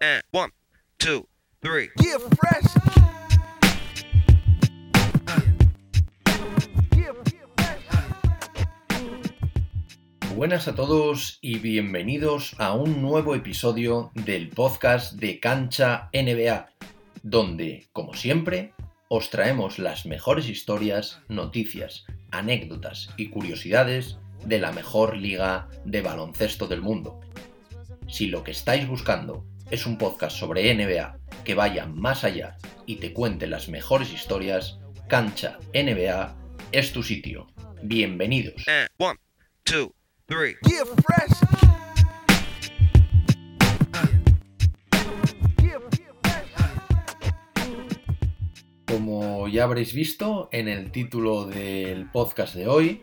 And one, two, three. Get fresh. Buenas a todos y bienvenidos a un nuevo episodio del podcast de Cancha NBA, donde, como siempre, os traemos las mejores historias, noticias, anécdotas y curiosidades de la mejor liga de baloncesto del mundo. Si lo que estáis buscando es un podcast sobre NBA que vaya más allá y te cuente las mejores historias, Cancha NBA es tu sitio. Bienvenidos. And one, two, three. Get fresh. Get Como ya habréis visto en el título del podcast de hoy,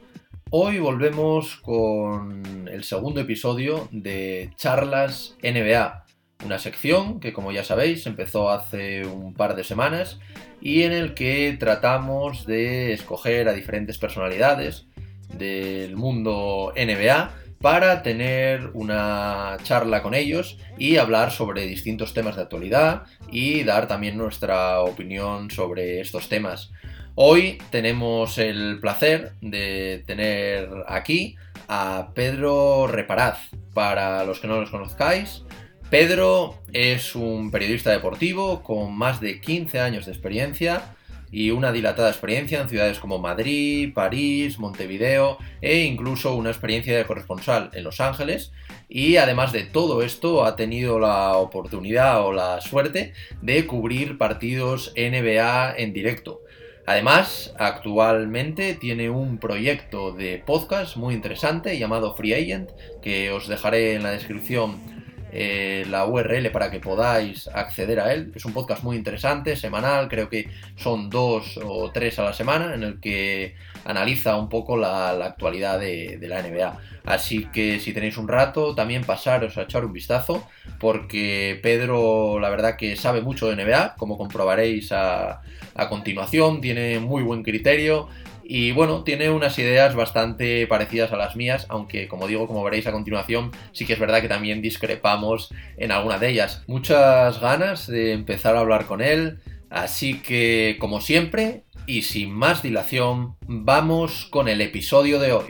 hoy volvemos con el segundo episodio de Charlas NBA, una sección que como ya sabéis empezó hace un par de semanas y en el que tratamos de escoger a diferentes personalidades del mundo NBA para tener una charla con ellos y hablar sobre distintos temas de actualidad y dar también nuestra opinión sobre estos temas. Hoy tenemos el placer de tener aquí a Pedro Reparaz. Para los que no los conozcáis, Pedro es un periodista deportivo con más de 15 años de experiencia y una dilatada experiencia en ciudades como Madrid, París, Montevideo e incluso una experiencia de corresponsal en Los Ángeles. Y además de todo esto ha tenido la oportunidad o la suerte de cubrir partidos NBA en directo. Además, actualmente tiene un proyecto de podcast muy interesante llamado Free Agent, que os dejaré en la descripción eh, la URL para que podáis acceder a él. Es un podcast muy interesante, semanal, creo que son dos o tres a la semana, en el que analiza un poco la, actualidad de, la NBA. Así que si tenéis un rato, también pasaros a echar un vistazo, porque Pedro, la verdad que sabe mucho de NBA, como comprobaréis a continuación, tiene muy buen criterio. Y bueno, tiene unas ideas bastante parecidas a las mías, aunque como digo, como veréis a continuación, sí que es verdad que también discrepamos en alguna de ellas. Muchas ganas de empezar a hablar con él, así que como siempre, y sin más dilación, vamos con el episodio de hoy.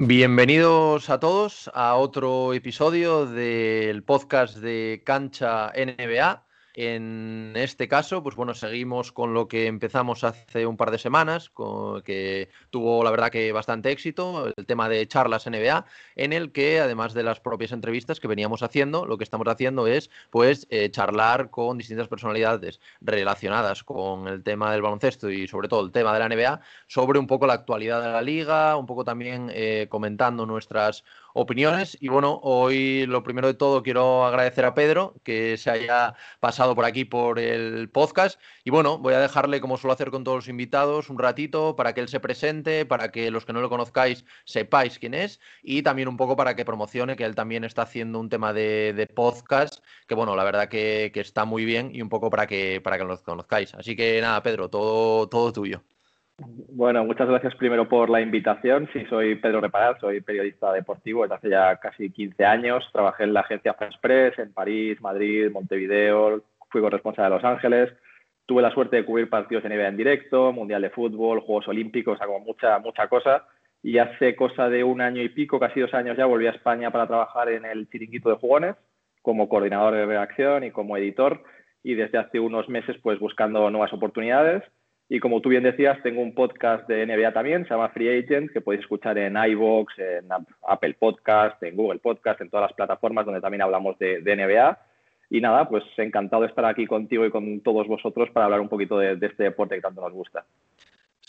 Bienvenidos a todos a otro episodio del podcast de Cancha NBA. En este caso, pues bueno, seguimos con lo que empezamos hace un par de semanas, con- que tuvo la verdad que bastante éxito, el tema de charlas NBA, en el que además de las propias entrevistas que veníamos haciendo, lo que estamos haciendo es pues eh, charlar con distintas personalidades relacionadas con el tema del baloncesto y sobre todo el tema de la NBA, sobre un poco la actualidad de la liga, un poco también eh, comentando nuestras opiniones. Y bueno, hoy lo primero de todo quiero agradecer a Pedro que se haya pasado por aquí por el podcast. Y bueno, voy a dejarle, como suelo hacer con todos los invitados, un ratito para que él se presente, para que los que no lo conozcáis sepáis quién es y también un poco para que promocione que él también está haciendo un tema de, de podcast que bueno, la verdad que, que está muy bien y un poco para que, para que los conozcáis. Así que nada, Pedro, todo, todo tuyo. Bueno, muchas gracias primero por la invitación. Sí, soy Pedro Reparaz, soy periodista deportivo desde hace ya casi 15 años. Trabajé en la agencia France Press en París, Madrid, Montevideo, fui corresponsal de Los Ángeles. Tuve la suerte de cubrir partidos de NBA en directo, Mundial de Fútbol, Juegos Olímpicos, o sea, como mucha, mucha cosa. Y hace cosa de un año y pico, casi dos años ya, volví a España para trabajar en el chiringuito de jugones como coordinador de redacción y como editor. Y desde hace unos meses, pues buscando nuevas oportunidades. Y como tú bien decías, tengo un podcast de NBA también, se llama Free Agent, que podéis escuchar en iVoox, en Apple Podcast, en Google Podcast, en todas las plataformas donde también hablamos de, NBA. Y nada, pues encantado de estar aquí contigo y con todos vosotros para hablar un poquito de este deporte que tanto nos gusta.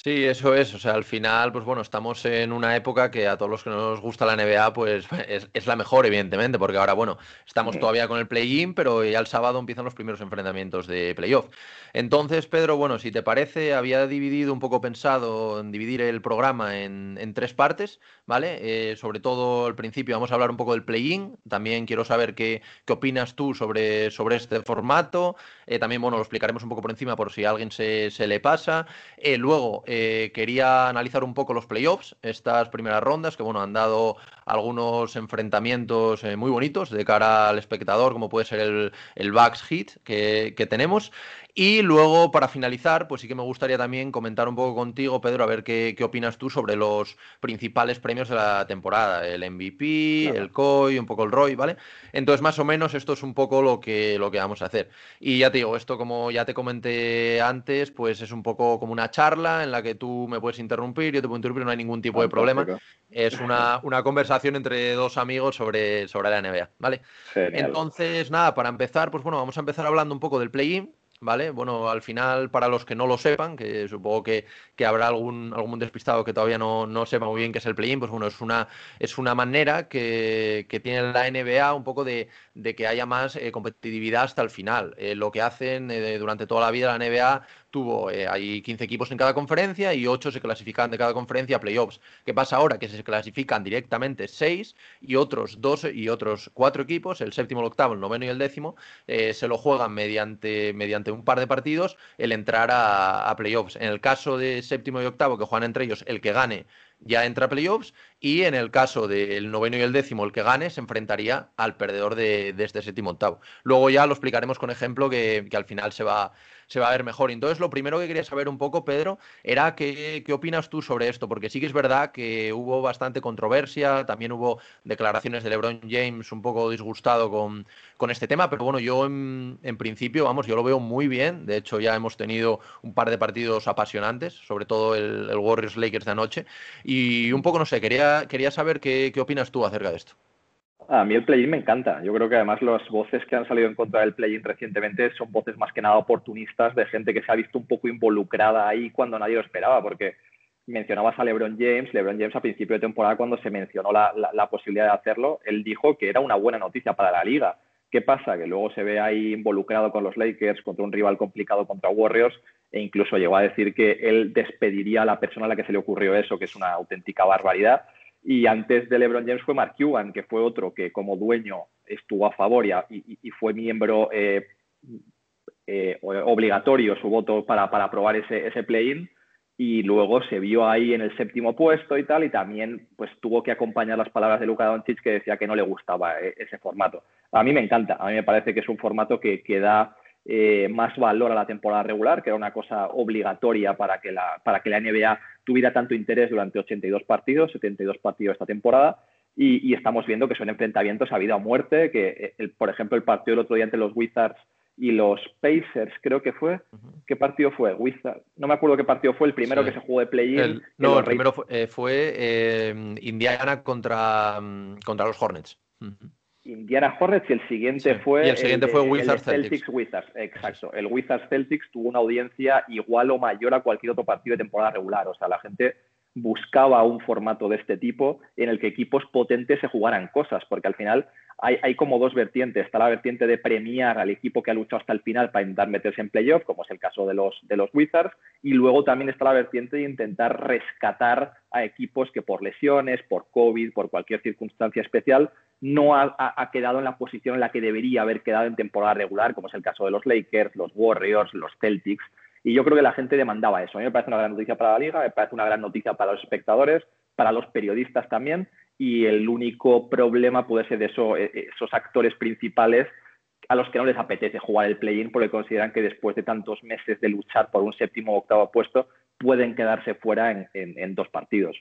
Sí, eso es. O sea, al final, pues bueno, estamos en una época que a todos los que no nos gusta la NBA, pues es, es la mejor, evidentemente, porque ahora, bueno, estamos todavía con el play-in, pero ya el sábado empiezan los primeros enfrentamientos de playoff. Entonces, Pedro, bueno, si te parece, había dividido un poco pensado en dividir el programa en, en tres partes, ¿vale? Eh, sobre todo al principio vamos a hablar un poco del play-in. También quiero saber qué, qué opinas tú sobre, sobre este formato. Eh, también, bueno, lo explicaremos un poco por encima por si a alguien se, se le pasa. Eh, luego eh, quería analizar un poco los playoffs, estas primeras rondas, que bueno, han dado algunos enfrentamientos eh, muy bonitos de cara al espectador, como puede ser el, el Bucks que, que tenemos. Y luego, para finalizar, pues sí que me gustaría también comentar un poco contigo, Pedro, a ver qué, qué opinas tú sobre los principales premios de la temporada, el MVP, el COI, un poco el ROI, ¿vale? Entonces, más o menos, esto es un poco lo que, lo que vamos a hacer. Y ya te digo, esto como ya te comenté antes, pues es un poco como una charla en la que tú me puedes interrumpir, yo te puedo interrumpir, no hay ningún tipo de problema. Es una, una conversación entre dos amigos sobre, sobre la NBA, ¿vale? Entonces, nada, para empezar, pues bueno, vamos a empezar hablando un poco del play-in ¿vale? Bueno, al final, para los que no lo sepan, que supongo que, habrá algún, algún despistado que todavía no, no, sepa muy bien qué es el play-in, pues bueno, es una, es una manera que, tiene la NBA un poco de, que haya más eh, competitividad hasta el final. Eh, lo que hacen eh, durante toda la vida la NBA tuvo, eh, hay 15 equipos en cada conferencia y 8 se clasifican de cada conferencia a playoffs. ¿Qué pasa ahora? Que se clasifican directamente 6 y otros 2 y otros 4 equipos, el séptimo, el octavo, el noveno y el décimo, eh, se lo juegan mediante, mediante un par de partidos el entrar a, a playoffs. En el caso de séptimo y octavo, que juegan entre ellos, el que gane ya entra a playoffs y en el caso del noveno y el décimo, el que gane se enfrentaría al perdedor de, este séptimo octavo. Luego ya lo explicaremos con ejemplo que, que al final se va, se va a ver mejor. Entonces, lo primero que quería saber un poco, Pedro, era qué, qué opinas tú sobre esto, porque sí que es verdad que hubo bastante controversia, también hubo declaraciones de LeBron James un poco disgustado con, con este tema, pero bueno, yo en, principio, vamos, yo lo veo muy bien. De hecho, ya hemos tenido un par de partidos apasionantes, sobre todo el, Warriors Lakers de anoche. Y un poco, no sé, quería, quería saber qué, qué opinas tú acerca de esto. A mí el play-in me encanta. Yo creo que además las voces que han salido en contra del play-in recientemente son voces más que nada oportunistas de gente que se ha visto un poco involucrada ahí cuando nadie lo esperaba, porque mencionabas a LeBron James. LeBron James a principio de temporada, cuando se mencionó la, posibilidad de hacerlo, él dijo que era una buena noticia para la liga. ¿Qué pasa? Que luego se ve ahí involucrado con los Lakers contra un rival complicado contra Warriors e incluso llegó a decir que él despediría a la persona a la que se le ocurrió eso, que es una auténtica barbaridad. Y antes de LeBron James fue Mark Cuban, que fue otro que como dueño estuvo a favor y, fue miembro eh, eh, obligatorio su voto para, para aprobar ese, play-in. Y luego se vio ahí en el séptimo puesto y tal, y también pues tuvo que acompañar las palabras de Luka Doncic que decía que no le gustaba eh, ese formato. A mí me encanta, a mí me parece que es un formato que, que da eh, más valor a la temporada regular, que era una cosa obligatoria para que, la, para que la NBA tuviera tanto interés durante 82 partidos, 72 partidos esta temporada. Y, estamos viendo que son enfrentamientos a vida o muerte, que eh, por ejemplo el partido del otro día entre los Wizards y los Pacers, creo que fue. ¿Qué partido fue? Wizards. No me acuerdo qué partido fue, el primero que se jugó de play-in. No, el primero fue, eh, Indiana contra, mm, contra los Hornets. Indiana Hornets y el siguiente fue. Y el siguiente fue Wizards Celtics. Wizards, exacto. El Wizards Celtics tuvo una audiencia igual o mayor a cualquier otro partido de temporada regular. O sea, la gente buscaba un formato de este tipo en el que equipos potentes se jugaran cosas, porque al final hay, como dos vertientes. Está la vertiente de premiar al equipo que ha luchado hasta el final para intentar meterse en playoff, como es el caso de los, Wizards, y luego también está la vertiente de intentar rescatar a equipos que por lesiones, por COVID, por cualquier circunstancia especial, no ha, ha, quedado en la posición en la que debería haber quedado en temporada regular, como es el caso de los Lakers, los Warriors, los Celtics. Y yo creo que la gente demandaba eso. A mí me parece una gran noticia para la liga, me parece una gran noticia para los espectadores, para los periodistas también. Y el único problema puede ser de eso, e, e, esos actores principales a los que no les apetece jugar el play-in porque consideran que después de tantos meses de luchar por un séptimo o octavo puesto pueden quedarse fuera en dos partidos.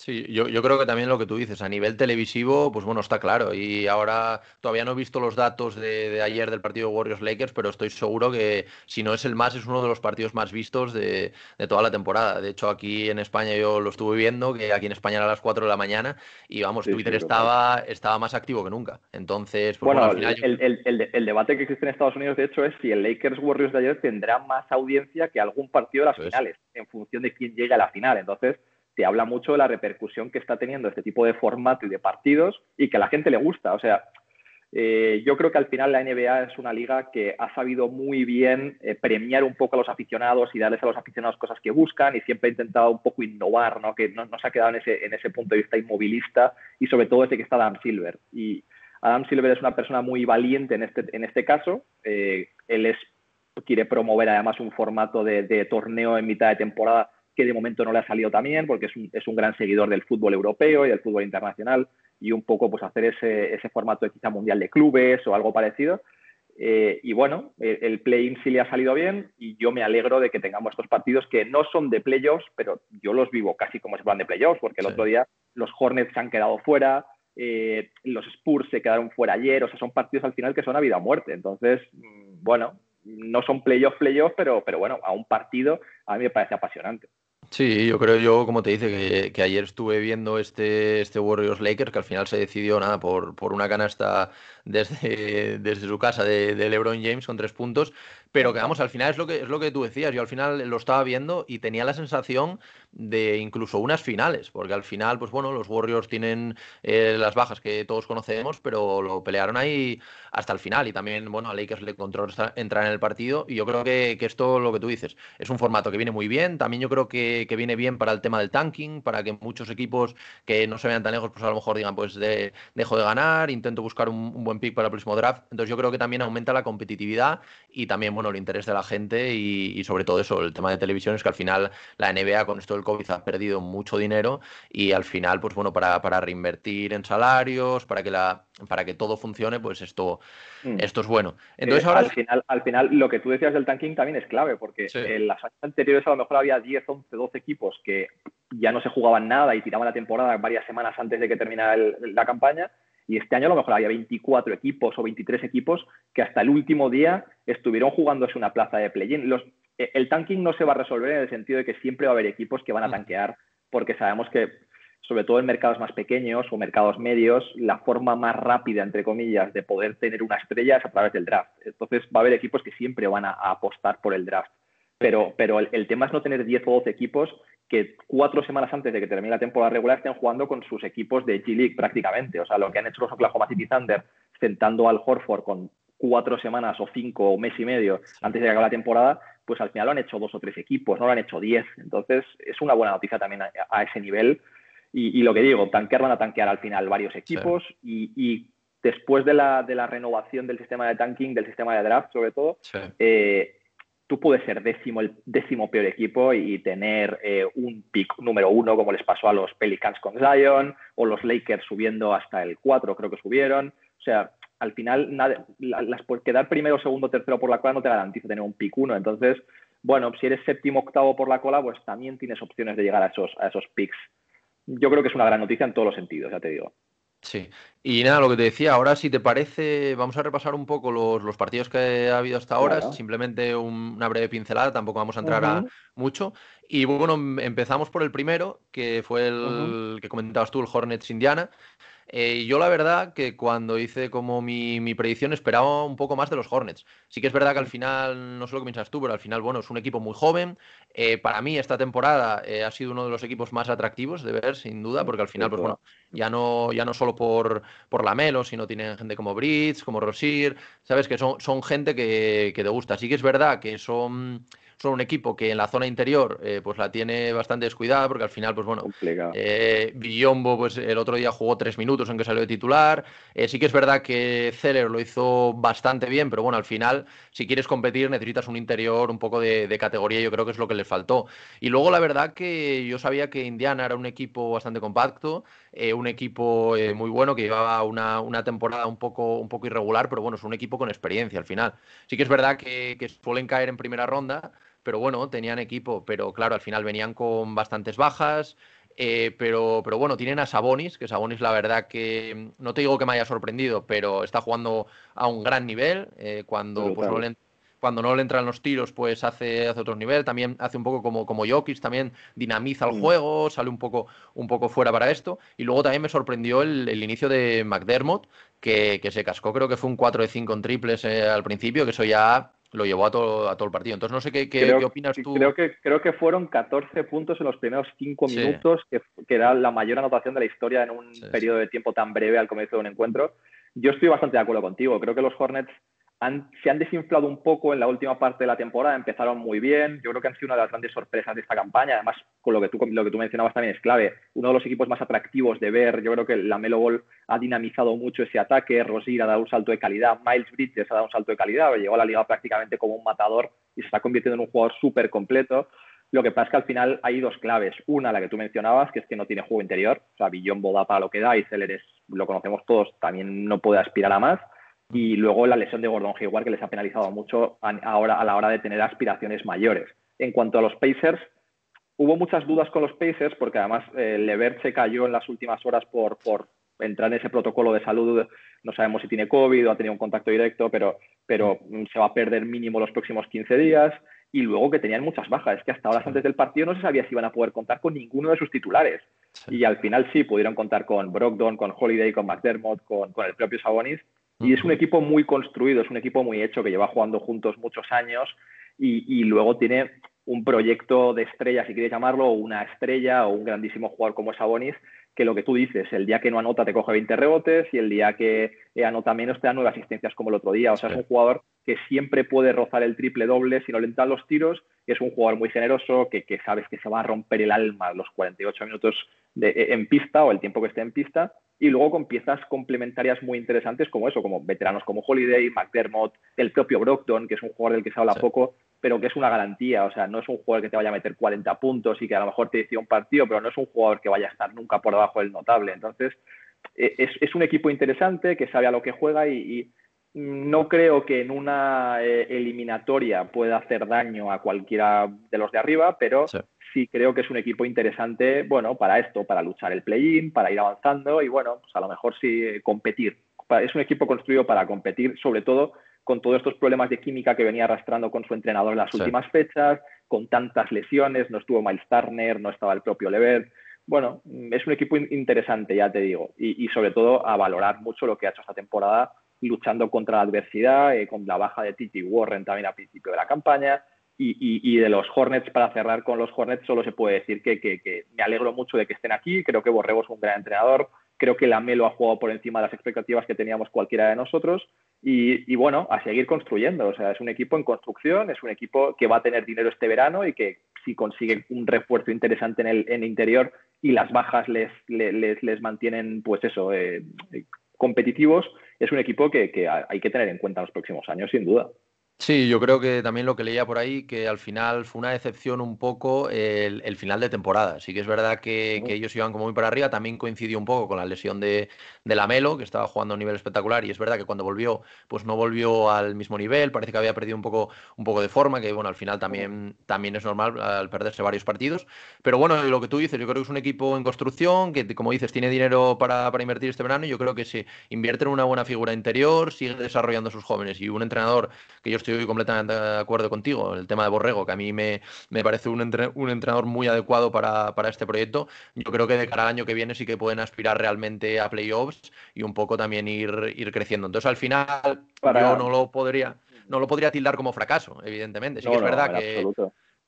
Sí, yo, yo, creo que también lo que tú dices, a nivel televisivo, pues bueno, está claro. Y ahora todavía no he visto los datos de, ayer del partido Warriors-Lakers, pero estoy seguro que si no es el más, es uno de los partidos más vistos de, toda la temporada. De hecho, aquí en España yo lo estuve viendo, que aquí en España era a las 4 de la mañana, y vamos, Twitter estaba, estaba más activo que nunca. Entonces, pues bueno, al final el, el, el, debate que existe en Estados Unidos, de hecho, es si el Lakers-Warriors de ayer tendrá más audiencia que algún partido de las finales, en función de quién llegue a la final. Entonces, te habla mucho de la repercusión que está teniendo este tipo de formato y de partidos y que a la gente le gusta. O sea, eh, yo creo que al final la NBA es una liga que ha sabido muy bien eh, premiar un poco a los aficionados y darles a los aficionados cosas que buscan y siempre ha intentado un poco innovar, ¿no? que no, se ha quedado en ese, en ese punto de vista inmovilista y sobre todo desde que está Adam Silver. Y Adam Silver es una persona muy valiente en este, en este caso. Eh, él quiere promover además un formato de torneo en mitad de temporada que de momento no le ha salido también, porque es un, es un gran seguidor del fútbol europeo y del fútbol internacional, y un poco pues hacer ese, ese formato de quizá mundial de clubes o algo parecido. Eh, y bueno, el, play-in sí le ha salido bien y yo me alegro de que tengamos estos partidos que no son de playoffs, pero yo los vivo casi como si fueran de playoffs, porque el otro día los Hornets se han quedado fuera, eh, los Spurs se quedaron fuera ayer, o sea, son partidos al final que son a vida o muerte. Entonces, mm, bueno, no son playoffs, playoffs, pero, pero bueno, a un partido a mí me parece apasionante. Sí, yo creo, yo como te dice, que, ayer estuve viendo este, este Warriors Lakers, que al final se decidió nada por, por una canasta desde, desde su casa de, de, LeBron James con tres puntos. Pero que vamos, al final es lo que es lo que tú decías. Yo al final lo estaba viendo y tenía la sensación de incluso unas finales, porque al final, pues bueno, los Warriors tienen eh, las bajas que todos conocemos, pero lo pelearon ahí hasta el final. Y también, bueno, a Lakers le encontró entrar en el partido. Y yo creo que, que, esto, lo que tú dices, es un formato que viene muy bien. También yo creo que, que, viene bien para el tema del tanking, para que muchos equipos que no se vean tan lejos, pues a lo mejor digan, pues de, dejo de ganar, intento buscar un, un buen pick para el próximo draft. Entonces yo creo que también aumenta la competitividad y también, bueno, el interés de la gente y, sobre todo eso, el tema de televisión es que al final la NBA con esto del COVID ha perdido mucho dinero y al final, pues bueno, para, para reinvertir en salarios, para que, la, para que todo funcione, pues esto, mm. esto es bueno. Entonces eh, ahora... Al final, al final, lo que tú decías del tanking también es clave, porque en las años anteriores a lo mejor había 10, 11, 12 equipos que ya no se jugaban nada y tiraban la temporada varias semanas antes de que terminara la campaña y este año a lo mejor había 24 equipos o 23 equipos que hasta el último día estuvieron jugándose una plaza de play-in. Eh, el tanking no se va a resolver en el sentido de que siempre va a haber equipos que van a tanquear, porque sabemos que, sobre todo en mercados más pequeños o mercados medios, la forma más rápida, entre comillas, de poder tener una estrella es a través del draft. Entonces va a haber equipos que siempre van a, apostar por el draft. Pero, pero el, el, tema es no tener 10 o 12 equipos que cuatro semanas antes de que termine la temporada regular estén jugando con sus equipos de G-League prácticamente. O sea, lo que han hecho los Oklahoma City Thunder sentando al Horford con cuatro semanas o cinco o mes y medio antes de que acabe la temporada, pues al final lo han hecho dos o tres equipos, no lo han hecho diez. Entonces, es una buena noticia también a, ese nivel. Y, lo que digo, tanquear van a tanquear al final varios equipos y, después de la, de la, renovación del sistema de tanking, del sistema de draft sobre todo, eh, tú puedes ser décimo, el décimo peor equipo y tener eh, un pick número uno, como les pasó a los Pelicans con Zion, o los Lakers subiendo hasta el 4, creo que subieron. O sea, al final, nada, las, quedar primero, segundo, tercero por la cola no te garantiza tener un pick uno. Entonces, bueno, si eres séptimo, octavo por la cola, pues también tienes opciones de llegar a esos, a esos picks. Yo creo que es una gran noticia en todos los sentidos, ya te digo. Sí, y nada, lo que te decía, ahora si te parece, vamos a repasar un poco los, partidos que ha habido hasta ahora, simplemente una breve pincelada, tampoco vamos a entrar a mucho. Y bueno, em, empezamos por el primero, que fue el que comentabas tú, el Hornets Indiana. Eh, yo la verdad que cuando hice como mi, predicción esperaba un poco más de los Hornets. Sí que es verdad que al final, no sé lo que piensas tú, pero al final, bueno, es un equipo muy joven. Eh, para mí esta temporada eh, ha sido uno de los equipos más atractivos de ver, sin duda, porque al final, pues bueno, ya no, ya no solo por, por la Melo, sino tienen gente como Bridge, como Rosier, sabes que son, son gente que, que te gusta. Sí que es verdad que son son un equipo que en la zona interior eh, pues la tiene bastante descuidada porque al final, pues bueno, eh, Villombo pues el otro día jugó tres minutos en que salió de titular. Eh, sí que es verdad que Zeller lo hizo bastante bien, pero bueno, al final, si quieres competir necesitas un interior un poco de, categoría, yo creo que es lo que le faltó. Y luego la verdad que yo sabía que Indiana era un equipo bastante compacto, un equipo muy bueno que llevaba una, una, temporada un poco, un poco irregular, pero bueno, es un equipo con experiencia al final. Sí que es verdad que, que suelen caer en primera ronda pero bueno, tenían equipo, pero claro, al final venían con bastantes bajas. Eh, pero, pero bueno, tienen a Sabonis, que Sabonis la verdad que no te digo que me haya sorprendido, pero está jugando a un gran nivel. Eh, cuando, pues, no le, cuando no le entran los tiros, pues hace, hace otro nivel. También hace un poco como, como Jokic, también dinamiza el mm. juego, sale un poco, un poco fuera para esto. Y luego también me sorprendió el, inicio de McDermott, que, que, se cascó, creo que fue un 4 de 5 en triples eh, al principio, que eso ya lo llevó a todo, a todo el partido. Entonces, no sé qué, qué, opinas tú. Creo que, creo que fueron 14 puntos en los primeros 5 minutos, que, que, era la mayor anotación de la historia en un periodo de tiempo tan breve al comienzo de un encuentro. Yo estoy bastante de acuerdo contigo. Creo que los Hornets se han desinflado un poco en la última parte de la temporada, empezaron muy bien, yo creo que han sido una de las grandes sorpresas de esta campaña, además con lo que tú, lo que tú mencionabas también es clave, uno de los equipos más atractivos de ver, yo creo que la Melo Ball ha dinamizado mucho ese ataque, Rosier ha dado un salto de calidad, Miles Bridges ha dado un salto de calidad, llegó a la liga prácticamente como un matador y se está convirtiendo en un jugador súper completo, Lo que pasa es que al final hay dos claves. Una, la que tú mencionabas, que es que no tiene juego interior. O sea, Billon da para lo que da y Celer lo conocemos todos, también no puede aspirar a más. Y luego la lesión de Gordon Hayward, que les ha penalizado mucho ahora a la hora de tener aspiraciones mayores. En cuanto a los Pacers, hubo muchas dudas con los Pacers porque además eh, Levert se cayó en las últimas horas por, por entrar en ese protocolo de salud. No sabemos si tiene COVID o ha tenido un contacto directo, pero, pero se va a perder mínimo los próximos 15 días. Y luego que tenían muchas bajas. Es que hasta horas antes del partido no se sabía si iban a poder contar con ninguno de sus titulares. Y al final sí pudieron contar con Brogdon, con Holiday, con McDermott, con, con el propio Sabonis. Y es un equipo muy construido, es un equipo muy hecho que lleva jugando juntos muchos años y, y luego tiene un proyecto de estrella, si quieres llamarlo, o una estrella o un grandísimo jugador como Sabonis, que lo que tú dices, el día que no anota te coge 20 rebotes y el día que anota menos te da nueve asistencias como el otro día. O sea, es un jugador que siempre puede rozar el triple doble si no le entran los tiros, es un jugador muy generoso, que, que sabes que se va a romper el alma los 48 minutos de, en pista o el tiempo que esté en pista. Y luego con piezas complementarias muy interesantes como eso, como veteranos como Holiday, McDermott, el propio Brockton, que es un jugador del que se habla poco, pero que es una garantía. O sea, no es un jugador que te vaya a meter 40 puntos y que a lo mejor te decida un partido, pero no es un jugador que vaya a estar nunca por debajo del notable. Entonces, e, es, es un equipo interesante que sabe a lo que juega y, no creo que en una eh, eliminatoria pueda hacer daño a cualquiera de los de arriba, pero sí. Creo que es un equipo interesante, bueno, para esto, para luchar el play-in, para ir avanzando y, bueno, pues a lo mejor sí competir. Es un equipo construido para competir, sobre todo con todos estos problemas de química que venía arrastrando con su entrenador en las últimas fechas, con tantas lesiones, no estuvo Miles Turner, no estaba el propio Levert. Bueno, es un equipo interesante, ya te digo, y, sobre todo a valorar mucho lo que ha hecho esta temporada luchando contra la adversidad, eh, con la baja de Titi Warren también al principio de la campaña. Y, de los Hornets, para cerrar con los Hornets, solo se puede decir que, que, me alegro mucho de que estén aquí. Creo que Borrego es un gran entrenador. Creo que Lamelo ha jugado por encima de las expectativas que teníamos cualquiera de nosotros. Y, bueno, a seguir construyendo. O sea, es un equipo en construcción, es un equipo que va a tener dinero este verano y que si consigue un refuerzo interesante en el, en interior y las bajas les, les, les mantienen, pues eso, eh, competitivos, es un equipo que, que hay que tener en cuenta en los próximos años, sin duda. Sí, yo creo que también lo que leía por ahí, que al final fue una decepción un poco el, final de temporada. Sí que es verdad que, ellos iban como muy para arriba, también coincidió un poco con la lesión de, de Lamelo, que estaba jugando a un nivel espectacular, y es verdad que cuando volvió, pues no volvió al mismo nivel, parece que había perdido un poco, un poco de forma, que bueno, al final también, también es normal al perderse varios partidos. Pero bueno, lo que tú dices, yo creo que es un equipo en construcción, que como dices, tiene dinero para, para invertir este verano, y yo creo que si invierte en una buena figura interior, sigue desarrollando a sus jóvenes, y un entrenador que yo estoy estoy completamente de acuerdo contigo. El tema de Borrego, que a mí me, me parece un, un entrenador muy adecuado para, para, este proyecto. Yo creo que de cara al año que viene sí que pueden aspirar realmente a playoffs y un poco también ir, ir creciendo. Entonces, al final, yo no lo podría no lo podría tildar como fracaso, evidentemente. Sí que es verdad que,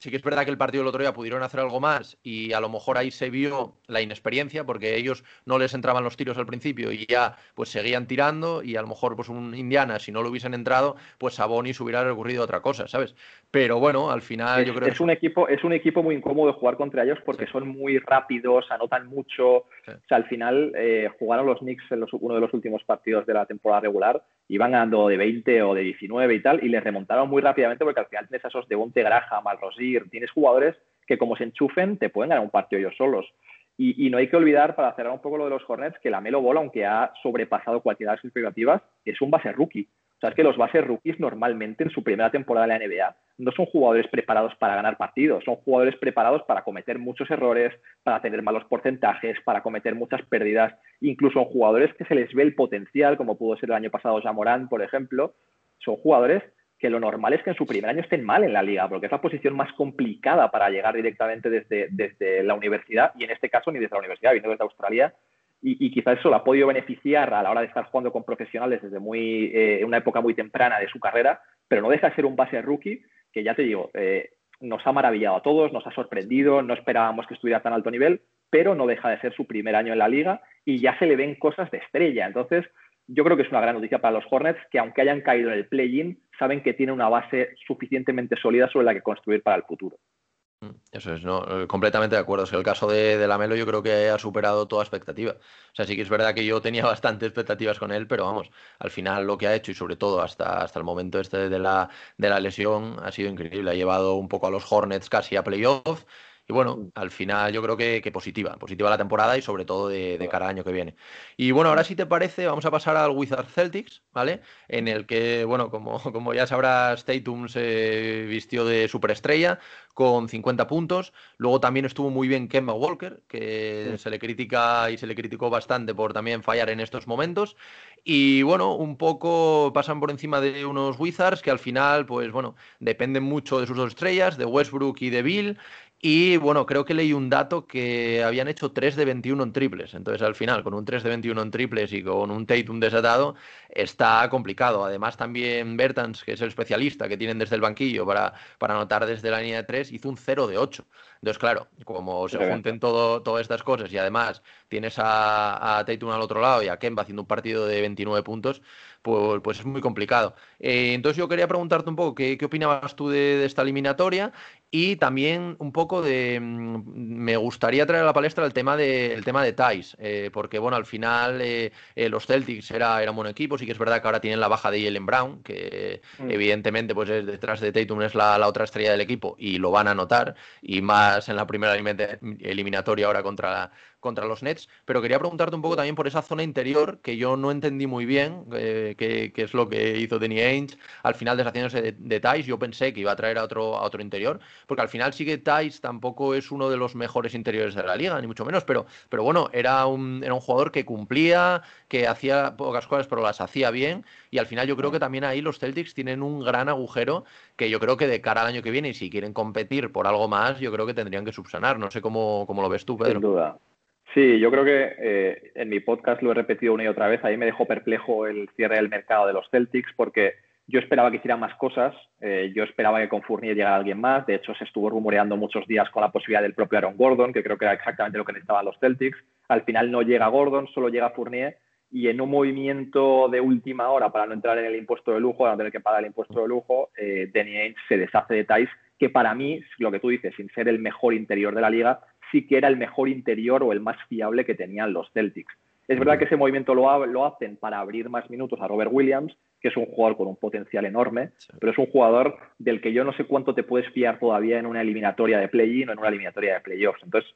Sí que es verdad que el partido del otro día pudieron hacer algo más y a lo mejor ahí se vio la inexperiencia porque ellos no les entraban los tiros al principio y ya pues seguían tirando y a lo mejor pues un Indiana si no lo hubiesen entrado pues a Bonis hubiera recurrido a otra cosa, ¿sabes? Pero bueno, al final yo creo es un equipo es un equipo muy incómodo jugar contra ellos porque son muy rápidos, anotan mucho, o sea, al final eh, jugaron los Knicks en uno de los últimos partidos de la temporada regular iban ganando de 20 o de 19 y tal, y les remontaron muy rápidamente porque al final tienes a esos de Bonte Graham, Al Rosir, tienes jugadores que como se enchufen te pueden ganar un partido ellos solos. Y, no hay que olvidar, para cerrar un poco lo de los Hornets, que la Melo Bola, aunque ha sobrepasado cualquiera de sus expectativas, es un base rookie. O sea, es que los bases rookies normalmente en su primera temporada de la NBA no son jugadores preparados para ganar partidos, son jugadores preparados para cometer muchos errores, para tener malos porcentajes, para cometer muchas pérdidas. Incluso son jugadores que se les ve el potencial, como pudo ser el año pasado Jamorán, por ejemplo. Son jugadores que lo normal es que en su primer año estén mal en la liga, porque es la posición más complicada para llegar directamente desde, desde la universidad, y en este caso ni desde la universidad, vino desde Australia, y, quizás eso lo ha podido beneficiar a la hora de estar jugando con profesionales desde muy, eh, una época muy temprana de su carrera, pero no deja de ser un base rookie que ya te digo, eh, nos ha maravillado a todos, nos ha sorprendido, no esperábamos que estuviera tan alto nivel, pero no deja de ser su primer año en la liga y ya se le ven cosas de estrella. Entonces, yo creo que es una gran noticia para los Hornets que aunque hayan caído en el play-in, saben que tiene una base suficientemente sólida sobre la que construir para el futuro. Mm, eso es, no, eh, completamente de acuerdo. Es que el caso de, de Lamelo yo creo que ha superado toda expectativa. O sea, sí que es verdad que yo tenía bastantes expectativas con él, pero vamos, al final lo que ha hecho y sobre todo hasta, hasta el momento este de la, de la lesión ha sido increíble. Ha llevado un poco a los Hornets casi a playoff y bueno, mm. al final yo creo que, positiva, positiva la temporada y sobre todo de, cada año que viene. Y bueno, ahora si te parece, vamos a pasar al Wizard Celtics, ¿vale? En el que, bueno, como, como ya sabrás, Tatum se vistió de superestrella con 50 puntos. Luego también estuvo muy bien Kemba Walker, que se le critica y se le criticó bastante por también fallar en estos momentos. Y bueno, un poco pasan por encima de unos Wizards que al final, pues bueno, dependen mucho de sus dos estrellas, de Westbrook y de Bill. Y bueno, creo que leí un dato que habían hecho 3 de 21 en triples. Entonces, al final, con un 3 de 21 en triples y con un Tatum desatado, está complicado. Además, también Bertans, que es el especialista que tienen desde el banquillo para, para anotar desde la línea de 3, hizo un 0 de 8. Entonces, claro, como se junten todo, todas estas cosas y además tienes a, a Tatum al otro lado y a Kemba haciendo un partido de 29 puntos, pues, pues es muy complicado. Eh, entonces yo quería preguntarte un poco qué, qué opinabas tú de, esta eliminatoria y también un poco de... Mm, me gustaría traer a la palestra el tema de, el tema de Thais, eh, porque bueno, al final eh, los Celtics era, era un buen equipo, sí que es verdad que ahora tienen la baja de Jalen Brown, que mm. evidentemente pues es detrás de Tatum es la, la, otra estrella del equipo y lo van a notar, y más en la primera eliminatoria ahora contra la contra los Nets, pero quería preguntarte un poco también por esa zona interior que yo no entendí muy bien, eh, qué es lo que hizo Danny Ainge al final deshaciéndose de, de Thais. Yo pensé que iba a traer a otro, a otro interior, porque al final sí que Thais tampoco es uno de los mejores interiores de la liga, ni mucho menos, pero, pero bueno, era un, era un jugador que cumplía, que hacía pocas cosas, pero las hacía bien, y al final yo creo que también ahí los Celtics tienen un gran agujero que yo creo que de cara al año que viene, y si quieren competir por algo más, yo creo que tendrían que subsanar. No sé cómo, cómo lo ves tú, Pedro. Sin duda. Sí, yo creo que eh, en mi podcast lo he repetido una y otra vez. A mí me dejó perplejo el cierre del mercado de los Celtics porque yo esperaba que hicieran más cosas. Eh, yo esperaba que con Fournier llegara alguien más. De hecho, se estuvo rumoreando muchos días con la posibilidad del propio Aaron Gordon, que creo que era exactamente lo que necesitaban los Celtics. Al final no llega Gordon, solo llega Fournier. Y en un movimiento de última hora para no entrar en el impuesto de lujo, para no tener que pagar el impuesto de lujo, eh, Danny Ainge se deshace de Thais, que para mí, lo que tú dices, sin ser el mejor interior de la liga, sí que era el mejor interior o el más fiable que tenían los Celtics. Es verdad que ese movimiento lo, hacen para abrir más minutos a Robert Williams, que es un jugador con un potencial enorme, pero es un jugador del que yo no sé cuánto te puedes fiar todavía en una eliminatoria de play-in o en una eliminatoria de playoffs. Entonces,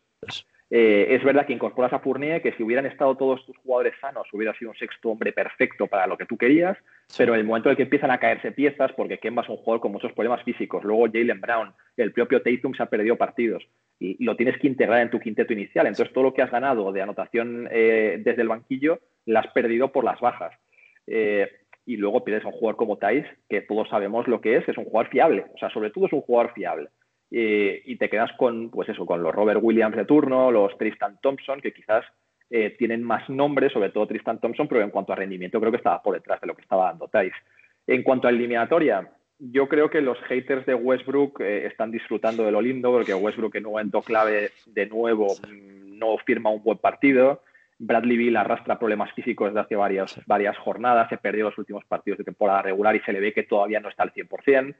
eh, es verdad que incorporas a Fournier, que si hubieran estado todos tus jugadores sanos, hubiera sido un sexto hombre perfecto para lo que tú querías, pero en el momento en el que empiezan a caerse piezas, porque Kemba es un jugador con muchos problemas físicos, luego Jalen Brown, el propio Tatum se ha perdido partidos, y, lo tienes que integrar en tu quinteto inicial. Entonces, todo lo que has ganado de anotación eh, desde el banquillo, lo has perdido por las bajas. Eh, y luego pierdes a un jugador como Thais, que todos sabemos lo que es, es un jugador fiable. O sea, sobre todo es un jugador fiable. y te quedas con, pues eso, con los Robert Williams de turno, los Tristan Thompson, que quizás eh, tienen más nombres, sobre todo Tristan Thompson, pero en cuanto a rendimiento creo que estaba por detrás de lo que estaba dando Thais. En cuanto a eliminatoria, yo creo que los haters de Westbrook eh, están disfrutando de lo lindo, porque Westbrook en un momento clave de nuevo mm, no firma un buen partido. Bradley Bill arrastra problemas físicos desde hace varias, varias jornadas, se perdió los últimos partidos de temporada regular y se le ve que todavía no está al 100%.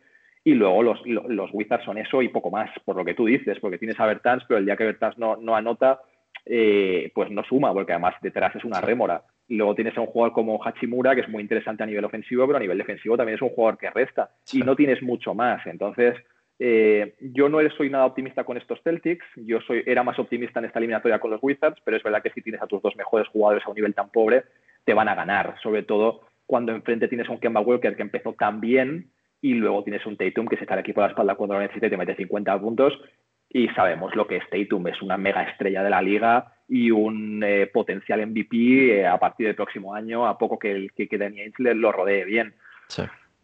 Y luego los, los, Wizards son eso y poco más, por lo que tú dices, porque tienes a Bertans, pero el día que Bertans no, no anota, eh, pues no suma, porque además detrás es una rémora. Y luego tienes a un jugador como Hachimura, que es muy interesante a nivel ofensivo, pero a nivel defensivo también es un jugador que resta. Y no tienes mucho más. Entonces, eh, yo no soy nada optimista con estos Celtics. Yo soy, era más optimista en esta eliminatoria con los Wizards, pero es verdad que si tienes a tus dos mejores jugadores a un nivel tan pobre, te van a ganar. Sobre todo cuando enfrente tienes a un Kemba Walker que empezó tan bien y luego tienes un Tatum que se está aquí por la espalda cuando lo necesita y te mete 50 puntos. Y sabemos lo que es Tatum, es una mega estrella de la liga y un eh, potencial MVP eh, a partir del próximo año, a poco que, el, que, que Ainge lo rodee bien.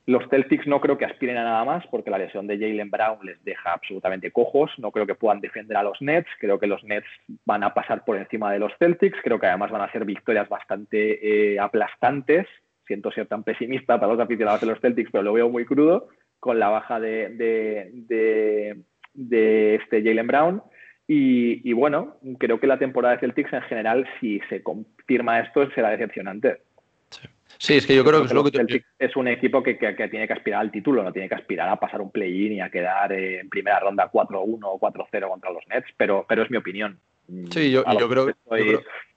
Los Celtics no creo que aspiren a nada más porque la lesión de Jalen Brown les deja absolutamente cojos. No creo que puedan defender a los Nets. Creo que los Nets van a pasar por encima de los Celtics. Creo que además van a ser victorias bastante eh, aplastantes. Siento ser tan pesimista para los aficionados de los Celtics, pero lo veo muy crudo con la baja de, de, de este Jalen Brown. Y, bueno, creo que la temporada de Celtics en general, si se confirma esto, será decepcionante. Sí, es que yo creo que es lo que. Es un equipo que, tiene que aspirar al título, no tiene que aspirar a pasar un play-in y a quedar en primera ronda 4-1 o 4-0 contra los Nets, pero, pero es mi opinión. Sí, yo, yo creo, que...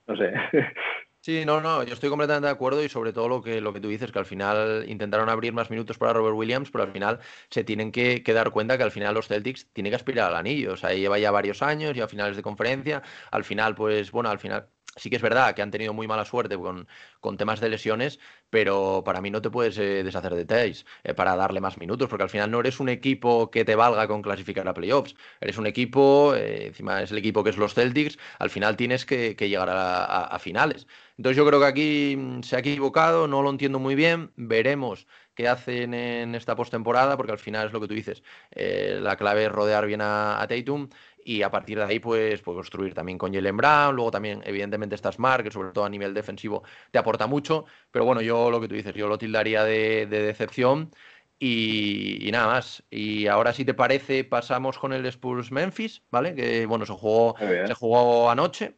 No sé. Sí, no, no, yo estoy completamente de acuerdo y sobre todo lo que, lo que tú dices, que al final intentaron abrir más minutos para Robert Williams, pero al final se tienen que, dar cuenta que al final los Celtics tienen que aspirar al anillo. O sea, lleva ya varios años, ya finales de conferencia. Al final, pues bueno, al final sí que es verdad que han tenido muy mala suerte con, con temas de lesiones, pero para mí no te puedes eh, deshacer de Tays eh, para darle más minutos, porque al final no eres un equipo que te valga con clasificar a playoffs, eres un equipo, eh, encima es el equipo que es los Celtics, al final tienes que, llegar a, finales. Entonces yo creo que aquí mm, se ha equivocado, no lo entiendo muy bien, veremos qué hacen en esta postemporada, porque al final es lo que tú dices, la clave es rodear bien a, a Tatum y a partir de ahí pues, pues construir también con Jalen Brown, luego también evidentemente está Smart, que sobre todo a nivel defensivo te aporta mucho, pero bueno, yo lo que tú dices, yo lo tildaría de, decepción y, nada más. Y ahora si te parece pasamos con el Spurs Memphis, ¿vale? Que bueno, se jugó, se jugó anoche.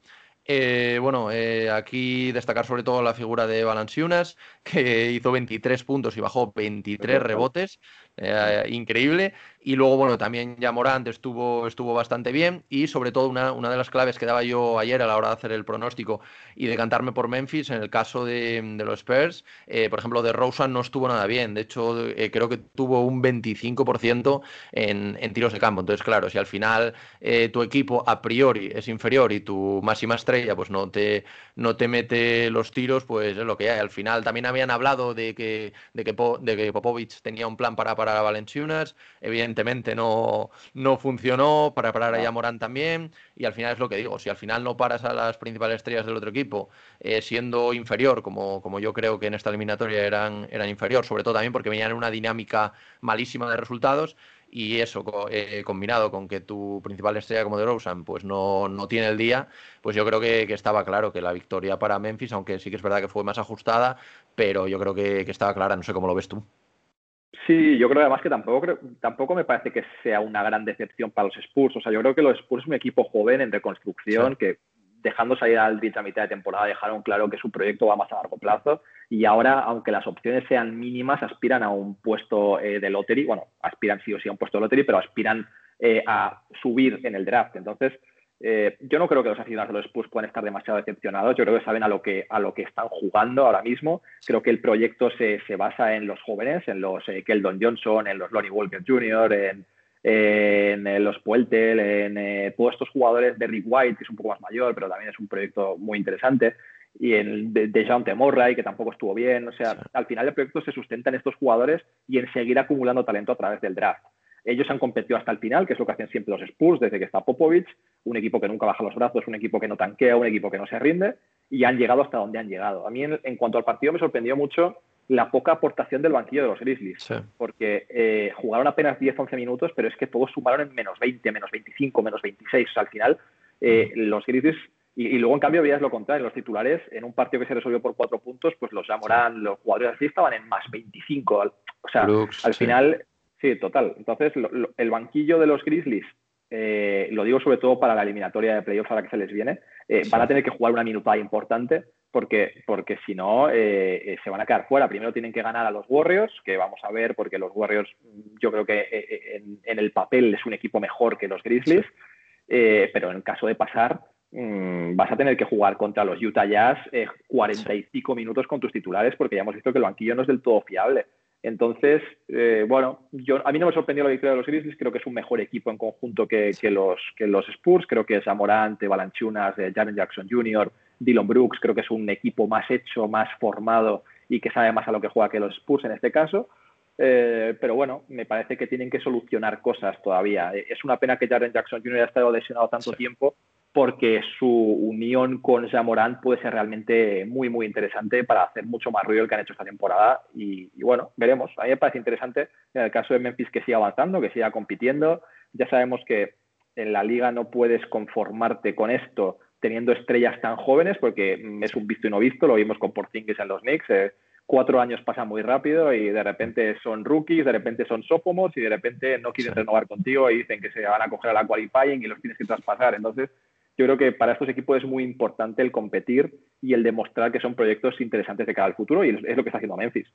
Eh, bueno, eh, aquí destacar sobre todo la figura de Valanciunas, que hizo 23 puntos y bajó 23 rebotes. Eh, increíble. Y luego, bueno, también ya Morant estuvo, estuvo bastante bien. Y sobre todo, una, una, de las claves que daba yo ayer a la hora de hacer el pronóstico y de cantarme por Memphis, en el caso de, los Spurs, eh, por ejemplo, de Rosen no estuvo nada bien. De hecho, eh, creo que tuvo un 25% en, en, tiros de campo. Entonces, claro, si al final tu equipo a priori es inferior y tu máxima estrella pues no te, no te mete los tiros, pues es lo que hay. Al final también habían hablado de que, de que, de que Popovich tenía un plan para para Valenciunas, evidentemente no, no funcionó, para parar a Morán también, y al final es lo que digo, si al final no paras a las principales estrellas del otro equipo eh, siendo inferior, como, como yo creo que en esta eliminatoria eran, eran inferior, sobre todo también porque venían en una dinámica malísima de resultados, y eso eh, combinado con que tu principal estrella como de Rosen pues no, no, tiene el día, pues yo creo que, estaba claro que la victoria para Memphis, aunque sí que es verdad que fue más ajustada, pero yo creo que, que estaba clara, no sé cómo lo ves tú. Sí, yo creo además que tampoco, tampoco me parece que sea una gran decepción para los Spurs. O sea, yo creo que los Spurs es un equipo joven en reconstrucción que dejando salir al Beach a mitad de temporada dejaron claro que su proyecto va más a largo plazo y ahora, aunque las opciones sean mínimas, aspiran a un puesto eh, de lottery. Bueno, aspiran sí o sí a un puesto de lottery, pero aspiran eh, a subir en el draft. Entonces, eh, yo no creo que los aficionados de los Spurs puedan estar demasiado decepcionados. Yo creo que saben a lo que, a lo que están jugando ahora mismo. Creo que el proyecto se, se basa en los jóvenes, en los eh, Keldon Johnson, en los Lonnie Walker Jr., en, en, los Pueltel, en eh, todos estos jugadores de Rick White, que es un poco más mayor, pero también es un proyecto muy interesante. Y en de, de John Temorray, que tampoco estuvo bien. O sea, al final el proyecto se sustenta en estos jugadores y en seguir acumulando talento a través del draft. Ellos han competido hasta el final, que es lo que hacen siempre los Spurs desde que está Popovich, un equipo que nunca baja los brazos, un equipo que no tanquea, un equipo que no se rinde, y han llegado hasta donde han llegado. A mí, en, cuanto al partido, me sorprendió mucho la poca aportación del banquillo de los Grizzlies, porque eh, jugaron apenas 10-11 minutos, pero es que todos sumaron en menos 20, menos 25, menos 26. O sea, al final, eh, los Grizzlies y, luego, en cambio, veías lo contrario. Los titulares, en un partido que se resolvió por cuatro puntos, pues los Amorán, los jugadores así estaban en más 25. O sea, al final, Sí, total. Entonces, el banquillo de los Grizzlies, eh, lo digo sobre todo para la eliminatoria de playoffs ahora que se les viene, eh, van a tener que jugar una minutada importante porque, porque si no, eh, se van a quedar fuera. Primero tienen que ganar a los Warriors, que vamos a ver, porque los Warriors yo creo que en, el papel es un equipo mejor que los Grizzlies, pero en caso de pasar, mm, vas a tener que jugar contra los Utah Jazz 45 minutos con tus titulares, porque ya hemos visto que el banquillo no es del todo fiable. Entonces, eh, bueno, yo, a mí no me sorprendió la victoria de los Grizzlies, creo que es un mejor equipo en conjunto que, los, que los Spurs, creo que es Amorante, Balanchunas, eh, Jaren Jackson Jr., Dylan Brooks, creo que es un equipo más hecho, más formado y que sabe más a lo que juega que los Spurs en este caso. Eh, pero bueno, me parece que tienen que solucionar cosas todavía. Es una pena que Jaren Jackson Jr. haya estado lesionado tanto tiempo porque su unión con Jamorant puede ser realmente muy, muy interesante para hacer mucho más ruido el que han hecho esta temporada. Y, bueno, veremos. A mí me parece interesante en el caso de Memphis que siga avanzando, que siga compitiendo. Ya sabemos que en la liga no puedes conformarte con esto teniendo estrellas tan jóvenes, porque es un visto y no visto, lo vimos con Porzingis en los Knicks. Eh, cuatro años pasan muy rápido y de repente son rookies, de repente son sophomores y de repente no quieren renovar contigo y dicen que se van a coger a la qualifying y los tienes que traspasar. Entonces, yo creo que para estos equipos es muy importante el competir y el demostrar que son proyectos interesantes de cara al futuro y es lo que está haciendo Memphis.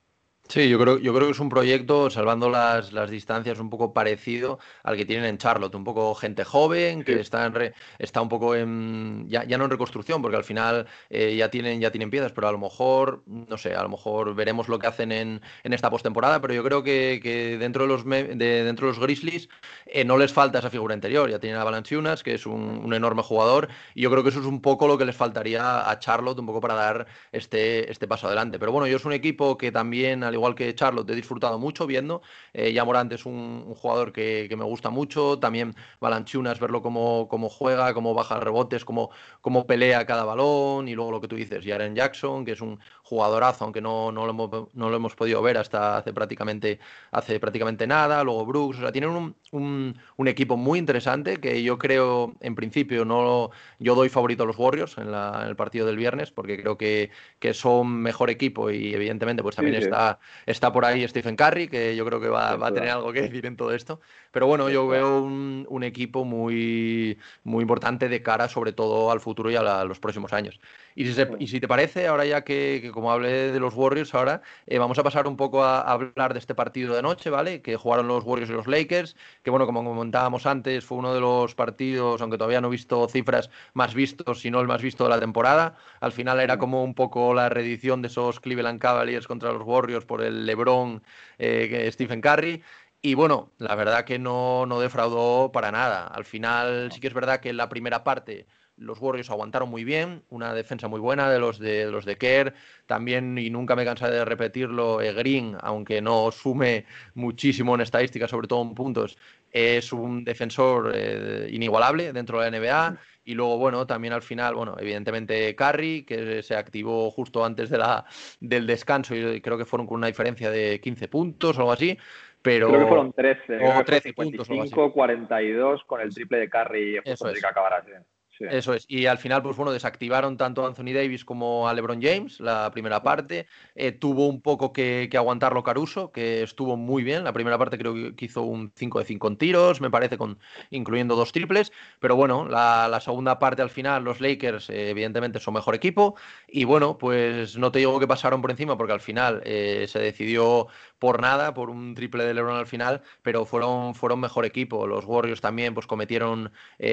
Sí, yo creo, yo creo que es un proyecto, salvando las, las, distancias, un poco parecido al que tienen en Charlotte. Un poco gente joven, que está, en está un poco en. Ya, ya, no en reconstrucción, porque al final eh, ya, tienen, ya tienen piezas, pero a lo mejor, no sé, a lo mejor veremos lo que hacen en, en esta postemporada. Pero yo creo que, que dentro, de los de, dentro de los Grizzlies eh, no les falta esa figura interior. Ya tienen a Valanciunas, que es un, un, enorme jugador, y yo creo que eso es un poco lo que les faltaría a Charlotte, un poco para dar este, este paso adelante. Pero bueno, yo es un equipo que también al igual que Charlotte, he disfrutado mucho viendo. Eh, ya Morant es un, jugador que, me gusta mucho. También Balanchunas, verlo cómo, juega, cómo baja rebotes, cómo, cómo pelea cada balón. Y luego lo que tú dices, Jaren Jackson, que es un jugadorazo, aunque no, no, lo, hemos, no lo hemos podido ver hasta hace prácticamente, hace prácticamente nada. Luego Brooks, o sea, tienen un, un, un equipo muy interesante que yo creo, en principio, no yo doy favorito a los Warriors en, la, en el partido del viernes, porque creo que, que son mejor equipo y evidentemente pues también está Está por ahí Stephen Curry, que yo creo que va, a tener algo que decir en todo esto. Pero bueno, yo veo un, equipo muy, muy importante de cara sobre todo al futuro y a, los próximos años. Y si, te parece, ahora ya que, como hablé de los Warriors ahora, eh, vamos a pasar un poco a, hablar de este partido de noche, ¿vale? Que jugaron los Warriors y los Lakers, que bueno, como comentábamos antes, fue uno de los partidos, aunque todavía no he visto cifras más vistos, sino el más visto de la temporada. Al final era como un poco la reedición de esos Cleveland Cavaliers contra los Warriors por el LeBron, eh, Stephen Curry. Y bueno, la verdad que no, no defraudó para nada. Al final sí que es verdad que en la primera parte los Warriors aguantaron muy bien, una defensa muy buena de los de, los de Kerr, también, y nunca me cansaré de repetirlo, eh, Green, aunque no sume muchísimo en estadísticas, sobre todo en puntos, es un defensor eh, inigualable dentro de la NBA. Y luego, bueno, también al final, bueno, evidentemente Curry, que se activó justo antes de la, del descanso y creo que fueron con una diferencia de 15 puntos o algo así. Pero... Creo que fueron 13. O 13 puntos. 42 con el triple de Curry Eso es. que acabará. Eso es. Y al final, pues bueno, desactivaron tanto a Anthony Davis como a LeBron James la primera parte. Eh, tuvo un poco que, aguantarlo Caruso, que estuvo muy bien. La primera parte creo que hizo un 5 de 5 en tiros, me parece, con, incluyendo dos triples. Pero bueno, la, segunda parte al final, los Lakers, eh, evidentemente, son mejor equipo. Y bueno, pues no te digo que pasaron por encima, porque al final eh, se decidió por nada, por un triple de LeBron al final, pero fueron, fueron mejor equipo. Los Warriors también pues cometieron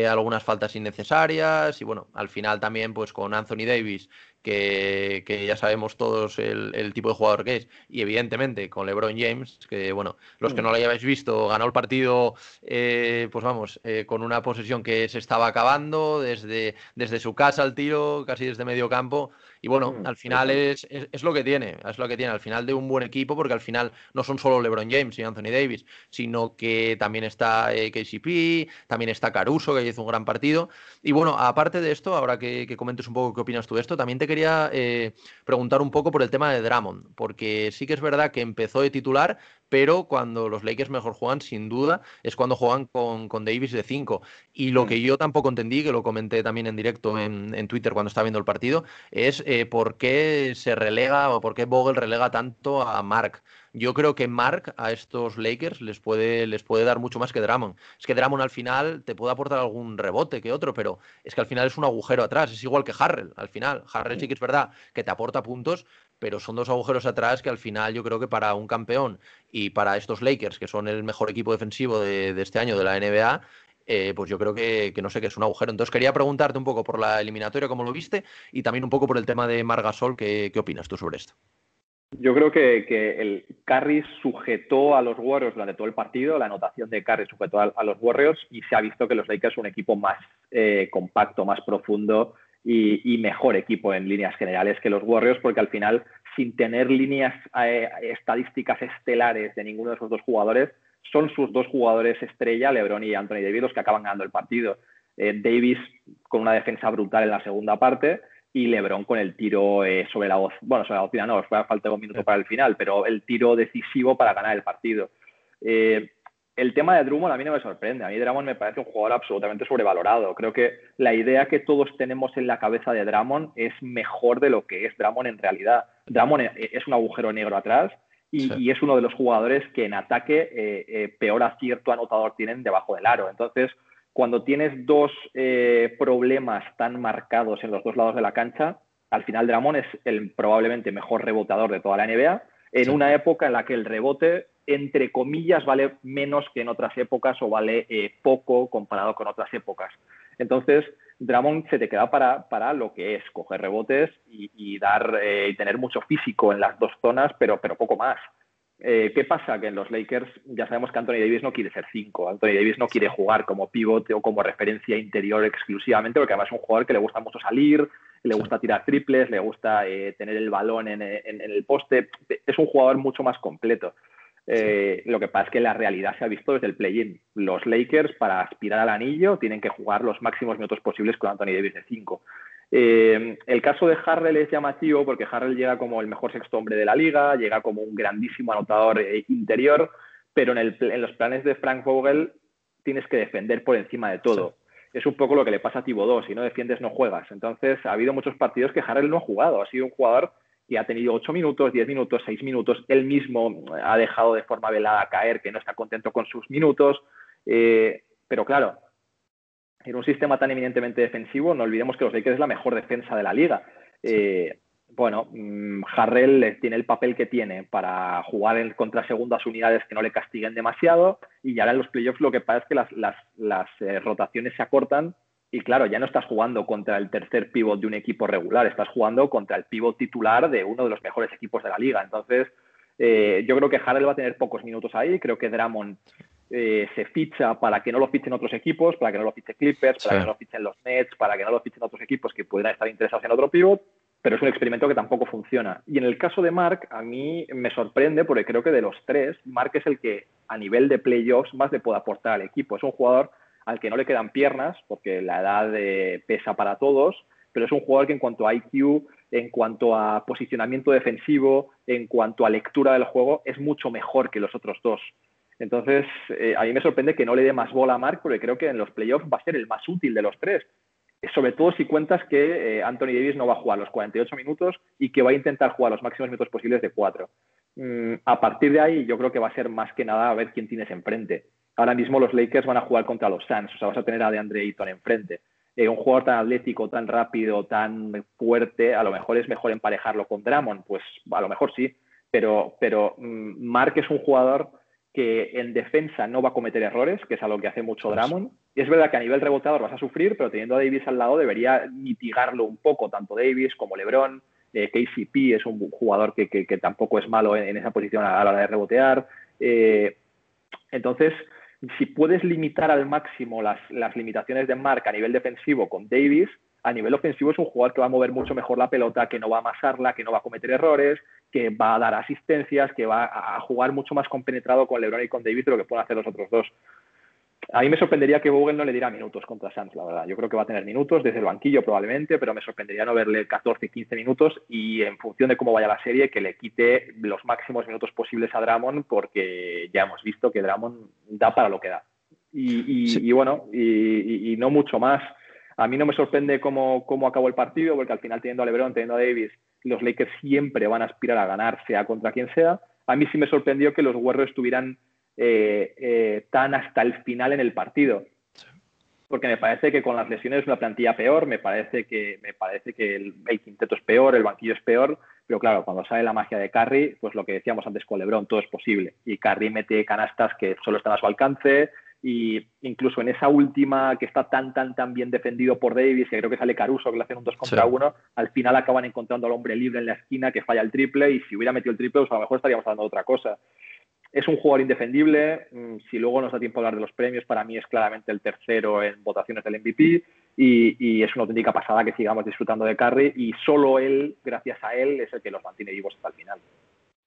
algunas faltas innecesarias y bueno, al final también pues con Anthony Davis, que, ya sabemos todos el, tipo de jugador que es, y evidentemente con LeBron James, que bueno, los que mm. no lo hayáis visto, ganó el partido, eh, pues vamos, eh, con una posesión que se estaba acabando desde, desde su casa al tiro, casi desde medio campo, y bueno, mm, al final es, es, lo que tiene, es lo que tiene, al final de un buen equipo, porque al final no son solo LeBron James y Anthony Davis, sino que también está eh, KCP, también está Caruso, que hizo un gran partido. Y bueno, aparte de esto, ahora que, comentes un poco qué opinas tú de esto, también te quería eh, preguntar un poco por el tema de Drummond, porque sí que es verdad que empezó de titular, pero cuando los Lakers mejor juegan, sin duda, es cuando juegan con, con Davis de 5. Y lo que yo tampoco entendí, que lo comenté también en directo en, en Twitter cuando estaba viendo el partido, es eh, por qué se relega o por qué Vogel relega tanto a Mark. Yo creo que Mark a estos Lakers les puede, les puede dar mucho más que Drummond. Es que Drummond al final te puede aportar algún rebote que otro, pero es que al final es un agujero atrás. Es igual que Harrell al final. Harrell sí que es verdad que te aporta puntos, pero son dos agujeros atrás que al final yo creo que para un campeón y para estos Lakers, que son el mejor equipo defensivo de, este año de la NBA, eh, pues yo creo que, no sé, qué es un agujero. Entonces quería preguntarte un poco por la eliminatoria, cómo lo viste, y también un poco por el tema de Margasol, ¿qué, qué opinas tú sobre esto? Yo creo que, el Curry sujetó a los Warriors durante todo el partido, la anotación de Curry sujetó a, los Warriors y se ha visto que los Lakers son un equipo más eh, compacto, más profundo y, mejor equipo en líneas generales que los Warriors, porque al final, sin tener líneas eh, estadísticas estelares de ninguno de esos dos jugadores, son sus dos jugadores estrella, LeBron y Anthony Davis, los que acaban ganando el partido. Eh, Davis con una defensa brutal en la segunda parte y LeBron con el tiro eh, sobre la voz, bueno, sobre la bocina no, fue a falta de un minuto para el final, pero el tiro decisivo para ganar el partido. Eh, el tema de Drummond a mí no me sorprende. A mí Drummond me parece un jugador absolutamente sobrevalorado. Creo que la idea que todos tenemos en la cabeza de Drummond es mejor de lo que es Drummond en realidad. Drummond e, es un agujero negro atrás y, es uno de los jugadores que en ataque eh, peor acierto anotador tienen debajo del aro. Entonces, cuando tienes dos eh, problemas tan marcados en los dos lados de la cancha, al final Dramon es el probablemente mejor rebotador de toda la NBA, en una época en la que el rebote, entre comillas, vale menos que en otras épocas o vale eh, poco comparado con otras épocas. Entonces, Dramon se te queda para, para lo que es, coger rebotes y, dar eh, y tener mucho físico en las dos zonas, pero, pero poco más. Eh, ¿Qué pasa? Que en los Lakers ya sabemos que Anthony Davis no quiere ser cinco. Anthony Davis no quiere jugar como pivote o como referencia interior exclusivamente, porque además es un jugador que le gusta mucho salir, le gusta tirar triples, le gusta tener el balón en, el poste. Es un jugador mucho más completo. Eh, lo que pasa es que la realidad se ha visto desde el play-in. Los Lakers, para aspirar al anillo, tienen que jugar los máximos minutos posibles con Anthony Davis de cinco. Eh, el caso de Harrell es llamativo porque Harrell llega como el mejor sexto hombre de la liga, llega como un grandísimo anotador eh, interior, pero en, los planes de Frank Vogel tienes que defender por encima de todo. Es un poco lo que le pasa a Thibodeau, si no defiendes no juegas. Entonces ha habido muchos partidos que Harrell no ha jugado, ha sido un jugador que ha tenido 8 minutos, 10 minutos, 6 minutos, él mismo ha dejado de forma velada caer que no está contento con sus minutos, eh, pero claro, en un sistema tan eminentemente defensivo, no olvidemos que los Lakers es la mejor defensa de la liga. Eh, bueno, mm, Harrell tiene el papel que tiene para jugar en contra segundas unidades que no le castiguen demasiado y ya ahora en los playoffs lo que pasa es que las, eh, rotaciones se acortan y claro, ya no estás jugando contra el tercer pivot de un equipo regular, estás jugando contra el pivot titular de uno de los mejores equipos de la liga. Entonces, eh, yo creo que Harrell va a tener pocos minutos ahí, creo que Drummond eh, se ficha para que no lo fichen otros equipos, para que no lo fiche Clippers, para que no lo fichen los Nets, para que no lo fichen otros equipos que pudieran estar interesados en otro pivot, pero es un experimento que tampoco funciona. Y en el caso de Mark, a mí me sorprende porque creo que de los tres, Mark es el que a nivel de playoffs más le puede aportar al equipo. Es un jugador al que no le quedan piernas, porque la edad eh, pesa para todos, pero es un jugador que en cuanto a IQ, en cuanto a posicionamiento defensivo, en cuanto a lectura del juego, es mucho mejor que los otros dos. Entonces, eh, a mí me sorprende que no le dé más bola a Mark, porque creo que en los playoffs va a ser el más útil de los tres. Sobre todo si cuentas que eh, Anthony Davis no va a jugar los 48 minutos y que va a intentar jugar los máximos minutos posibles de cuatro. Mm, a partir de ahí, yo creo que va a ser más que nada a ver quién tienes enfrente. Ahora mismo los Lakers van a jugar contra los Suns, o sea, vas a tener a DeAndre Ayton enfrente. Eh, un jugador tan atlético, tan rápido, tan fuerte, a lo mejor es mejor emparejarlo con Drummond, pues a lo mejor sí, pero, pero mm, Mark es un jugador que en defensa no va a cometer errores, que es algo que hace mucho Drummond. Y es verdad que a nivel rebotador vas a sufrir, pero teniendo a Davis al lado debería mitigarlo un poco, tanto Davis como LeBron. Eh, KCP es un jugador que, tampoco es malo en, esa posición a, la hora de rebotear. Eh, entonces, si puedes limitar al máximo las, las limitaciones de marca a nivel defensivo con Davis, a nivel ofensivo es un jugador que va a mover mucho mejor la pelota, que no va a amasarla, que no va a cometer errores, que va a dar asistencias, que va a jugar mucho más compenetrado con LeBron y con David de lo que pueden hacer los otros dos. A mí me sorprendería que Vogel no le diera minutos contra Sanz, la verdad. Yo creo que va a tener minutos desde el banquillo probablemente, pero me sorprendería no verle 14, 15 minutos y en función de cómo vaya la serie, que le quite los máximos minutos posibles a Dramon, porque ya hemos visto que Dramon da para lo que da. Y, bueno, y, no mucho más. A mí no me sorprende cómo, cómo acabó el partido, porque al final teniendo a LeBron, teniendo a Davis, los Lakers siempre van a aspirar a ganar, sea contra quien sea. A mí sí me sorprendió que los Warriors estuvieran eh, eh, tan hasta el final en el partido. Porque me parece que con las lesiones es una plantilla peor, me parece que, me parece que el, quinteto es peor, el banquillo es peor, pero claro, cuando sale la magia de Curry, pues lo que decíamos antes con LeBron, todo es posible. Y Curry mete canastas que solo están a su alcance, y incluso en esa última que está tan, tan, tan bien defendido por Davis, que creo que sale Caruso, que le hacen un 2 contra 1, al final acaban encontrando al hombre libre en la esquina que falla el triple y si hubiera metido el triple, pues a lo mejor estaríamos hablando de otra cosa. Es un jugador indefendible, mm, si luego nos da tiempo a hablar de los premios, para mí es claramente el tercero en votaciones del MVP y, y es una auténtica pasada que sigamos disfrutando de Curry y solo él, gracias a él, es el que los mantiene vivos hasta el final.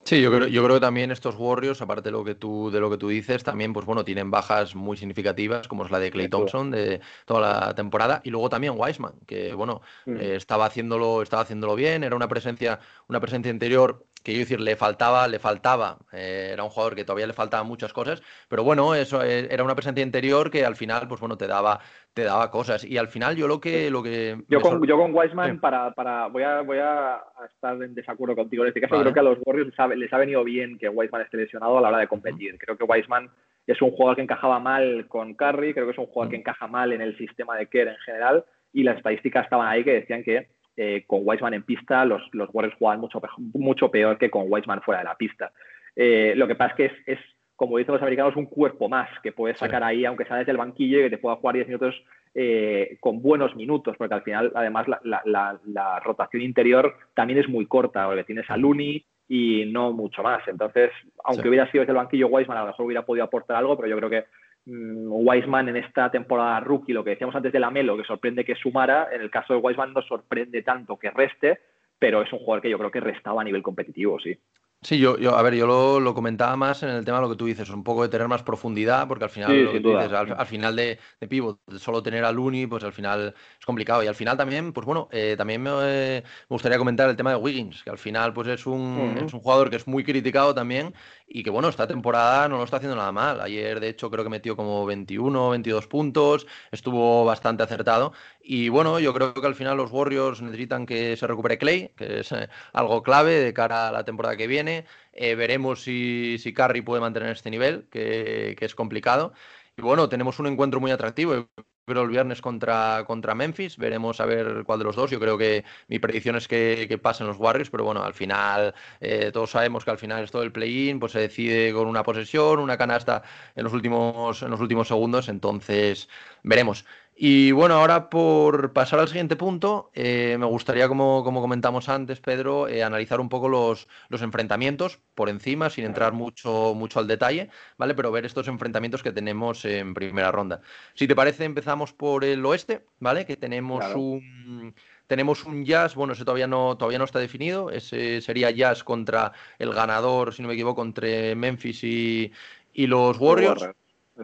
Sí, yo creo, yo creo que también estos Warriors, aparte de lo que tú, de lo que tú dices, también, pues bueno, tienen bajas muy significativas, como es la de Clay Thompson de toda la temporada, y luego también Wiseman, que bueno, mm. eh, estaba haciéndolo, estaba haciéndolo bien, era una presencia, una presencia interior que yo decir, le faltaba, le faltaba, eh, era un jugador que todavía le faltaban muchas cosas, pero bueno, eso eh, era una presencia interior que al final, pues bueno, te daba, te daba cosas. Y al final yo lo que... Lo que yo, con, yo con Wiseman, para, para, voy, a, voy a estar en desacuerdo contigo. En este caso, creo que a los Warriors les ha, les ha, venido bien que Wiseman esté lesionado a la hora de competir. Creo que Wiseman es un jugador que encajaba mal con Curry, creo que es un jugador que encaja mal en el sistema de Kerr en general y las estadísticas estaban ahí que decían que eh, con Wiseman en pista los, los Warriors jugaban mucho, mucho peor que con Wiseman fuera de la pista. Eh, lo que pasa es que es, es, como dicen los americanos, un cuerpo más que puedes sacar ahí, aunque sea desde el banquillo y que te pueda jugar 10 minutos eh, con buenos minutos, porque al final, además, la, la, la, rotación interior también es muy corta, porque tienes a Looney y no mucho más. Entonces, aunque hubiera sido desde el banquillo Wiseman, a lo mejor hubiera podido aportar algo, pero yo creo que Wiseman en esta temporada rookie, lo que decíamos antes de la Melo, que sorprende que sumara, en el caso de Wiseman no sorprende tanto que reste, pero es un jugador que yo creo que restaba a nivel competitivo, sí. Sí, yo, yo, a ver, yo lo, lo, comentaba más en el tema de lo que tú dices, un poco de tener más profundidad, porque al final, sí, lo que dices, al, al, final de, de pivot, solo tener a Looney, pues al final es complicado. Y al final también, pues bueno, eh, también me, eh, me, gustaría comentar el tema de Wiggins, que al final pues es un, uh -huh. es un jugador que es muy criticado también y que bueno, esta temporada no lo está haciendo nada mal. Ayer, de hecho, creo que metió como 21, 22 puntos, estuvo bastante acertado. Y bueno, yo creo que al final los Warriors necesitan que se recupere Clay, que es eh, algo clave de cara a la temporada que viene. Eh, veremos si, si Curry puede mantener este nivel, que, que, es complicado. Y bueno, tenemos un encuentro muy atractivo. Pero el viernes contra, contra Memphis, veremos a ver cuál de los dos. Yo creo que mi predicción es que, que pasen los Warriors, pero bueno, al final eh, todos sabemos que al final esto del play-in pues se decide con una posesión, una canasta en los últimos, en los últimos segundos, entonces veremos. Y bueno, ahora por pasar al siguiente punto, eh, me gustaría, como, como, comentamos antes, Pedro, eh, analizar un poco los, los, enfrentamientos por encima, sin entrar mucho, mucho al detalle, ¿vale? Pero ver estos enfrentamientos que tenemos en primera ronda. Si te parece, empezamos por el oeste, ¿vale? Que tenemos claro. un tenemos un Jazz, bueno, ese todavía no, todavía no está definido, ese sería Jazz contra el ganador, si no me equivoco, entre Memphis y, y los Warriors.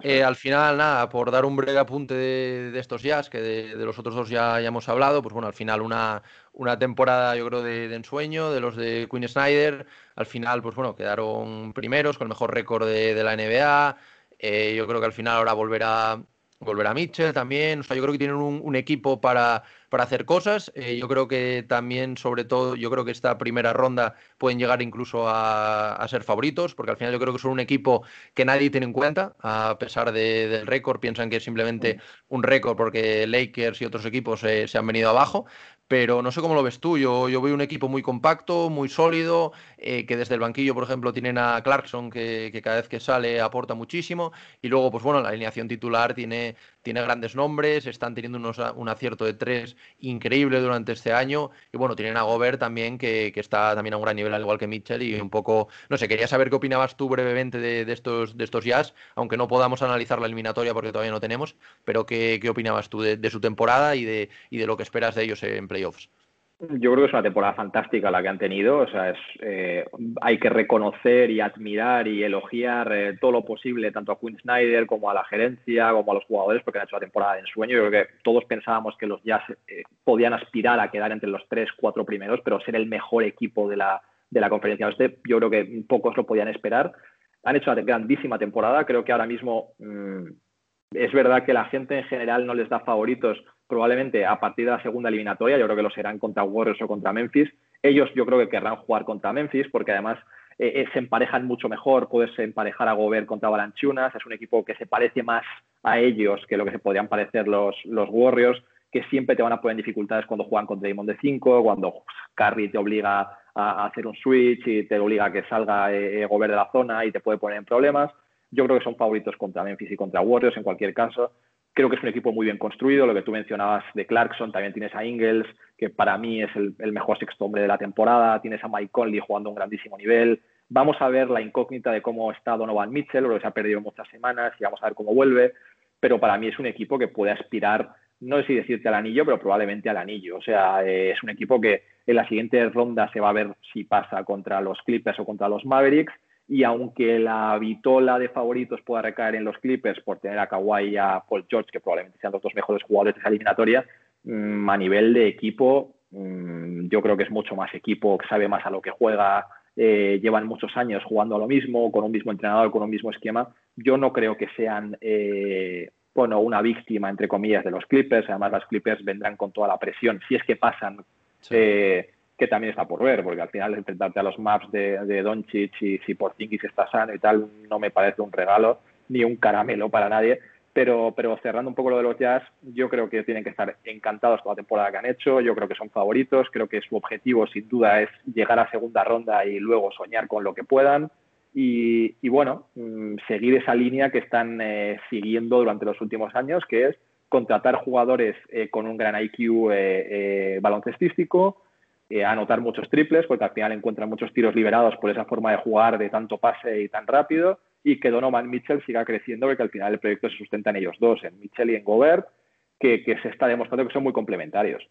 Eh, al final, nada, por dar un breve apunte de, de estos jazz, que de, de, los otros dos ya, ya, hemos hablado, pues bueno, al final una, una temporada, yo creo, de, de, ensueño de los de Quinn Snyder. Al final, pues bueno, quedaron primeros con el mejor récord de, de, la NBA. Eh, yo creo que al final ahora volverá, volverá Mitchell también. O sea, yo creo que tienen un, un equipo para, para hacer cosas. Eh, yo creo que también, sobre todo, yo creo que esta primera ronda pueden llegar incluso a, a, ser favoritos, porque al final yo creo que son un equipo que nadie tiene en cuenta, a pesar de, del récord, piensan que es simplemente un récord porque Lakers y otros equipos eh, se han venido abajo, pero no sé cómo lo ves tú. Yo, yo veo un equipo muy compacto, muy sólido, eh, que desde el banquillo, por ejemplo, tienen a Clarkson, que, que, cada vez que sale aporta muchísimo, y luego, pues bueno, la alineación titular tiene, tiene grandes nombres, están teniendo unos, un acierto de tres increíble durante este año, y bueno, tienen a Gobert también, que, que, está también a un gran nivel, al igual que Mitchell, y un poco, no sé, quería saber qué opinabas tú brevemente de, de estos, de estos Jazz, aunque no podamos analizar la eliminatoria porque todavía no tenemos, pero qué, qué opinabas tú de, de su temporada y de, y de lo que esperas de ellos en playoffs. Yo creo que es una temporada fantástica la que han tenido. O sea, es, eh, hay que reconocer y admirar y elogiar eh, todo lo posible, tanto a Quinn Snyder como a la gerencia, como a los jugadores, porque han hecho la temporada de ensueño. Yo creo que todos pensábamos que los Jazz eh, podían aspirar a quedar entre los tres, cuatro primeros, pero ser el mejor equipo de la, de la conferencia oeste, yo creo que pocos lo podían esperar. Han hecho una grandísima temporada. Creo que ahora mismo mmm, es verdad que la gente en general no les da favoritos probablemente a partir de la segunda eliminatoria, yo creo que lo serán contra Warriors o contra Memphis. Ellos yo creo que querrán jugar contra Memphis porque además eh, eh, se emparejan mucho mejor, puedes emparejar a Gobert contra Balanchunas, es un equipo que se parece más a ellos que lo que se podrían parecer los, Warriors, que siempre te van a poner dificultades cuando juegan con Draymond de 5, cuando Curry te obliga a, hacer un switch y te obliga a que salga eh, Gobert de la zona y te puede poner en problemas. Yo creo que son favoritos contra Memphis y contra Warriors en cualquier caso. Creo que es un equipo muy bien construido. Lo que tú mencionabas de Clarkson, también tienes a Ingles, que para mí es el, mejor sexto hombre de la temporada. Tienes a Mike Conley jugando a un grandísimo nivel. Vamos a ver la incógnita de cómo está Donovan Mitchell, lo que se ha perdido muchas semanas, y vamos a ver cómo vuelve. Pero para mí es un equipo que puede aspirar, no sé si decirte al anillo, pero probablemente al anillo. O sea, eh, es un equipo que en la siguiente ronda se va a ver si pasa contra los Clippers o contra los Mavericks y aunque la vitola de favoritos pueda recaer en los Clippers por tener a Kawhi y a Paul George, que probablemente sean los dos mejores jugadores de esa eliminatoria, mmm, a nivel de equipo, mmm, yo creo que es mucho más equipo, que sabe más a lo que juega, eh, llevan muchos años jugando a lo mismo, con un mismo entrenador, con un mismo esquema. Yo no creo que sean, eh, bueno, una víctima, entre comillas, de los Clippers. Además, los Clippers vendrán con toda la presión, si es que pasan. Sí. Eh, que también está por ver, porque al final enfrentarte a los maps de, de Doncic y si Porzingis está sano y tal, no me parece un regalo. ni un caramelo para nadie. Pero, pero cerrando un poco lo de los Jazz, yo creo que tienen que estar encantados con la temporada que han hecho. Yo creo que son favoritos. Creo que su objetivo, sin duda, es llegar a segunda ronda y luego soñar con lo que puedan. Y, y bueno, mm, seguir esa línea que están eh, siguiendo durante los últimos años, que es contratar jugadores eh, con un gran IQ eh, eh, anotar muchos triples, porque al final encuentran muchos tiros liberados por esa forma de jugar de tanto pase y tan rápido, y que Donovan Mitchell siga creciendo, porque al final el proyecto se sustenta en ellos dos, en Mitchell y en Gobert, que, que se está demostrando que son muy complementarios.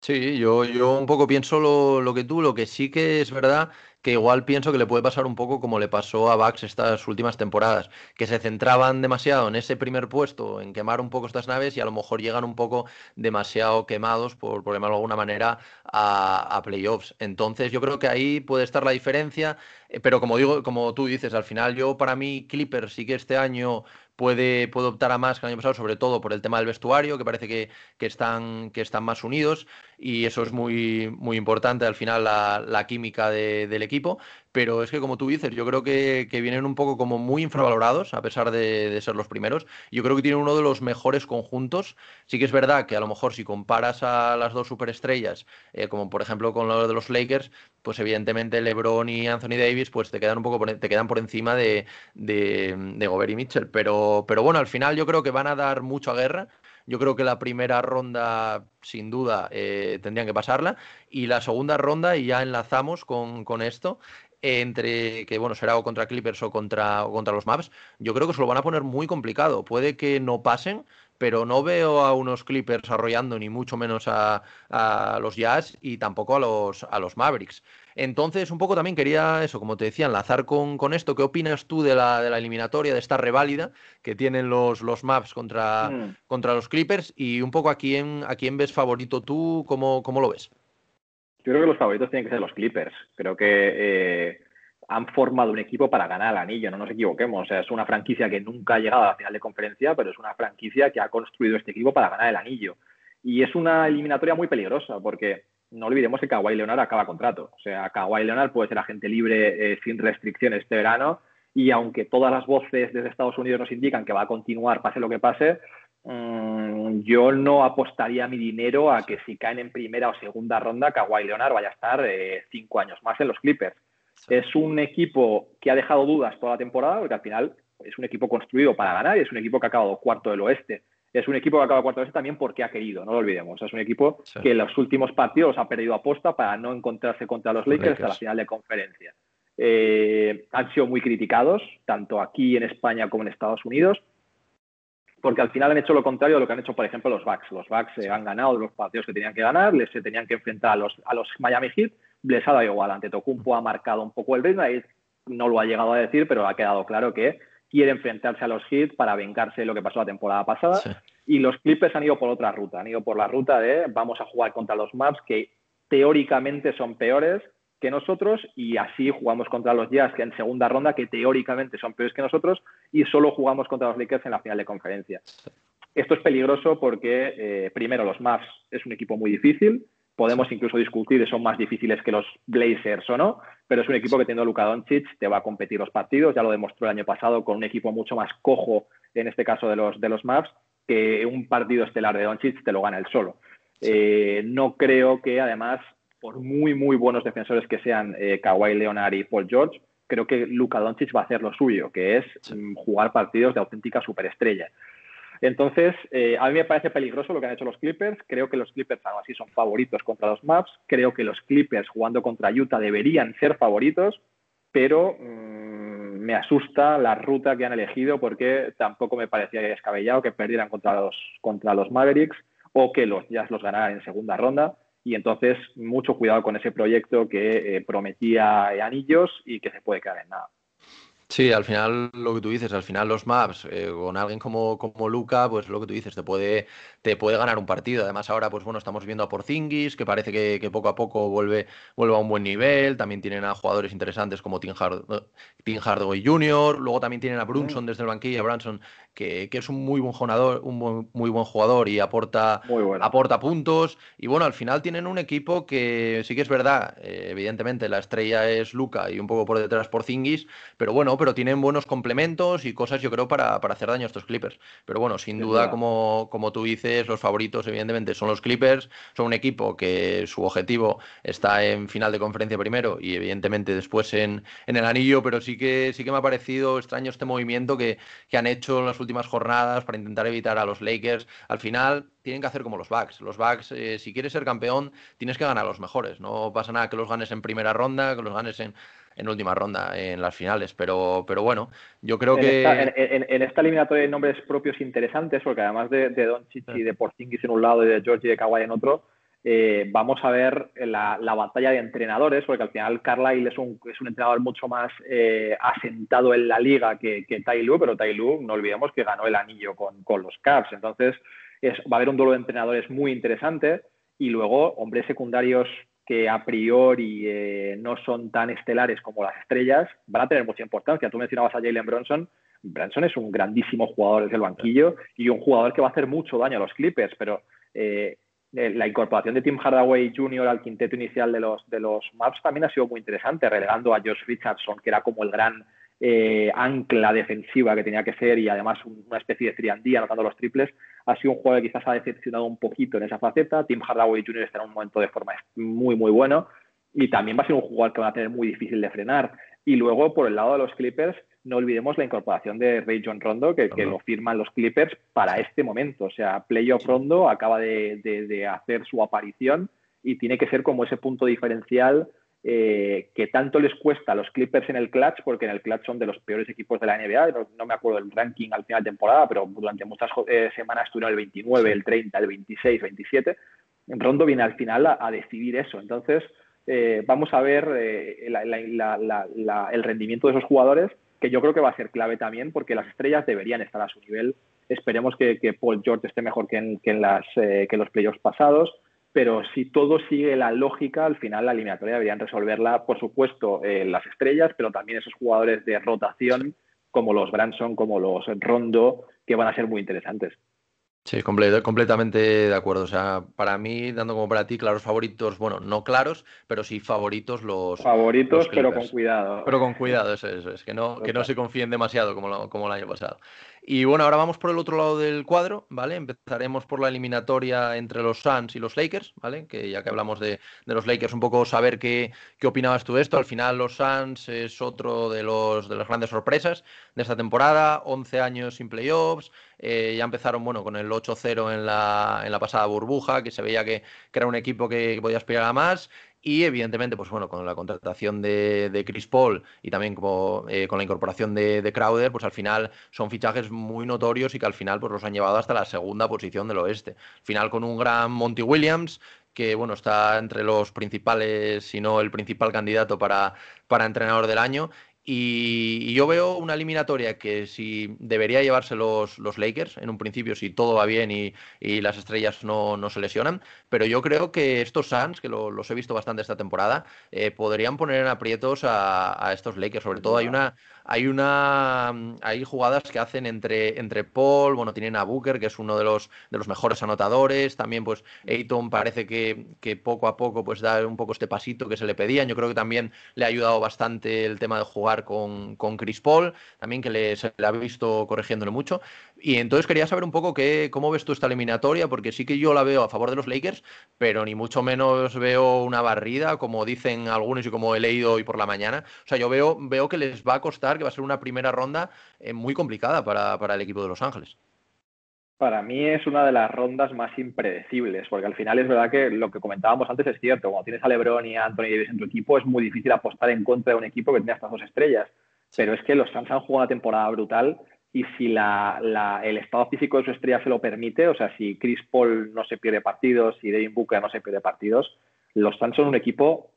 Sí, yo, yo un poco pienso lo, lo, que tú, lo que sí que es verdad que igual pienso que le puede pasar un poco como le pasó a Bax estas últimas temporadas, que se centraban demasiado en ese primer puesto, en quemar un poco estas naves y a lo mejor llegan un poco demasiado quemados, por, por llamarlo de alguna manera, a, a, playoffs. Entonces yo creo que ahí puede estar la diferencia, eh, pero como digo, como tú dices, al final yo para mí Clipper sí que este año puede, puede optar a más que el año pasado, sobre todo por el tema del vestuario, que parece que, que, están, que están más unidos y eso es muy, muy importante al final la, la química de, del equipo. Pero es que, como tú dices, yo creo que, que vienen un poco como muy infravalorados, a pesar de, de, ser los primeros. Yo creo que tienen uno de los mejores conjuntos. Sí que es verdad que a lo mejor si comparas a las dos superestrellas, eh, como por ejemplo con lo de los Lakers, pues evidentemente LeBron y Anthony Davis, pues te quedan un poco por, te quedan por encima de, de, de Gobert y Mitchell. Pero, pero bueno, al final yo creo que van a dar mucha guerra. Yo creo que la primera ronda, sin duda, eh, tendrían que pasarla. Y la segunda ronda, y ya enlazamos con, con esto, entre que bueno será o contra Clippers o contra, o contra los Maps, yo creo que se lo van a poner muy complicado. Puede que no pasen, pero no veo a unos Clippers arrollando ni mucho menos a, a, los Jazz y tampoco a los, a los Mavericks. Entonces, un poco también quería eso, como te decía, enlazar con, con esto. ¿Qué opinas tú de la, de la, eliminatoria, de esta reválida que tienen los, los Maps contra, mm. contra los Clippers? Y un poco a quién, a quién ves favorito tú, ¿cómo, cómo lo ves? Yo creo que los favoritos tienen que ser los Clippers. Creo que eh, han formado un equipo para ganar el anillo, no nos equivoquemos. O sea, es una franquicia que nunca ha llegado a la final de conferencia, pero es una franquicia que ha construido este equipo para ganar el anillo. Y es una eliminatoria muy peligrosa porque no olvidemos que Kawhi Leonard acaba contrato. O sea, Kawhi Leonard puede ser agente libre eh, sin restricciones este verano y aunque todas las voces desde Estados Unidos nos indican que va a continuar pase lo que pase, mmm, yo no apostaría mi dinero a que si caen en primera o segunda ronda, Kawhi Leonard vaya a estar eh, cinco años más en los Clippers. Sí. Es un equipo que ha dejado dudas toda la temporada, porque al final es un equipo construido para ganar y es un equipo que ha acabado cuarto del oeste. Es un equipo que ha acabado cuarto del oeste también porque ha querido, no lo olvidemos. Es un equipo sí. que en los últimos partidos ha perdido aposta para no encontrarse contra los Lakers, Lakers. hasta la final de conferencia. Eh, han sido muy criticados, tanto aquí en España como en Estados Unidos, porque al final han hecho lo contrario de lo que han hecho, por ejemplo, los Bucks. Los Bucks eh, han ganado los partidos que tenían que ganar, les se tenían que enfrentar a los, a los Miami Heat, les ha dado igual. Ante Tocumpo ha marcado un poco el ritmo, ahí no lo ha llegado a decir, pero ha quedado claro que quiere enfrentarse a los Heat para vengarse de lo que pasó la temporada pasada. Sí. Y los Clippers han ido por otra ruta, han ido por la ruta de vamos a jugar contra los Maps que teóricamente son peores que nosotros y así jugamos contra los Jazz que en segunda ronda que teóricamente son peores que nosotros y solo jugamos contra los Lakers en la final de conferencia. Esto es peligroso porque eh, primero los Mavs es un equipo muy difícil, podemos incluso discutir si son más difíciles que los Blazers o no, pero es un equipo que teniendo a Luka Doncic te va a competir los partidos, ya lo demostró el año pasado con un equipo mucho más cojo, en este caso de los, de los Mavs, que un partido estelar de Doncic te lo gana él solo. Eh, no creo que además por muy, muy buenos defensores que sean eh, Kawhi Leonard y Paul George, creo que Luka Doncic va a hacer lo suyo, que es sí. Mm, jugar partidos de auténtica superestrella. Entonces, eh, a mí me parece peligroso lo que han hecho los Clippers. Creo que los Clippers, aún así, son favoritos contra los Maps. Creo que los Clippers jugando contra Utah deberían ser favoritos, pero mmm, me asusta la ruta que han elegido porque tampoco me parecía descabellado que perdieran contra los, contra los Mavericks o que los Jazz los ganaran en segunda ronda y entonces mucho cuidado con ese proyecto que eh, prometía anillos y que se puede quedar en nada. Sí, al final lo que tú dices, al final los maps, eh, con alguien como, como Luca, pues lo que tú dices, te puede, te puede ganar un partido. Además, ahora, pues bueno, estamos viendo a Porzingis, que parece que, que poco a poco vuelve, vuelve a un buen nivel. También tienen a jugadores interesantes como Tim, Hard, Tim Hardaway Jr., luego también tienen a Brunson desde el banquillo, a Branson, que, es un muy buen jugador, un muy buen jugador y aporta, aporta puntos. Y bueno, al final tienen un equipo que sí que es verdad, eh, evidentemente la estrella es Luca y un poco por detrás por Zingis, pero bueno, pero tienen buenos complementos y cosas yo creo para, hacer daño a estos Clippers. Pero bueno, sin duda, como, como tú dices, los favoritos evidentemente son los Clippers, son un equipo que su objetivo está en final de conferencia primero y evidentemente después en, en el anillo, pero sí que, sí que me ha parecido extraño este movimiento que, que han hecho en las últimas jornadas para intentar evitar a los Lakers. Al final tienen que hacer como los Bucks. Los Bucks, eh, si quieres ser campeón, tienes que ganar a los mejores. No pasa nada que los ganes en primera ronda, que los ganes en, en última ronda, en las finales. Pero, pero bueno, yo creo que. en, esta eliminatoria hay nombres propios interesantes, porque además de, de Doncic y de Porzingis en un lado y de George y de Kawhi en otro, eh, vamos a ver la, batalla de entrenadores, porque al final Carlisle es un, es un entrenador mucho más eh, asentado en la liga que, que Tai pero Tai no olvidemos que ganó el anillo con, con los Cavs. Entonces, va a haber un duelo de entrenadores muy interesante y luego hombres secundarios que a priori eh, no son tan estelares como las estrellas van a tener mucha importancia. Tú mencionabas a Jalen Bronson. Bronson es un grandísimo jugador desde el banquillo y un jugador que va a hacer mucho daño a los Clippers, pero la incorporación de Tim Hardaway Jr. al quinteto inicial de los, de los Maps también ha sido muy interesante, relegando a Josh Richardson, que era como el gran eh, ancla defensiva que tenía que ser y además una especie de triandía anotando los triples. Ha sido un jugador que quizás ha decepcionado un poquito en esa faceta. Tim Hardaway Jr. está en un momento de forma muy, muy bueno y también va a ser un jugador que va a tener muy difícil de frenar. Y luego, por el lado de los Clippers, no olvidemos la incorporación de Ray John Rondo, que, lo firman los Clippers para este momento. O sea, Playoff Rondo acaba de, hacer su aparición y tiene que ser como ese punto diferencial eh, que tanto les cuesta a los Clippers en el clutch, porque en el clutch son de los peores equipos de la NBA. No, me acuerdo del ranking al final de temporada, pero durante muchas eh, semanas estuvieron el 29, el 30, el 26, 27. Rondo viene al final a, decidir eso. Entonces, eh, vamos a ver el rendimiento de esos jugadores que yo creo que va a ser clave también porque las estrellas deberían estar a su nivel. Esperemos que, Paul George esté mejor que en, que en las, eh, que los playoffs pasados, pero si todo sigue la lógica, al final la eliminatoria deberían resolverla, por supuesto, eh, las estrellas, pero también esos jugadores de rotación como los Branson, como los Rondo, que van a ser muy interesantes. Sí, completamente de acuerdo. O sea, para mí, dando como para ti, claros favoritos, bueno, no claros, pero sí favoritos los. Favoritos, pero con cuidado. Pero con cuidado, eso, es, que no, que no se confíen demasiado como, como el año pasado. Y bueno, ahora vamos por el otro lado del cuadro, ¿vale? Empezaremos por la eliminatoria entre los Suns y los Lakers, ¿vale? Que ya que hablamos de, los Lakers, un poco saber qué, qué, opinabas tú de esto. Al final los Suns es otro de, los, de las grandes sorpresas de esta temporada, 11 años sin playoffs, eh, ya empezaron bueno, con el 8-0 en la, en la pasada burbuja, que se veía que, que era un equipo que podía aspirar a más y evidentemente, pues bueno, con la contratación de, Chris Paul y también como, eh, con la incorporación de, Crowder, pues al final son fichajes muy notorios y que al final pues los han llevado hasta la segunda posición del oeste. Al final con un gran Monty Williams, que bueno, está entre los principales, si no el principal candidato para, para entrenador del año. Y, yo veo una eliminatoria que si debería llevarse los, los Lakers en un principio, si todo va bien y, las estrellas no, no, se lesionan, pero yo creo que estos Suns, que los he visto bastante esta temporada, eh, podrían poner en aprietos a, a, estos Lakers. Sobre todo hay una, hay una hay jugadas que hacen entre, entre Paul, bueno, tienen a Booker, que es uno de los, de los mejores anotadores, también pues Ayton parece que, que, poco a poco pues da un poco este pasito que se le pedían, yo creo que también le ha ayudado bastante el tema de jugar con, con Chris Paul, también que le, se le ha visto corrigiéndole mucho, y entonces quería saber un poco qué, cómo ves tú esta eliminatoria, porque sí que yo la veo a favor de los Lakers, pero ni mucho menos veo una barrida, como dicen algunos y como he leído hoy por la mañana, o sea, yo veo, veo que les va a costar que va a ser una primera ronda eh, muy complicada para, el equipo de Los Ángeles. Para mí es una de las rondas más impredecibles, porque al final es verdad que lo que comentábamos antes es cierto. Cuando tienes a LeBron y a Anthony Davis en tu equipo, es muy difícil apostar en contra de un equipo que tiene estas dos estrellas. Pero es que los Suns han jugado una temporada brutal y si el estado físico de su estrella se lo permite, o sea, si Chris Paul no se pierde partidos, si Devin Booker no se pierde partidos, los Suns son un equipo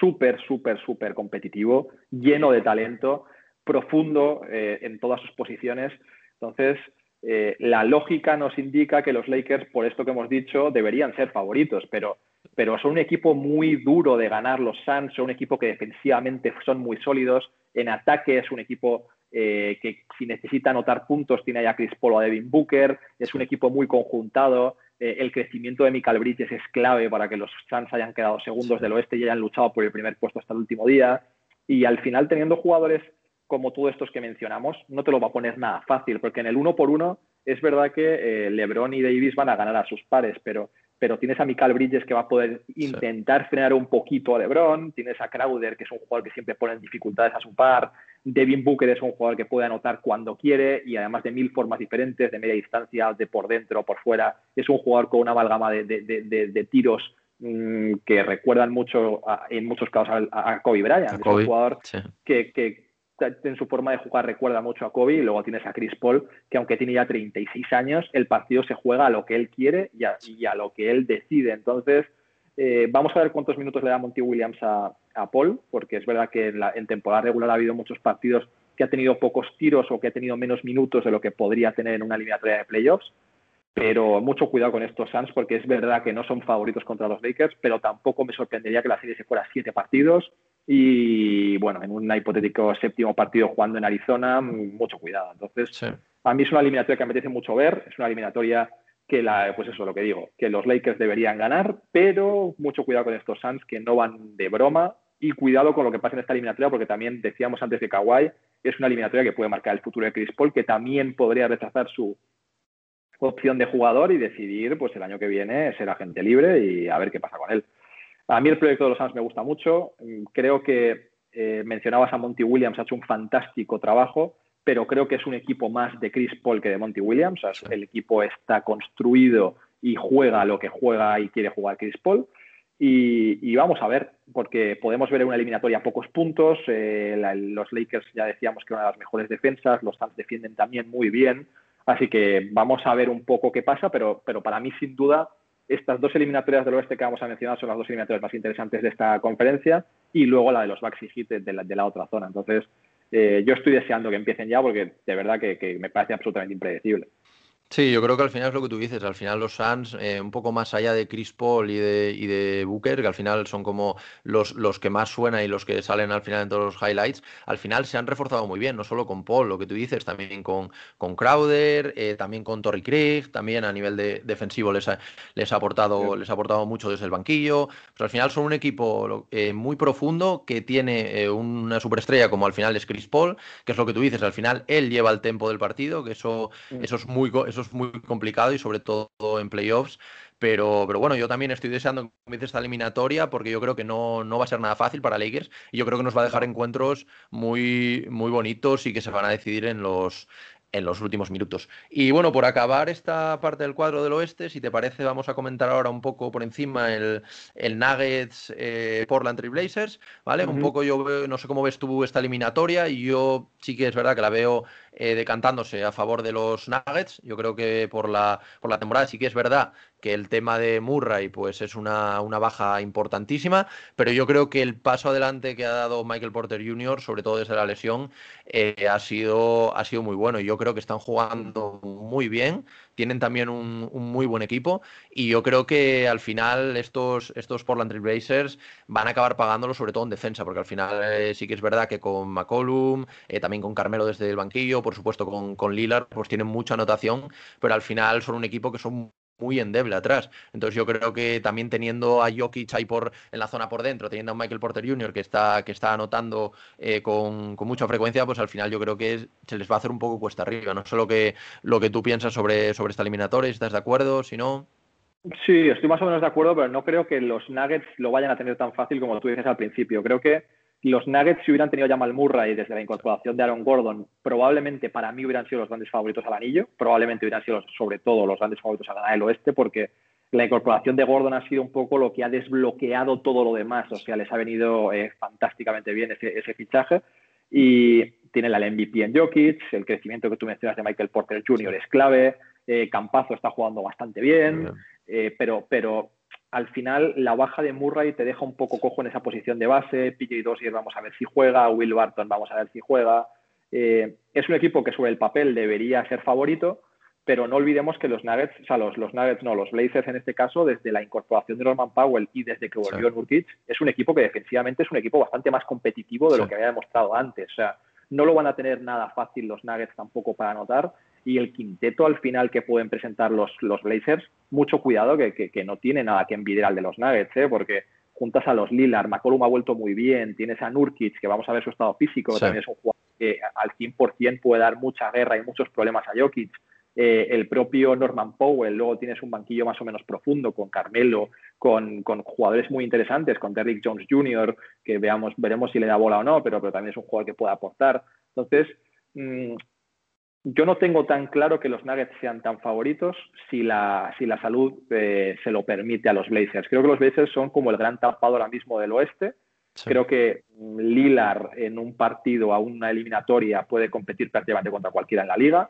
súper, súper, súper competitivo, lleno de talento profundo eh, en todas sus posiciones. Entonces, eh, la lógica nos indica que los Lakers, por esto que hemos dicho, deberían ser favoritos, pero, pero son un equipo muy duro de ganar. Los Suns son un equipo que defensivamente son muy sólidos, en ataque es un equipo eh, que si necesita anotar puntos tiene ahí a Chris Paul o a Devin Booker, es un equipo muy conjuntado, eh, el crecimiento de Michael Bridges es clave para que los Suns hayan quedado segundos del oeste y hayan luchado por el primer puesto hasta el último día, y al final teniendo jugadores como todos estos que mencionamos, no te lo va a poner nada fácil, porque en el uno por uno es verdad que LeBron y Davis van a ganar a sus pares, pero pero tienes a Michael Bridges que va a poder intentar frenar un poquito a LeBron, tienes a Crowder, que es un jugador que siempre pone dificultades a su par, Devin Booker es un jugador que puede anotar cuando quiere y además de mil formas diferentes, de media distancia, de por dentro, por fuera, es un jugador con una amalgama de, tiros mm, que recuerdan mucho, en muchos casos, a, Kobe Bryant. es un jugador que en su forma de jugar recuerda mucho a Kobe y luego tienes a Chris Paul, que aunque tiene ya 36 años, el partido se juega a lo que él quiere y a, lo que él decide. Entonces, eh, vamos a ver cuántos minutos le da Monty Williams a, Paul, porque es verdad que en, temporada regular ha habido muchos partidos que ha tenido pocos tiros o que ha tenido menos minutos de lo que podría tener en una eliminatoria de playoffs. Pero mucho cuidado con estos Suns porque es verdad que no son favoritos contra los Lakers, pero tampoco me sorprendería que la serie se fuera siete partidos y bueno, en un hipotético séptimo partido jugando en Arizona, mucho cuidado. Entonces, a mí es una eliminatoria que me apetece mucho ver, es una eliminatoria que la, pues eso, lo que digo, que los Lakers deberían ganar, pero mucho cuidado con estos Suns que no van de broma y cuidado con lo que pasa en esta eliminatoria porque también decíamos antes de Kawhi, es una eliminatoria que puede marcar el futuro de Chris Paul, que también podría rechazar su opción de jugador y decidir pues el año que viene ser agente libre y a ver qué pasa con él. A mí el proyecto de los Suns me gusta mucho. Creo que eh, mencionabas a Monty Williams, ha hecho un fantástico trabajo, pero creo que es un equipo más de Chris Paul que de Monty Williams. el equipo está construido y juega lo que juega y quiere jugar Chris Paul. Y, vamos a ver, porque podemos ver en una eliminatoria pocos puntos. Eh, los Lakers ya decíamos que una de las mejores defensas, los Suns defienden también muy bien. Así que vamos a ver un poco qué pasa, pero, pero para mí, sin duda, estas dos eliminatorias del oeste que vamos a mencionar son las dos eliminatorias más interesantes de esta conferencia y luego la de los y Heat de la, de la otra zona. Entonces, eh, yo estoy deseando que empiecen ya porque de verdad que me parece absolutamente impredecible. Sí, yo creo que al final es lo que tú dices, al final los Suns, eh, un poco más allá de Chris Paul y de, y de Booker, que al final son como los, los que más suenan y los que salen al final en todos los highlights, al final se han reforzado muy bien, no solo con Paul, lo que tú dices, también con, con Crowder, eh, también con Torrey Craig, también a nivel de, defensivo les ha, les, ha aportado, les ha aportado mucho desde el banquillo, pero al final son un equipo eh, muy profundo que tiene una superestrella como al final es Chris Paul, que es lo que tú dices, al final él lleva el tempo del partido, que eso, eso es muy eso es muy complicado y sobre todo en playoffs. Pero, pero bueno, yo también estoy deseando que comience esta eliminatoria porque yo creo que no, no va a ser nada fácil para Lakers y yo creo que nos va a dejar encuentros muy, muy bonitos y que se van a decidir en los, en los últimos minutos. Y bueno, por acabar esta parte del cuadro del oeste, si te parece, vamos a comentar ahora un poco por encima el, el Nuggets eh, Portland Trailblazers, ¿vale? Un poco yo no sé cómo ves tú esta eliminatoria y yo sí que es verdad que la veo eh, decantándose a favor de los Nuggets. Yo creo que por la, por la temporada sí que es verdad que el tema de Murray pues es una, una, baja importantísima, pero yo creo que el paso adelante que ha dado Michael Porter Jr., sobre todo desde la lesión, eh, ha, sido, ha sido muy bueno. Yo creo que están jugando muy bien, tienen también un, muy buen equipo y yo creo que al final estos, estos Portland Trail Blazers van a acabar pagándolo sobre todo en defensa, porque al final eh, sí que es verdad que con McCollum, también con Carmelo desde el banquillo, por supuesto con, con Lillard, pues tienen mucha anotación, pero al final son un equipo que son muy endeble atrás. Entonces yo creo que también teniendo a Jokic ahí por, en la zona por dentro, teniendo a Michael Porter Jr. que está, que está anotando eh, con, mucha frecuencia, pues al final yo creo que se les va a hacer un poco cuesta arriba. No sé lo que, lo que tú piensas sobre, sobre esta eliminatoria, si estás de acuerdo, si no. Sí, estoy más o menos de acuerdo, pero no creo que los Nuggets lo vayan a tener tan fácil como tú dices al principio. Creo que los Nuggets, si hubieran tenido ya Mal Murray desde la incorporación de Aaron Gordon, probablemente para mí hubieran sido los grandes favoritos al anillo. Probablemente hubieran sido, sobre todo, los grandes favoritos a ganar el oeste, porque la incorporación de Gordon ha sido un poco lo que ha desbloqueado todo lo demás. O sea, les ha venido eh, fantásticamente bien ese, fichaje. Y tiene la MVP en Jokic, el crecimiento que tú mencionas de Michael Porter Jr. es clave, eh, Campazo está jugando bastante bien, eh, pero, pero al final la baja de Murray te deja un poco cojo en esa posición de base, PJ Dossier vamos a ver si juega, Will Barton vamos a ver si juega. Eh, es un equipo que sobre el papel debería ser favorito, pero no olvidemos que los Nuggets, o sea, los, Nuggets, no, los Blazers en este caso, desde la incorporación de Norman Powell y desde que volvió sí. Nurkic, es un equipo que defensivamente es un equipo bastante más competitivo de lo que había demostrado antes. O sea, no lo van a tener nada fácil los Nuggets tampoco para anotar. Y el quinteto al final que pueden presentar los, los Blazers, mucho cuidado que, que, no tiene nada que envidiar al de los Nuggets, ¿eh? porque juntas a los Lillard, McCollum ha vuelto muy bien, tienes a Nurkic, que vamos a ver su estado físico, también es un jugador que al 100% puede dar mucha guerra y muchos problemas a Jokic. Eh, el propio Norman Powell, luego tienes un banquillo más o menos profundo con Carmelo, con, jugadores muy interesantes, con Derrick Jones Jr., que veamos, veremos si le da bola o no, pero, pero también es un jugador que puede aportar. Entonces, mm, yo no tengo tan claro que los Nuggets sean tan favoritos si la, si la salud eh, se lo permite a los Blazers. Creo que los Blazers son como el gran tapado ahora mismo del oeste. Creo que mm, Lillard en un partido a una eliminatoria puede competir prácticamente contra cualquiera en la liga.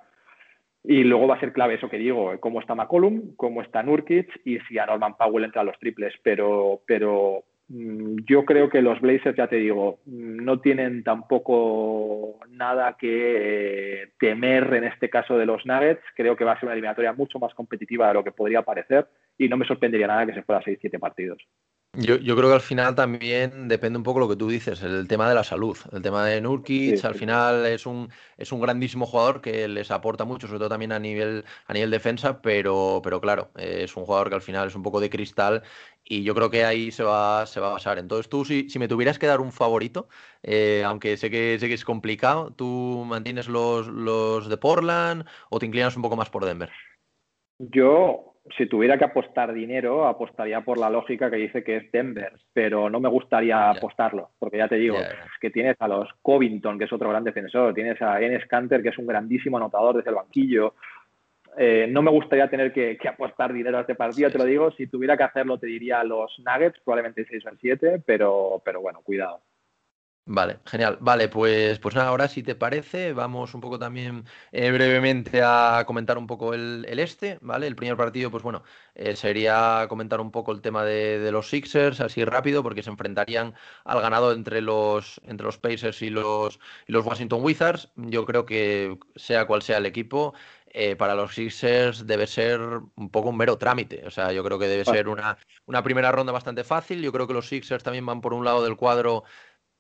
Y luego va a ser clave eso que digo, cómo está McCollum, cómo está Nurkic y si a Norman Powell entra a los triples. Pero, pero yo creo que los Blazers, ya te digo, no tienen tampoco nada que eh, temer en este caso de los Nuggets. Creo que va a ser una eliminatoria mucho más competitiva de lo que podría parecer y no me sorprendería nada que se fuera a 6-7 partidos. Yo, creo que al final también depende un poco lo que tú dices, el tema de la salud. El tema de Nurkic, al final es un, es un grandísimo jugador que les aporta mucho, sobre todo también a nivel, a nivel defensa, pero, pero claro, es un jugador que al final es un poco de cristal y yo creo que ahí se va, se va a basar. Entonces tú, si, si me tuvieras que dar un favorito, eh, aunque sé que, sé que es complicado, ¿tú mantienes los, los de Portland o te inclinas un poco más por Denver? Yo si tuviera que apostar dinero, apostaría por la lógica que dice que es Denver, pero no me gustaría apostarlo, porque ya te digo, es que tienes a los Covington, que es otro gran defensor, tienes a Enes Canter, que es un grandísimo anotador desde el banquillo. Eh, no me gustaría tener que, apostar dinero a este partido, te lo digo, si tuviera que hacerlo te diría a los Nuggets, probablemente 6 o 7, pero, pero bueno, cuidado. Vale, genial. Vale, pues, pues nada, ahora si te parece, vamos un poco también eh, brevemente a comentar un poco el, este, ¿vale? El primer partido, pues bueno, eh, sería comentar un poco el tema de, los Sixers, así rápido, porque se enfrentarían al ganado entre los, entre los Pacers y los, y los Washington Wizards. Yo creo que sea cual sea el equipo, eh, para los Sixers debe ser un poco un mero trámite. O sea, yo creo que debe ser una, una primera ronda bastante fácil. Yo creo que los Sixers también van por un lado del cuadro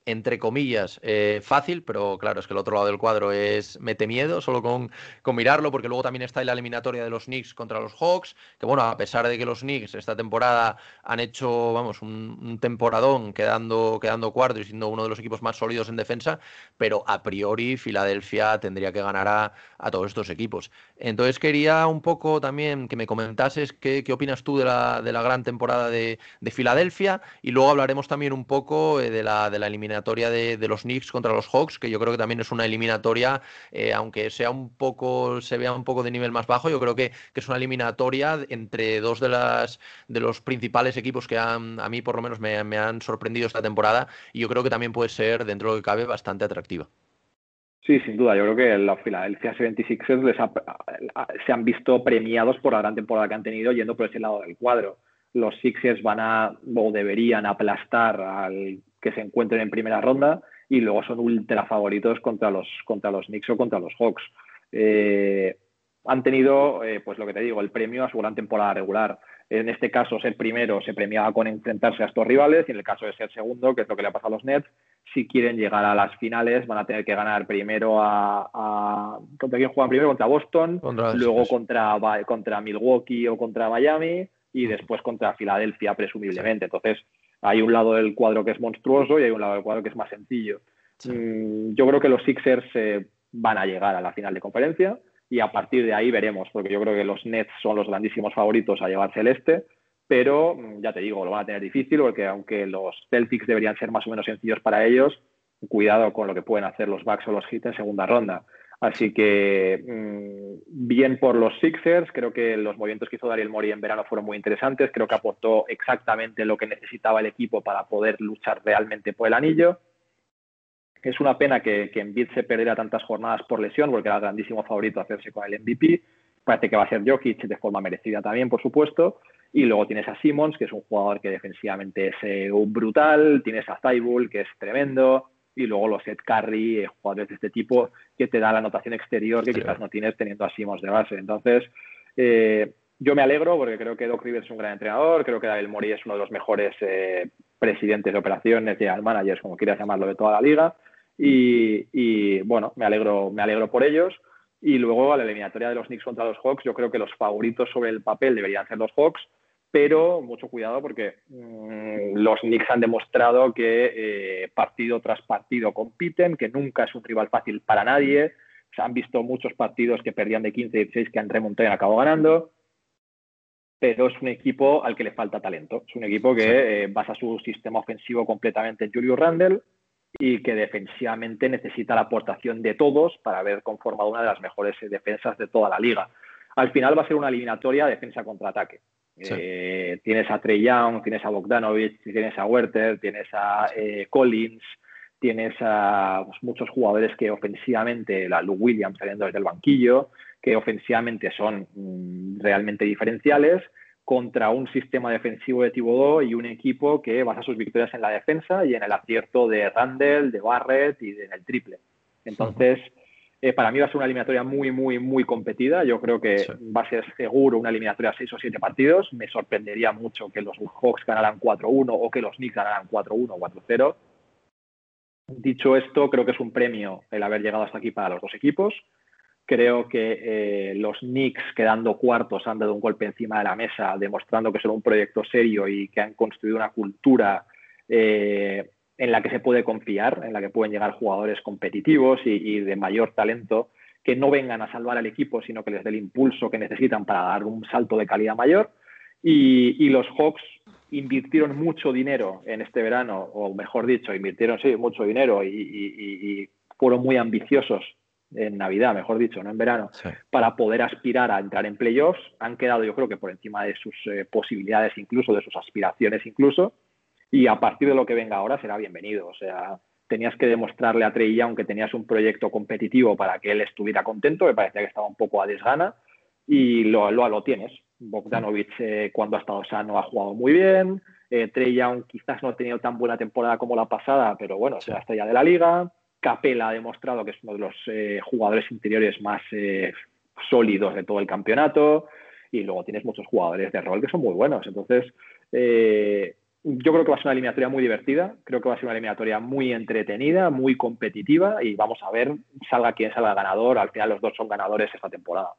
entre comillas, eh, fácil, pero claro, es que el otro lado del cuadro es mete miedo solo con, con, mirarlo, porque luego también está la eliminatoria de los Knicks contra los Hawks, que bueno, a pesar de que los Knicks esta temporada han hecho, vamos, un, temporadón quedando, quedando cuarto y siendo uno de los equipos más sólidos en defensa, pero a priori Filadelfia tendría que ganar a, a todos estos equipos. Entonces quería un poco también que me comentases qué, qué opinas tú de la, de la gran temporada de, de Filadelfia y luego hablaremos también un poco eh, de la, de la eliminatoria eliminatoria de, los Knicks contra los Hawks, que yo creo que también es una eliminatoria, eh, aunque sea un poco, se vea un poco de nivel más bajo, yo creo que, es una eliminatoria entre dos de las de los principales equipos que han, a mí por lo menos me, han sorprendido esta temporada y yo creo que también puede ser, dentro de lo que cabe, bastante atractiva. Sí, sin duda. Yo creo que la Philadelphia 76ers les se han visto premiados por la gran temporada que han tenido yendo por ese lado del cuadro. Los Sixers van a o deberían aplastar al que se encuentren en primera ronda y luego son ultra favoritos contra los, contra los Knicks o contra los Hawks. Eh, han tenido, eh, pues lo que te digo, el premio a su gran temporada regular. En este caso, ser primero se premiaba con enfrentarse a estos rivales y en el caso de ser segundo, que es lo que le ha pasado a los Nets, si quieren llegar a las finales van a tener que ganar primero a... ¿Contra quién juegan primero? Contra Boston, luego contra, contra Milwaukee o contra Miami y después contra Filadelfia, presumiblemente. Entonces, hay un lado del cuadro que es monstruoso y hay un lado del cuadro que es más sencillo. Mm, yo creo que los Sixers eh, van a llegar a la final de conferencia y a partir de ahí veremos, porque yo creo que los Nets son los grandísimos favoritos a llevarse el este, pero mm, ya te digo, lo van a tener difícil porque aunque los Celtics deberían ser más o menos sencillos para ellos, cuidado con lo que pueden hacer los Bucks o los Heat en segunda ronda. Así que mm, bien por los Sixers, creo que los movimientos que hizo Daryl Morey en verano fueron muy interesantes, creo que aportó exactamente lo que necesitaba el equipo para poder luchar realmente por el anillo. Es una pena que, que Embiid se perdiera tantas jornadas por lesión, porque era grandísimo favorito hacerse con el MVP. Parece que va a ser Jokic de forma merecida también, por supuesto. Y luego tienes a Simmons, que es un jugador que defensivamente es eh, brutal. Tienes a Zaibul, que es tremendo y luego los Ed Carry, eh, jugadores de este tipo que te da la anotación exterior que quizás no tienes teniendo a Simons de base. Entonces, eh, yo me alegro porque creo que Doc Rivers es un gran entrenador, creo que David Mori es uno de los mejores eh, presidentes de operaciones, general managers, como quieras llamarlo, de toda la liga. y, bueno, me alegro, me alegro por ellos. Y luego a la eliminatoria de los Knicks contra los Hawks, yo creo que los favoritos sobre el papel deberían ser los Hawks, pero mucho cuidado porque mm, los Knicks han demostrado que eh, partido tras partido compiten, que nunca es un rival fácil para nadie. Se han visto muchos partidos que perdían de 15 y 16 que han remontado y han acabado ganando pero es un equipo al que le falta talento. Es un equipo que eh, basa su sistema ofensivo completamente en Julio Randle y que defensivamente necesita la aportación de todos para haber conformado una de las mejores eh, defensas de toda la liga. Al final va a ser una eliminatoria defensa Eh, tienes a Trey Young, tienes a Bogdanovich, tienes a Werther, tienes a Collins, tienes a pues, muchos jugadores que ofensivamente, la Lou Williams saliendo desde el banquillo, que ofensivamente son mm, realmente diferenciales, contra un sistema defensivo de Thibodeau y un equipo que basa sus victorias en la defensa y en el acierto de Randall, de Barrett y en el triple. Entonces, eh, para mí va a ser una eliminatoria muy, muy, muy competida. Yo creo que va a ser seguro una eliminatoria de seis o siete partidos. Me sorprendería mucho que los Hawks ganaran 4-1 o que los Knicks ganaran 4-1 o 4-0. Dicho esto, creo que es un premio el haber llegado hasta aquí para los dos equipos. Creo que eh, los Knicks, quedando cuartos, han dado un golpe encima de la mesa, demostrando que son un proyecto serio y que han construido una cultura eh, en la que se puede confiar, en la que pueden llegar jugadores competitivos y, de mayor talento, que no vengan a salvar al equipo, sino que les dé el impulso que necesitan para dar un salto de calidad mayor. Y, los Hawks invirtieron mucho dinero en este verano, o mejor dicho, invirtieron sí, mucho dinero y fueron muy ambiciosos en Navidad, mejor dicho, no en verano, para poder aspirar a entrar en playoffs. Han quedado, yo creo que por encima de sus eh, posibilidades, incluso de sus aspiraciones, incluso. Y a partir de lo que venga ahora será bienvenido. O sea, tenías que demostrarle a Trey aunque tenías un proyecto competitivo para que él estuviera contento, me parecía que estaba un poco a desgana, y lo, lo, lo tienes. Bogdanovic, eh, cuando ha estado sano, ha jugado muy bien. Eh, Trey Young quizás no ha tenido tan buena temporada como la pasada, pero bueno, se la estrella de la liga. Capela ha demostrado que es uno de los eh, jugadores interiores más eh, sólidos de todo el campeonato y luego tienes muchos jugadores de rol que son muy buenos. Entonces, eh, yo creo que va a ser una eliminatoria muy divertida, creo que va a ser una eliminatoria muy entretenida, muy competitiva y vamos a ver, salga quien salga ganador, al final los dos son ganadores esta temporada.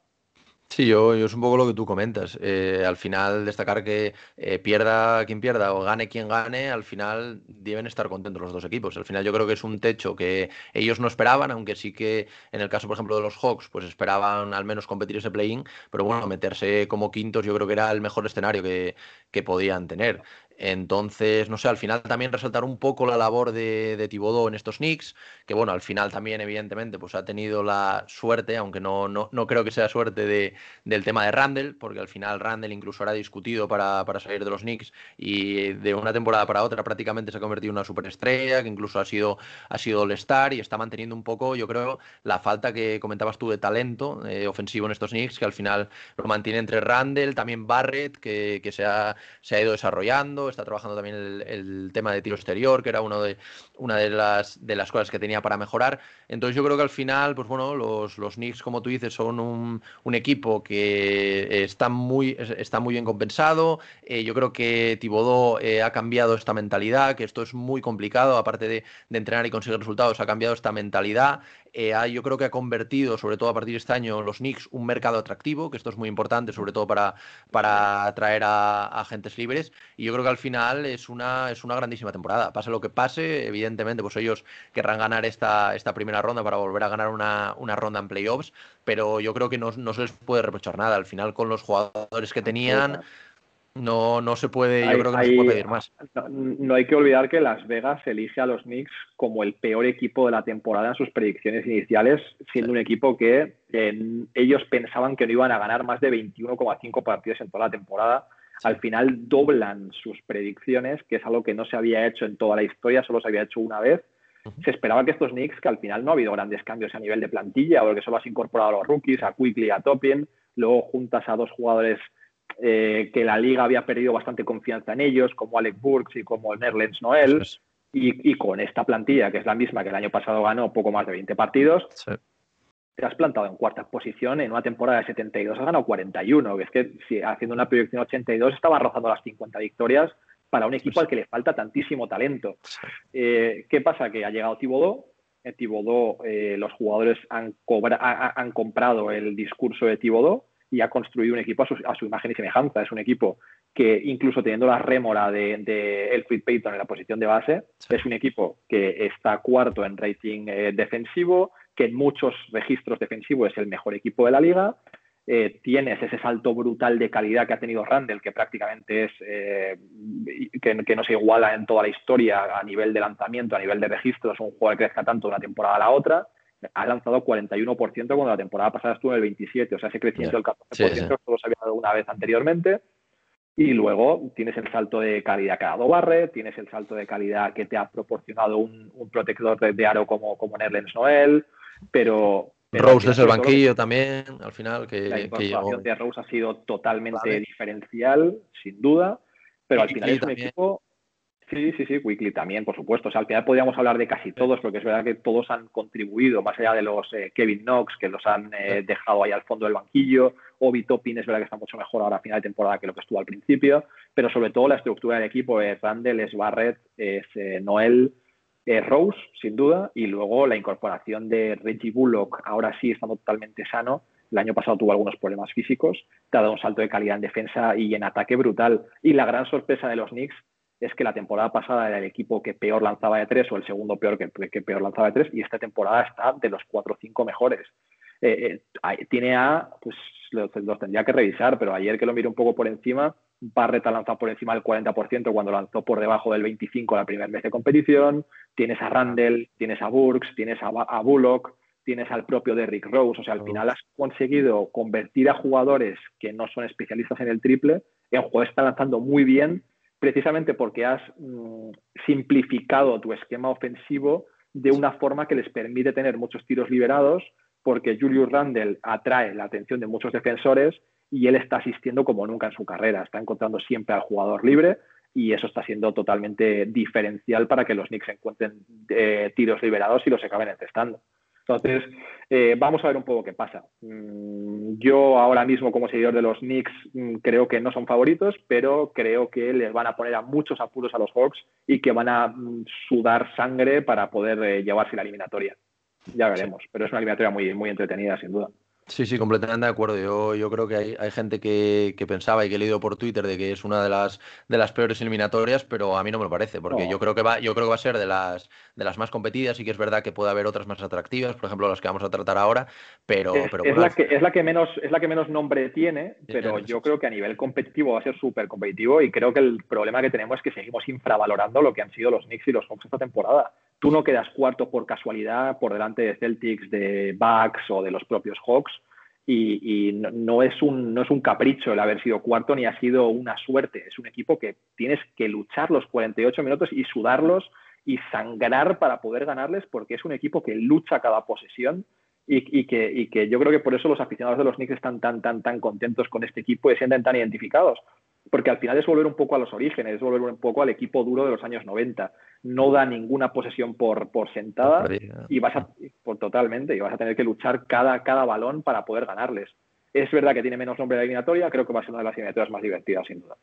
Sí, yo, es un poco lo que tú comentas. Eh, al final, destacar que eh, pierda quien pierda o gane quien gane, al final deben estar contentos los dos equipos. Al final, yo creo que es un techo que ellos no esperaban, aunque sí que en el caso, por ejemplo, de los Hawks, pues esperaban al menos competir ese play-in, pero bueno, meterse como quintos, yo creo que era el mejor escenario que, que podían tener. Entonces, no sé, al final también resaltar un poco la labor de, de Thibodeau en estos Knicks, que bueno, al final también, evidentemente, pues ha tenido la suerte, aunque no, no, no creo que sea suerte de, del tema de Randall, porque al final Randall incluso era discutido para, para, salir de los Knicks y de una temporada para otra prácticamente se ha convertido en una superestrella, que incluso ha sido, ha sido All-Star y está manteniendo un poco, yo creo, la falta que comentabas tú de talento eh, ofensivo en estos Knicks, que al final lo mantiene entre Randall, también Barrett, que, que se, ha, se ha ido desarrollando está trabajando también el, tema de tiro exterior, que era uno de, una de las, de las cosas que tenía para mejorar. Entonces yo creo que al final, pues bueno, los, los Knicks, como tú dices, son un, un equipo que está muy, está muy bien compensado. Eh, yo creo que Tibodó eh, ha cambiado esta mentalidad, que esto es muy complicado, aparte de, de entrenar y conseguir resultados, ha cambiado esta mentalidad. Eh, yo creo que ha convertido, sobre todo a partir de este año, los Knicks un mercado atractivo, que esto es muy importante, sobre todo para, para atraer a, agentes libres. Y yo creo que al final es una, es una grandísima temporada. Pase lo que pase, evidentemente, pues ellos querrán ganar esta, esta primera ronda para volver a ganar una, una ronda en playoffs, pero yo creo que no, no se les puede reprochar nada. Al final, con los jugadores que tenían. No, no se puede, yo creo que no se puede pedir más. No, hay que olvidar que Las Vegas elige a los Knicks como el peor equipo de la temporada en sus predicciones iniciales, siendo un equipo que ellos pensaban que no iban a ganar más de 21,5 partidos en toda la temporada. Al final doblan sus predicciones, que es algo que no se había hecho en toda la historia, solo se había hecho una vez. Se esperaba que estos Knicks, que al final no ha habido grandes cambios a nivel de plantilla, porque solo has incorporado a los rookies, a Quickly, a Topin, luego juntas a dos jugadores eh, que la liga había perdido bastante confianza en ellos, como Alec Burks y como Nerlens Noel. Y, con esta plantilla, que es la misma que el año pasado ganó poco más de 20 partidos, te has plantado en cuarta posición en una temporada de 72, has ganado 41. Que es que si haciendo una proyección 82 estaba rozando las 50 victorias para un equipo al que le falta tantísimo talento. Eh, ¿Qué pasa? Que ha llegado Thibodeau, Thibodeau, los jugadores han, han comprado el discurso de Thibodeau y ha construido un equipo a su, imagen y semejanza. Es un equipo que, incluso teniendo la rémora de, de Elfrid Payton en la posición de base, es un equipo que está cuarto en rating eh, defensivo, que en muchos registros defensivos es el mejor equipo de la liga. Eh, tienes ese salto brutal de calidad que ha tenido Randall, que prácticamente es eh, que, que, no se iguala en toda la historia a nivel de lanzamiento, a nivel de registros, un jugador que crezca tanto de una temporada a la otra ha lanzado 41% cuando la temporada pasada estuvo en el 27%, o sea, ese crecimiento del 14% solo se había dado una vez anteriormente. Y luego tienes el salto de calidad que ha dado Barre, tienes el salto de calidad que te ha proporcionado un, protector de, aro como, como Nerlens Noel, pero... Rose desde el banquillo también, al final. Que, la incorporación de Rose ha sido totalmente diferencial, sin duda, pero al final es un equipo Sí, sí, sí, Weekly también, por supuesto. O sea, al final podríamos hablar de casi todos, porque es verdad que todos han contribuido, más allá de los eh, Kevin Knox, que los han eh, dejado ahí al fondo del banquillo, Obi Toppin es verdad que está mucho mejor ahora a final de temporada que lo que estuvo al principio, pero sobre todo la estructura del equipo es Randall, es Barrett, es eh, Noel, Rose, sin duda, y luego la incorporación de Reggie Bullock, ahora sí estando totalmente sano, el año pasado tuvo algunos problemas físicos, te ha dado un salto de calidad en defensa y en ataque brutal. Y la gran sorpresa de los Knicks es que la temporada pasada era el equipo que peor lanzaba de tres o el segundo peor que, peor lanzaba de tres y esta temporada está de los cuatro o cinco mejores. Eh, eh, tiene a, pues los, tendría que revisar, pero ayer que lo miro un poco por encima, Barrett ha lanzado por encima del 40% cuando lanzó por debajo del 25% la primera vez de competición, tienes a Randall, tienes a Burks, tienes a, a Bullock, tienes al propio Derrick Rose, o sea, al final has conseguido convertir a jugadores que no son especialistas en el triple. En jugadores que están lanzando muy bien precisamente porque has mm, simplificado tu esquema ofensivo de una forma que les permite tener muchos tiros liberados, porque Julius Randle atrae la atención de muchos defensores y él está asistiendo como nunca en su carrera, está encontrando siempre al jugador libre y eso está siendo totalmente diferencial para que los Knicks encuentren eh, tiros liberados y los acaben encestando. Entonces, eh, vamos a ver un poco qué pasa. Mm, yo ahora mismo como seguidor de los Knicks mm, creo que no son favoritos, pero creo que les van a poner a muchos apuros a los Hawks y que van a mm, sudar sangre para poder eh, llevarse la eliminatoria. Ya veremos, pero es una eliminatoria muy, muy entretenida, sin duda. Sí, sí, completamente de acuerdo. Yo, yo creo que hay, hay gente que, que, pensaba y que he leído por Twitter de que es una de las, de las peores eliminatorias, pero a mí no me lo parece, porque yo creo que va, yo creo que va a ser de las, de las más competidas y que es verdad que puede haber otras más atractivas, por ejemplo las que vamos a tratar ahora, pero, es, pero es la que es la que menos es la que menos nombre tiene, pero yo creo que a nivel competitivo va a ser súper competitivo y creo que el problema que tenemos es que seguimos infravalorando lo que han sido los Knicks y los Hawks esta temporada. Tú no quedas cuarto por casualidad por delante de Celtics, de Bucks o de los propios Hawks y, no, es un, no es un capricho el haber sido cuarto ni ha sido una suerte. Es un equipo que tienes que luchar los 48 minutos y sudarlos y sangrar para poder ganarles porque es un equipo que lucha cada posesión y, que, y, que, yo creo que por eso los aficionados de los Knicks están tan, tan, tan contentos con este equipo y se sienten tan identificados. Porque al final es volver un poco a los orígenes, es volver un poco al equipo duro de los años 90 no da ninguna posesión por, por sentada y vas a, por totalmente, y vas a tener que luchar cada, cada balón para poder ganarles. Es verdad que tiene menos nombre de eliminatoria, creo que va a ser una de las eliminatorias más divertidas, sin duda.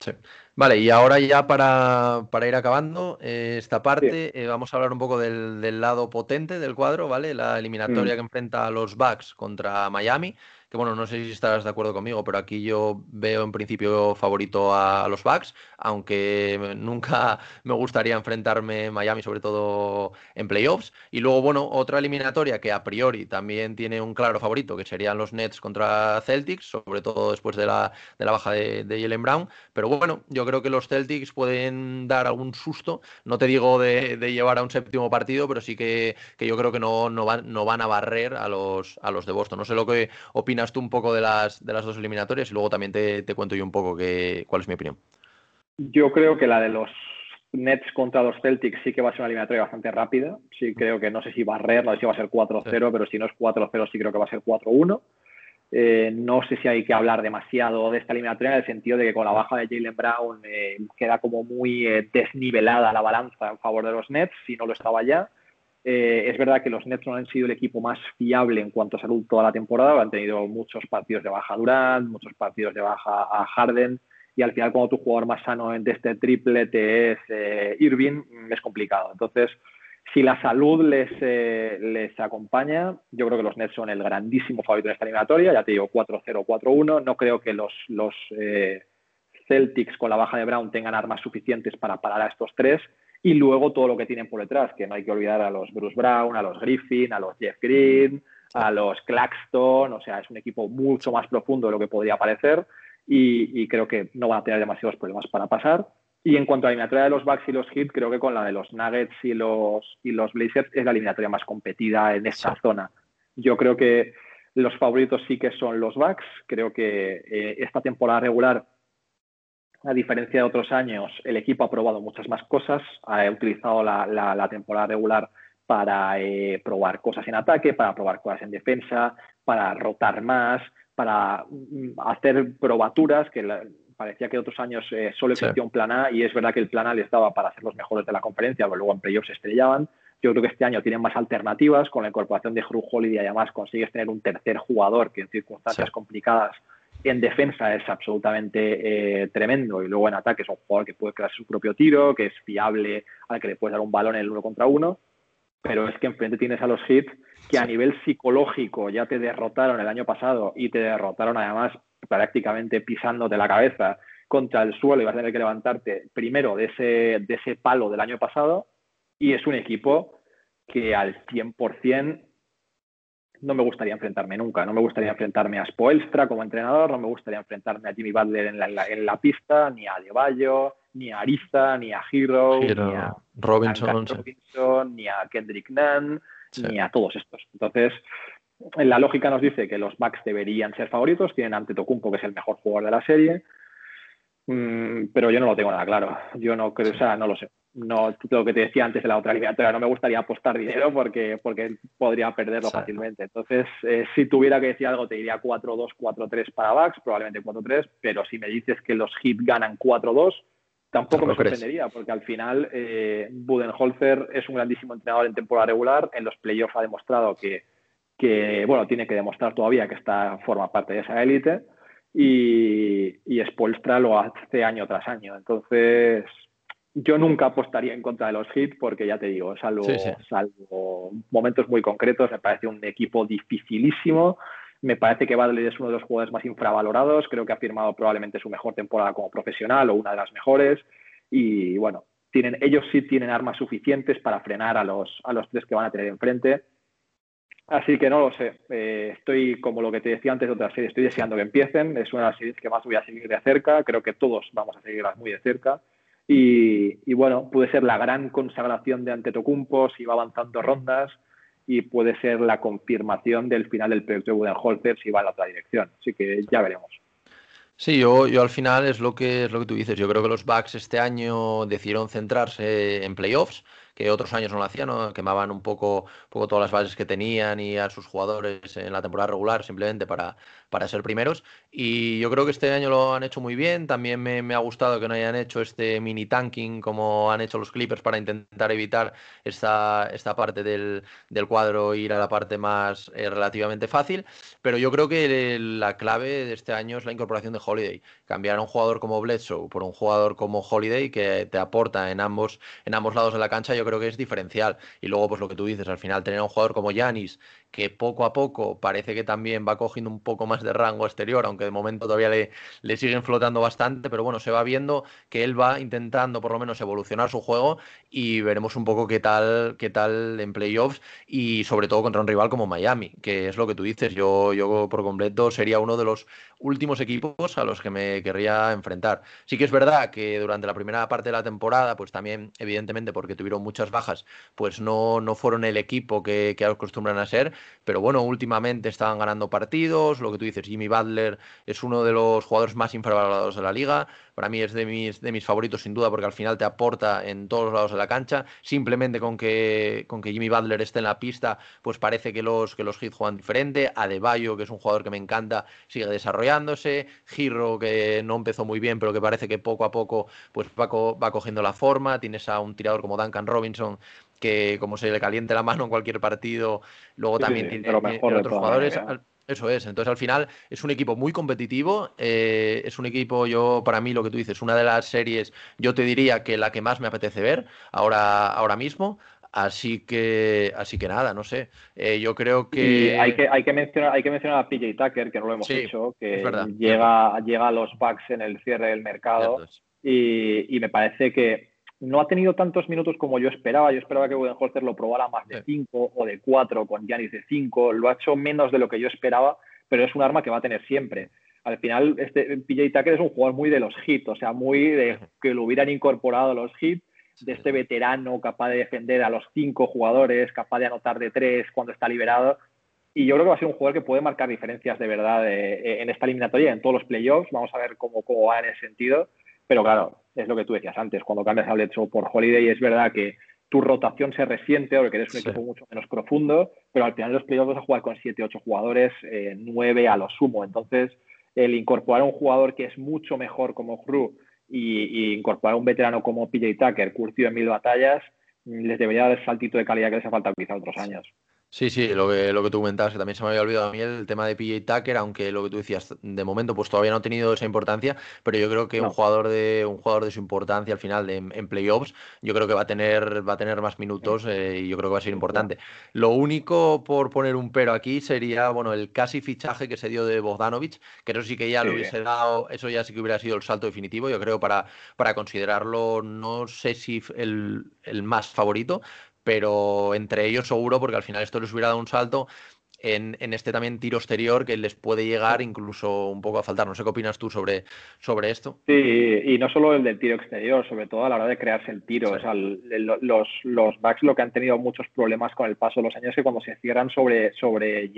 Sí. Vale, y ahora ya para, ir acabando eh, esta parte, eh, vamos a hablar un poco del, lado potente del cuadro, ¿vale? La eliminatoria mm. que enfrenta a los Bucks contra Miami que bueno, no sé si estarás de acuerdo conmigo, pero aquí yo veo en principio favorito a, los Bucks, aunque nunca me gustaría enfrentarme Miami, sobre todo en playoffs. Y luego, bueno, otra eliminatoria que a priori también tiene un claro favorito, que serían los Nets contra Celtics, sobre todo después de la, de la baja de, de Jalen Brown. Pero bueno, yo creo que los Celtics pueden dar algún susto, no te digo de, llevar a un séptimo partido, pero sí que, yo creo que no, no, van, no van a barrer a los, a los de Boston. No sé lo que opinas tú un poco de las, de las dos eliminatorias y luego también te, cuento yo un poco que, cuál es mi opinión. Yo creo que la de los Nets contra los Celtics sí que va a ser una eliminatoria bastante rápida. Sí creo que no sé si va a barrer, no sé si va a ser 4-0, pero si no es 4-0 sí creo que va a ser 4-1. Eh, no sé si hay que hablar demasiado de esta eliminatoria en el sentido de que con la baja de Jalen Brown eh, queda como muy eh, desnivelada la balanza en favor de los Nets, si no lo estaba ya. Eh, es verdad que los Nets no han sido el equipo más fiable en cuanto a salud toda la temporada. Han tenido muchos partidos de baja Durant, muchos partidos de baja a Harden. Y al final, cuando tu jugador más sano de este triplete es eh, Irving, es complicado. Entonces, Si la salud les, eh, les acompaña, yo creo que los Nets son el grandísimo favorito en esta eliminatoria. Ya te digo, 4-0, 4-1. No creo que los, los eh, Celtics con la baja de Brown tengan armas suficientes para parar a estos tres. Y luego todo lo que tienen por detrás, que no hay que olvidar a los Bruce Brown, a los Griffin, a los Jeff Green, a los Claxton. O sea, es un equipo mucho más profundo de lo que podría parecer. Y, y creo que no van a tener demasiados problemas para pasar. Y en cuanto a la eliminatoria de los Bucks y los Heat, creo que con la de los Nuggets y los, y los Blazers es la eliminatoria más competida en esta zona. Yo creo que los favoritos sí que son los Bucks. Creo que eh, esta temporada regular, a diferencia de otros años, el equipo ha probado muchas más cosas. Ha utilizado la, la, temporada regular para eh, probar cosas en ataque, para probar cosas en defensa, para rotar más, para mm, hacer probaturas que parecía que otros años eh, solo existía un plan A y es verdad que el plan A les daba para ser los mejores de la conferencia, pero luego en playoffs se estrellaban. Yo creo que este año tienen más alternativas. Con la incorporación de Drew Holiday, además, consigues tener un tercer jugador que en circunstancias complicadas en defensa es absolutamente eh, tremendo y luego en ataque es un jugador que puede crear su propio tiro, que es fiable, al que le puedes dar un balón en el uno contra uno. Pero es que enfrente tienes a los hits que a nivel psicológico ya te derrotaron el año pasado y te derrotaron además prácticamente pisándote la cabeza contra el suelo y vas a tener que levantarte primero de ese, de ese palo del año pasado y es un equipo que al 100% no me gustaría enfrentarme nunca. No me gustaría enfrentarme a Spoelstra como entrenador, no me gustaría enfrentarme a Jimmy Butler en la, en la pista, ni a Deballo, ni a Ariza, ni a Hero, ni a Robinson, ni a Kendrick Nunn, ni a todos estos. Entonces, la lógica nos dice que los Bucks deberían ser favoritos, tienen ante Tocumpo, que es el mejor jugador de la serie, mm, pero yo no lo tengo nada claro. Yo no creo, o sea, no lo sé. No, lo que te decía antes de la otra eliminatoria, no me gustaría apostar dinero porque, porque podría perderlo fácilmente. Entonces, eh, si tuviera que decir algo, te diría 4-2, 4-3 para Bucks, probablemente 4-3, pero si me dices que los Heat ganan 4-2, tampoco me sorprendería, porque al final eh, Budenholzer es un grandísimo entrenador en temporada regular, en los playoffs ha demostrado que que bueno, tiene que demostrar todavía que está, forma parte de esa élite y, y Spolstra lo hace año tras año. Entonces, yo nunca apostaría en contra de los hits porque ya te digo, salvo, salvo momentos muy concretos, me parece un equipo dificilísimo. Me parece que Badley es uno de los jugadores más infravalorados. Creo que ha firmado probablemente su mejor temporada como profesional o una de las mejores. Y bueno, tienen, ellos sí tienen armas suficientes para frenar a los, a los tres que van a tener enfrente. Así que no lo sé. Eh, estoy, como lo que te decía antes de otra serie, estoy deseando que empiecen. Es una de las series que más voy a seguir de cerca. Creo que todos vamos a seguirlas muy de cerca. Y, bueno, puede ser la gran consagración de Antetokounmpo si va avanzando rondas y puede ser la confirmación del final del proyecto de Budenholzer si va en la otra dirección. Así que ya veremos. Sí, yo, yo al final es lo que es lo que tú dices. Yo creo que los Bucks este año decidieron centrarse en playoffs que otros años no lo hacían, quemaban un poco, poco todas las bases que tenían y a sus jugadores en la temporada regular simplemente para, para ser primeros. Y yo creo que este año lo han hecho muy bien. También me, ha gustado que no hayan hecho este mini tanking como han hecho los Clippers para intentar evitar esta, esta parte del, del cuadro ir a la parte más eh, relativamente fácil. Pero yo creo que la clave de este año es la incorporación de Holiday. Cambiar a un jugador como Bledsoe por un jugador como Holiday que te aporta en ambos, en ambos lados de la cancha, yo creo que es diferencial. Y luego, pues lo que tú dices, al final tener un jugador como Yanis, que poco a poco parece que también va cogiendo un poco más de rango exterior, aunque de momento todavía le, le siguen flotando bastante, pero bueno, se va viendo que él va intentando por lo menos evolucionar su juego y veremos un poco qué tal, qué tal en playoffs y sobre todo contra un rival como Miami, que es lo que tú dices, yo, yo por completo sería uno de los últimos equipos a los que me querría enfrentar. Sí que es verdad que durante la primera parte de la temporada, pues también, evidentemente, porque tuvieron bajas, pues no, no fueron el equipo que, que acostumbran a ser, pero bueno, últimamente estaban ganando partidos, lo que tú dices, Jimmy Butler es uno de los jugadores más infravalorados de la liga, para mí es de mis, de mis favoritos sin duda porque al final te aporta en todos los lados de la cancha. Simplemente con que, con que Jimmy Butler esté en la pista, pues parece que los, que los hits juegan diferente. Adebayo, que es un jugador que me encanta, sigue desarrollándose. Giro, que no empezó muy bien, pero que parece que poco a poco pues va, va cogiendo la forma. Tienes a un tirador como Duncan Robinson que como se le caliente la mano en cualquier partido, luego también tiene, otros jugadores. Eso es, entonces al final es un equipo muy competitivo, eh, es un equipo, yo para mí lo que tú dices, una de las series, yo te diría que la que más me apetece ver ahora, ahora mismo, Así que, así que nada, no sé. Eh, yo creo que... hay que... hay que mencionar, hay que mencionar a PJ Tucker, que no lo hemos hecho, que llega, llega a los Bucks en el cierre del mercado. Y, me parece que no ha tenido tantos minutos como yo esperaba. Yo esperaba que Budenholzer lo probara más de 5 o de 4 con Giannis de 5. Lo ha hecho menos de lo que yo esperaba, pero es un arma que va a tener siempre. Al final, este PJ Tucker es un jugador muy de los hits, o sea, muy de que lo hubieran incorporado los hits de este veterano capaz de defender a los cinco jugadores, capaz de anotar de tres cuando está liberado. Y yo creo que va a ser un jugador que puede marcar diferencias de verdad eh, en esta eliminatoria, en todos los playoffs. Vamos a ver cómo, cómo va en ese sentido. Pero claro, es lo que tú decías antes, cuando cambias a Bledsoe por Holiday, es verdad que tu rotación se resiente porque eres un equipo mucho menos profundo, pero al final de los playoffs vas a jugar con 7, 8 jugadores, eh, 9 a lo sumo. Entonces, el incorporar a un jugador que es mucho mejor como Crew y, incorporar a un veterano como PJ Tucker, curtido en mil batallas, les debería dar el saltito de calidad que les ha faltado quizá otros años. Sí, sí, lo que, lo que tú comentabas, que también se me había olvidado a mí el tema de PJ Tucker, aunque lo que tú decías, de momento pues todavía no ha tenido esa importancia, pero yo creo que un jugador de un jugador de su importancia al final de, en playoffs, yo creo que va a tener va a tener más minutos eh, y yo creo que va a ser importante. Lo único por poner un pero aquí sería, bueno, el casi fichaje que se dio de Bogdanovic, que eso sí que ya lo hubiese dado, eso ya sí que hubiera sido el salto definitivo, yo creo para para considerarlo no sé si el, el más favorito, pero entre ellos seguro, porque al final esto les hubiera dado un salto en, este también tiro exterior que les puede llegar incluso un poco a faltar. No sé qué opinas tú sobre, sobre esto. Sí, y no solo el del tiro exterior, sobre todo a la hora de crearse el tiro. O sea, los, los backs lo que han tenido muchos problemas con el paso de los años es que cuando se cierran sobre, sobre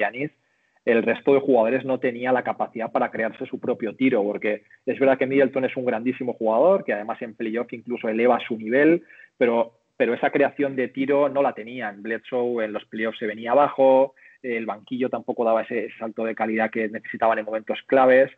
el resto de jugadores no tenía la capacidad para crearse su propio tiro, porque es verdad que Middleton es un grandísimo jugador, que además en playoff incluso eleva su nivel, pero pero esa creación de tiro no la tenían. Bledsoe en los playoffs se venía abajo, el banquillo tampoco daba ese, salto de calidad que necesitaban en momentos claves.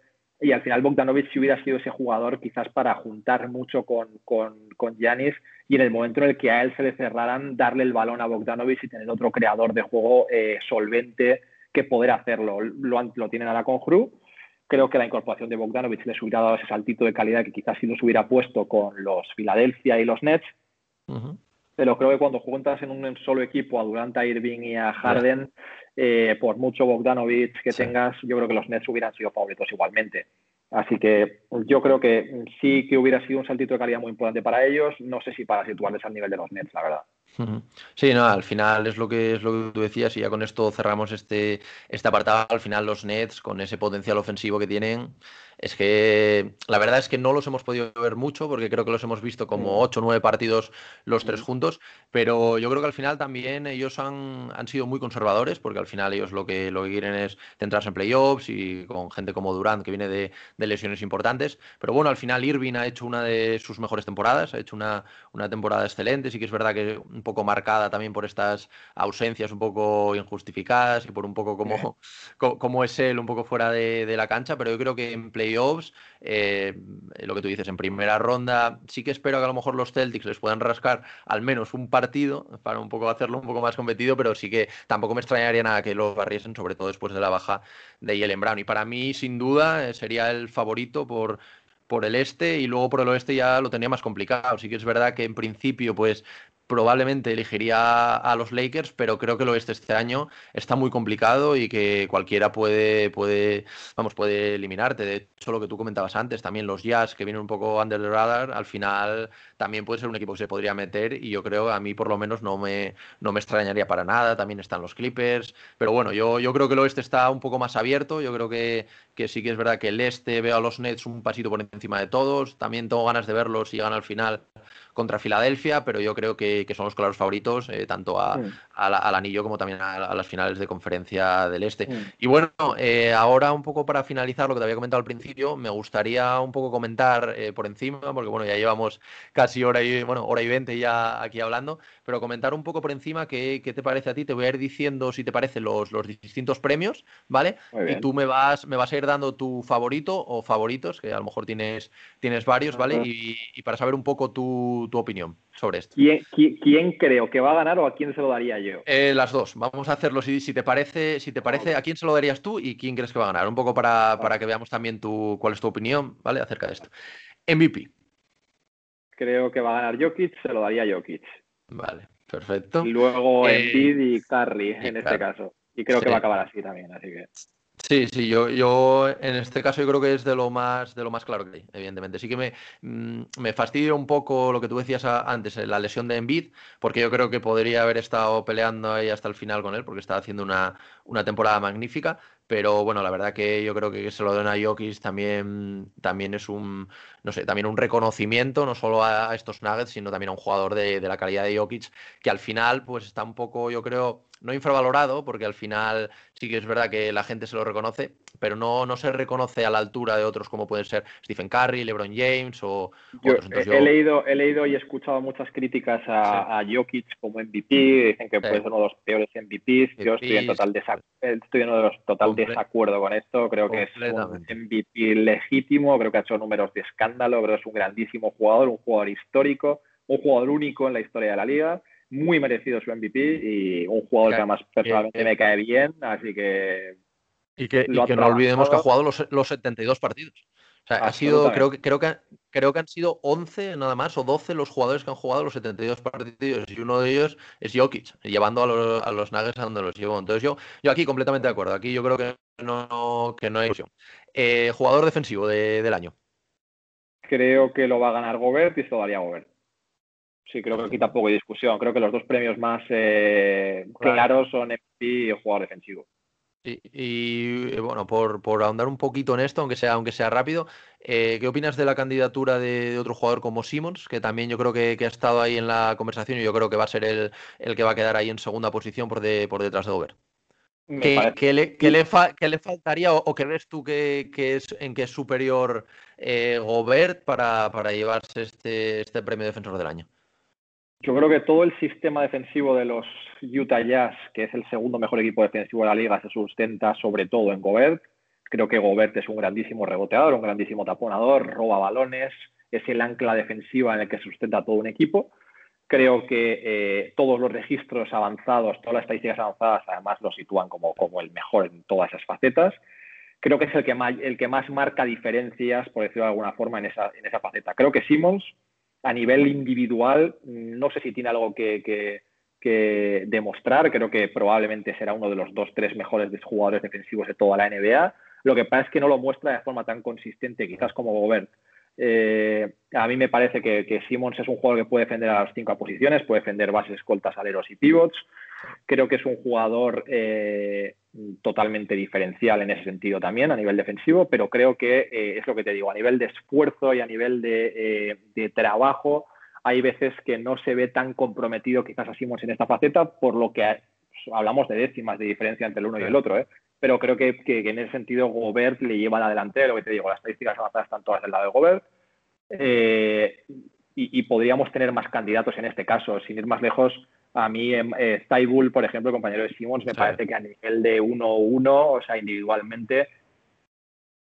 Y al final Bogdanovic si hubiera sido ese jugador quizás para juntar mucho con, con, con Giannis y en el momento en el que a él se le cerraran, darle el balón a Bogdanovic y tener otro creador de juego eh, solvente que poder hacerlo. Lo, lo tienen ahora con Hru. Creo que la incorporación de Bogdanovic les hubiera dado ese saltito de calidad que quizás si los hubiera puesto con los Philadelphia y los Nets pero creo que cuando juntas en un solo equipo a Durant, a Irving y a Harden, eh, por mucho Bogdanovic que tengas, yo creo que los Nets hubieran sido favoritos igualmente. Así que yo creo que sí que hubiera sido un saltito de calidad muy importante para ellos. No sé si para situarles al nivel de los Nets, la verdad. Sí, no, al final es lo que es lo que tú decías y ya con esto cerramos este, este apartado. Al final los Nets, con ese potencial ofensivo que tienen, es que la verdad es que no los hemos podido ver mucho porque creo que los hemos visto como 8 o 9 partidos los tres juntos, pero yo creo que al final también ellos han, han, sido muy conservadores porque al final ellos lo que, lo que quieren es centrarse en playoffs y con gente como Durant que viene de, de, lesiones importantes, pero bueno, al final Irving ha hecho una de sus mejores temporadas, ha hecho una, una temporada excelente, sí que es verdad que un poco marcada también por estas ausencias un poco injustificadas y por un poco como, como, es él un poco fuera de, de la cancha, pero yo creo que en playoffs, eh, lo que tú dices, en primera ronda, sí que espero que a lo mejor los Celtics les puedan rascar al menos un partido para un poco hacerlo un poco más competido, pero sí que tampoco me extrañaría nada que lo barriesen, sobre todo después de la baja de Jalen Brown. Y para mí, sin duda, eh, sería el favorito por por el este y luego por el oeste ya lo tenía más complicado. Sí que es verdad que en principio pues probablemente elegiría a los Lakers, pero creo que el oeste este año está muy complicado y que cualquiera puede, puede, vamos, puede eliminarte. De hecho, lo que tú comentabas antes, también los Jazz, que vienen un poco under the radar, al final también puede ser un equipo que se podría meter y yo creo, a mí por lo menos no me, no me extrañaría para nada. También están los Clippers, pero bueno, yo, yo creo que el oeste está un poco más abierto. Yo creo que, que sí que es verdad que el este veo a los Nets un pasito por encima de todos. También tengo ganas de verlos si llegan al final contra Filadelfia, pero yo creo que, son los claros favoritos, eh, tanto mm. al anillo como también a, las finales de conferencia del Este. Y bueno, eh, ahora un poco para finalizar lo que te había comentado al principio, me gustaría un poco comentar eh, por encima, porque bueno, ya llevamos casi hora y, bueno, hora y veinte ya aquí hablando, pero comentar un poco por encima qué, qué, te parece a ti. Te voy a ir diciendo si te parecen los, los distintos premios, ¿vale? Y tú me vas, me vas a ir dando tu favorito o favoritos, que a lo mejor tienes, tienes varios, ¿vale? y para saber un poco tu tu, opinión sobre esto. ¿Quién, creo que va a ganar o a quién se lo daría yo? Eh, las dos. Vamos a hacerlo si, si te parece, si te parece, a quién se lo darías tú y quién crees que va a ganar. Un poco para, para que veamos también tu, cuál es tu opinión, ¿vale? Acerca de esto. MVP. Creo que va a ganar Jokic, se lo daría a Jokic. Vale, perfecto. Y luego Eh, Embiid y Curry en este caso. Y creo Sí. que va a acabar así también, así que... Sí, sí, yo, yo en este caso yo creo que es de lo más, de lo más claro que hay, evidentemente. Sí que me, mm, me fastidia un poco lo que tú decías antes, eh, la lesión de Embiid, porque yo creo que podría haber estado peleando ahí hasta el final con él, porque está haciendo una, una temporada magnífica. Pero bueno, la verdad que yo creo que se lo den a Jokic también, también es un, no sé, también un reconocimiento, no solo a estos Nuggets, sino también a un jugador de, de la calidad de Jokic, que al final pues está un poco, yo creo, no infravalorado, porque al final sí que es verdad que la gente se lo reconoce, pero no, no se reconoce a la altura de otros como pueden ser Stephen Curry, LeBron James o Yo otros. Entonces he, yo- leído, he leído y he escuchado muchas críticas a, a Jokic como MVP, dicen que puede ser uno de los peores MVPs. Yo estoy en total, desac- estoy en uno de los total desacuerdo con esto. Creo que es un. MVP legítimo, creo que ha hecho números de escándalo, creo que es un grandísimo jugador, un jugador histórico, un jugador único en la historia de la liga. Muy merecido su MVP y un jugador que Que- además personalmente que- me cae bien, así que Y que, y no olvidemos que ha jugado los, los 72 partidos. O sea, ha sido, creo que, creo, que, creo que han sido 11 nada más o 12 los jugadores que han jugado los 72 partidos y uno de ellos es Jokic, llevando a los, a los Nuggets a donde los llevó. Entonces yo, yo aquí completamente de acuerdo. Aquí yo creo que no, que no hay discusión. Eh, jugador defensivo de- del año. creo que lo va a ganar Gobert y se lo daría Gobert. Sí, creo que aquí tampoco hay discusión. Creo que los dos premios más eh, Claro. claros son MVP y jugador defensivo. Y, y, bueno, por, por ahondar un poquito en esto, aunque sea, aunque sea rápido, eh, ¿qué opinas de la candidatura de, de otro jugador como Simmons? Que también yo creo que, que ha estado ahí en la conversación y yo creo que va a ser el, el que va a quedar ahí en segunda posición por, de, por detrás de Gobert. Me ¿Qué, qué le, qué le fa- qué le faltaría o, o crees tú que, que es, en que es superior eh, Gobert para, para llevarse este, este premio defensor del año? Yo creo que todo el sistema defensivo de los Utah Jazz, que es el segundo mejor equipo defensivo de la liga, se sustenta sobre todo en Gobert. Creo que Gobert es un grandísimo reboteador, un grandísimo taponador, roba balones, es el ancla defensiva en el que sustenta todo un equipo. Creo que eh, todos los registros avanzados, todas las estadísticas avanzadas, además lo sitúan como, como el mejor en todas esas facetas. Creo que es el que más, el que más marca diferencias, por decirlo de alguna forma, en esa, en esa faceta. Creo que Simmons, a nivel individual, no sé si tiene algo que, que, demostrar. Creo que probablemente será uno de los dos, tres mejores jugadores defensivos de toda la NBA. Lo que pasa es que no lo muestra de forma tan consistente, quizás como Gobert. Eh, a mí me parece que, que, Simmons es un jugador que puede defender a las cinco posiciones, puede defender bases, escoltas, aleros y pivots. Creo que es un jugador eh, totalmente diferencial en ese sentido también a nivel defensivo, pero creo que eh, es lo que te digo, a nivel de esfuerzo y a nivel de, eh, de, trabajo, hay veces que no se ve tan comprometido quizás a Simmons en esta faceta, por lo que hablamos de décimas de diferencia entre el uno y el otro, ¿eh? pero creo que, que, que, en ese sentido Gobert le lleva la delantera, lo que te digo, las estadísticas avanzadas están todas del lado de Gobert, eh, y, y, podríamos tener más candidatos en este caso, sin ir más lejos, a mí eh, Tybull, por ejemplo, el compañero de Simmons, me sí. parece que a nivel de 1-1, o sea, individualmente,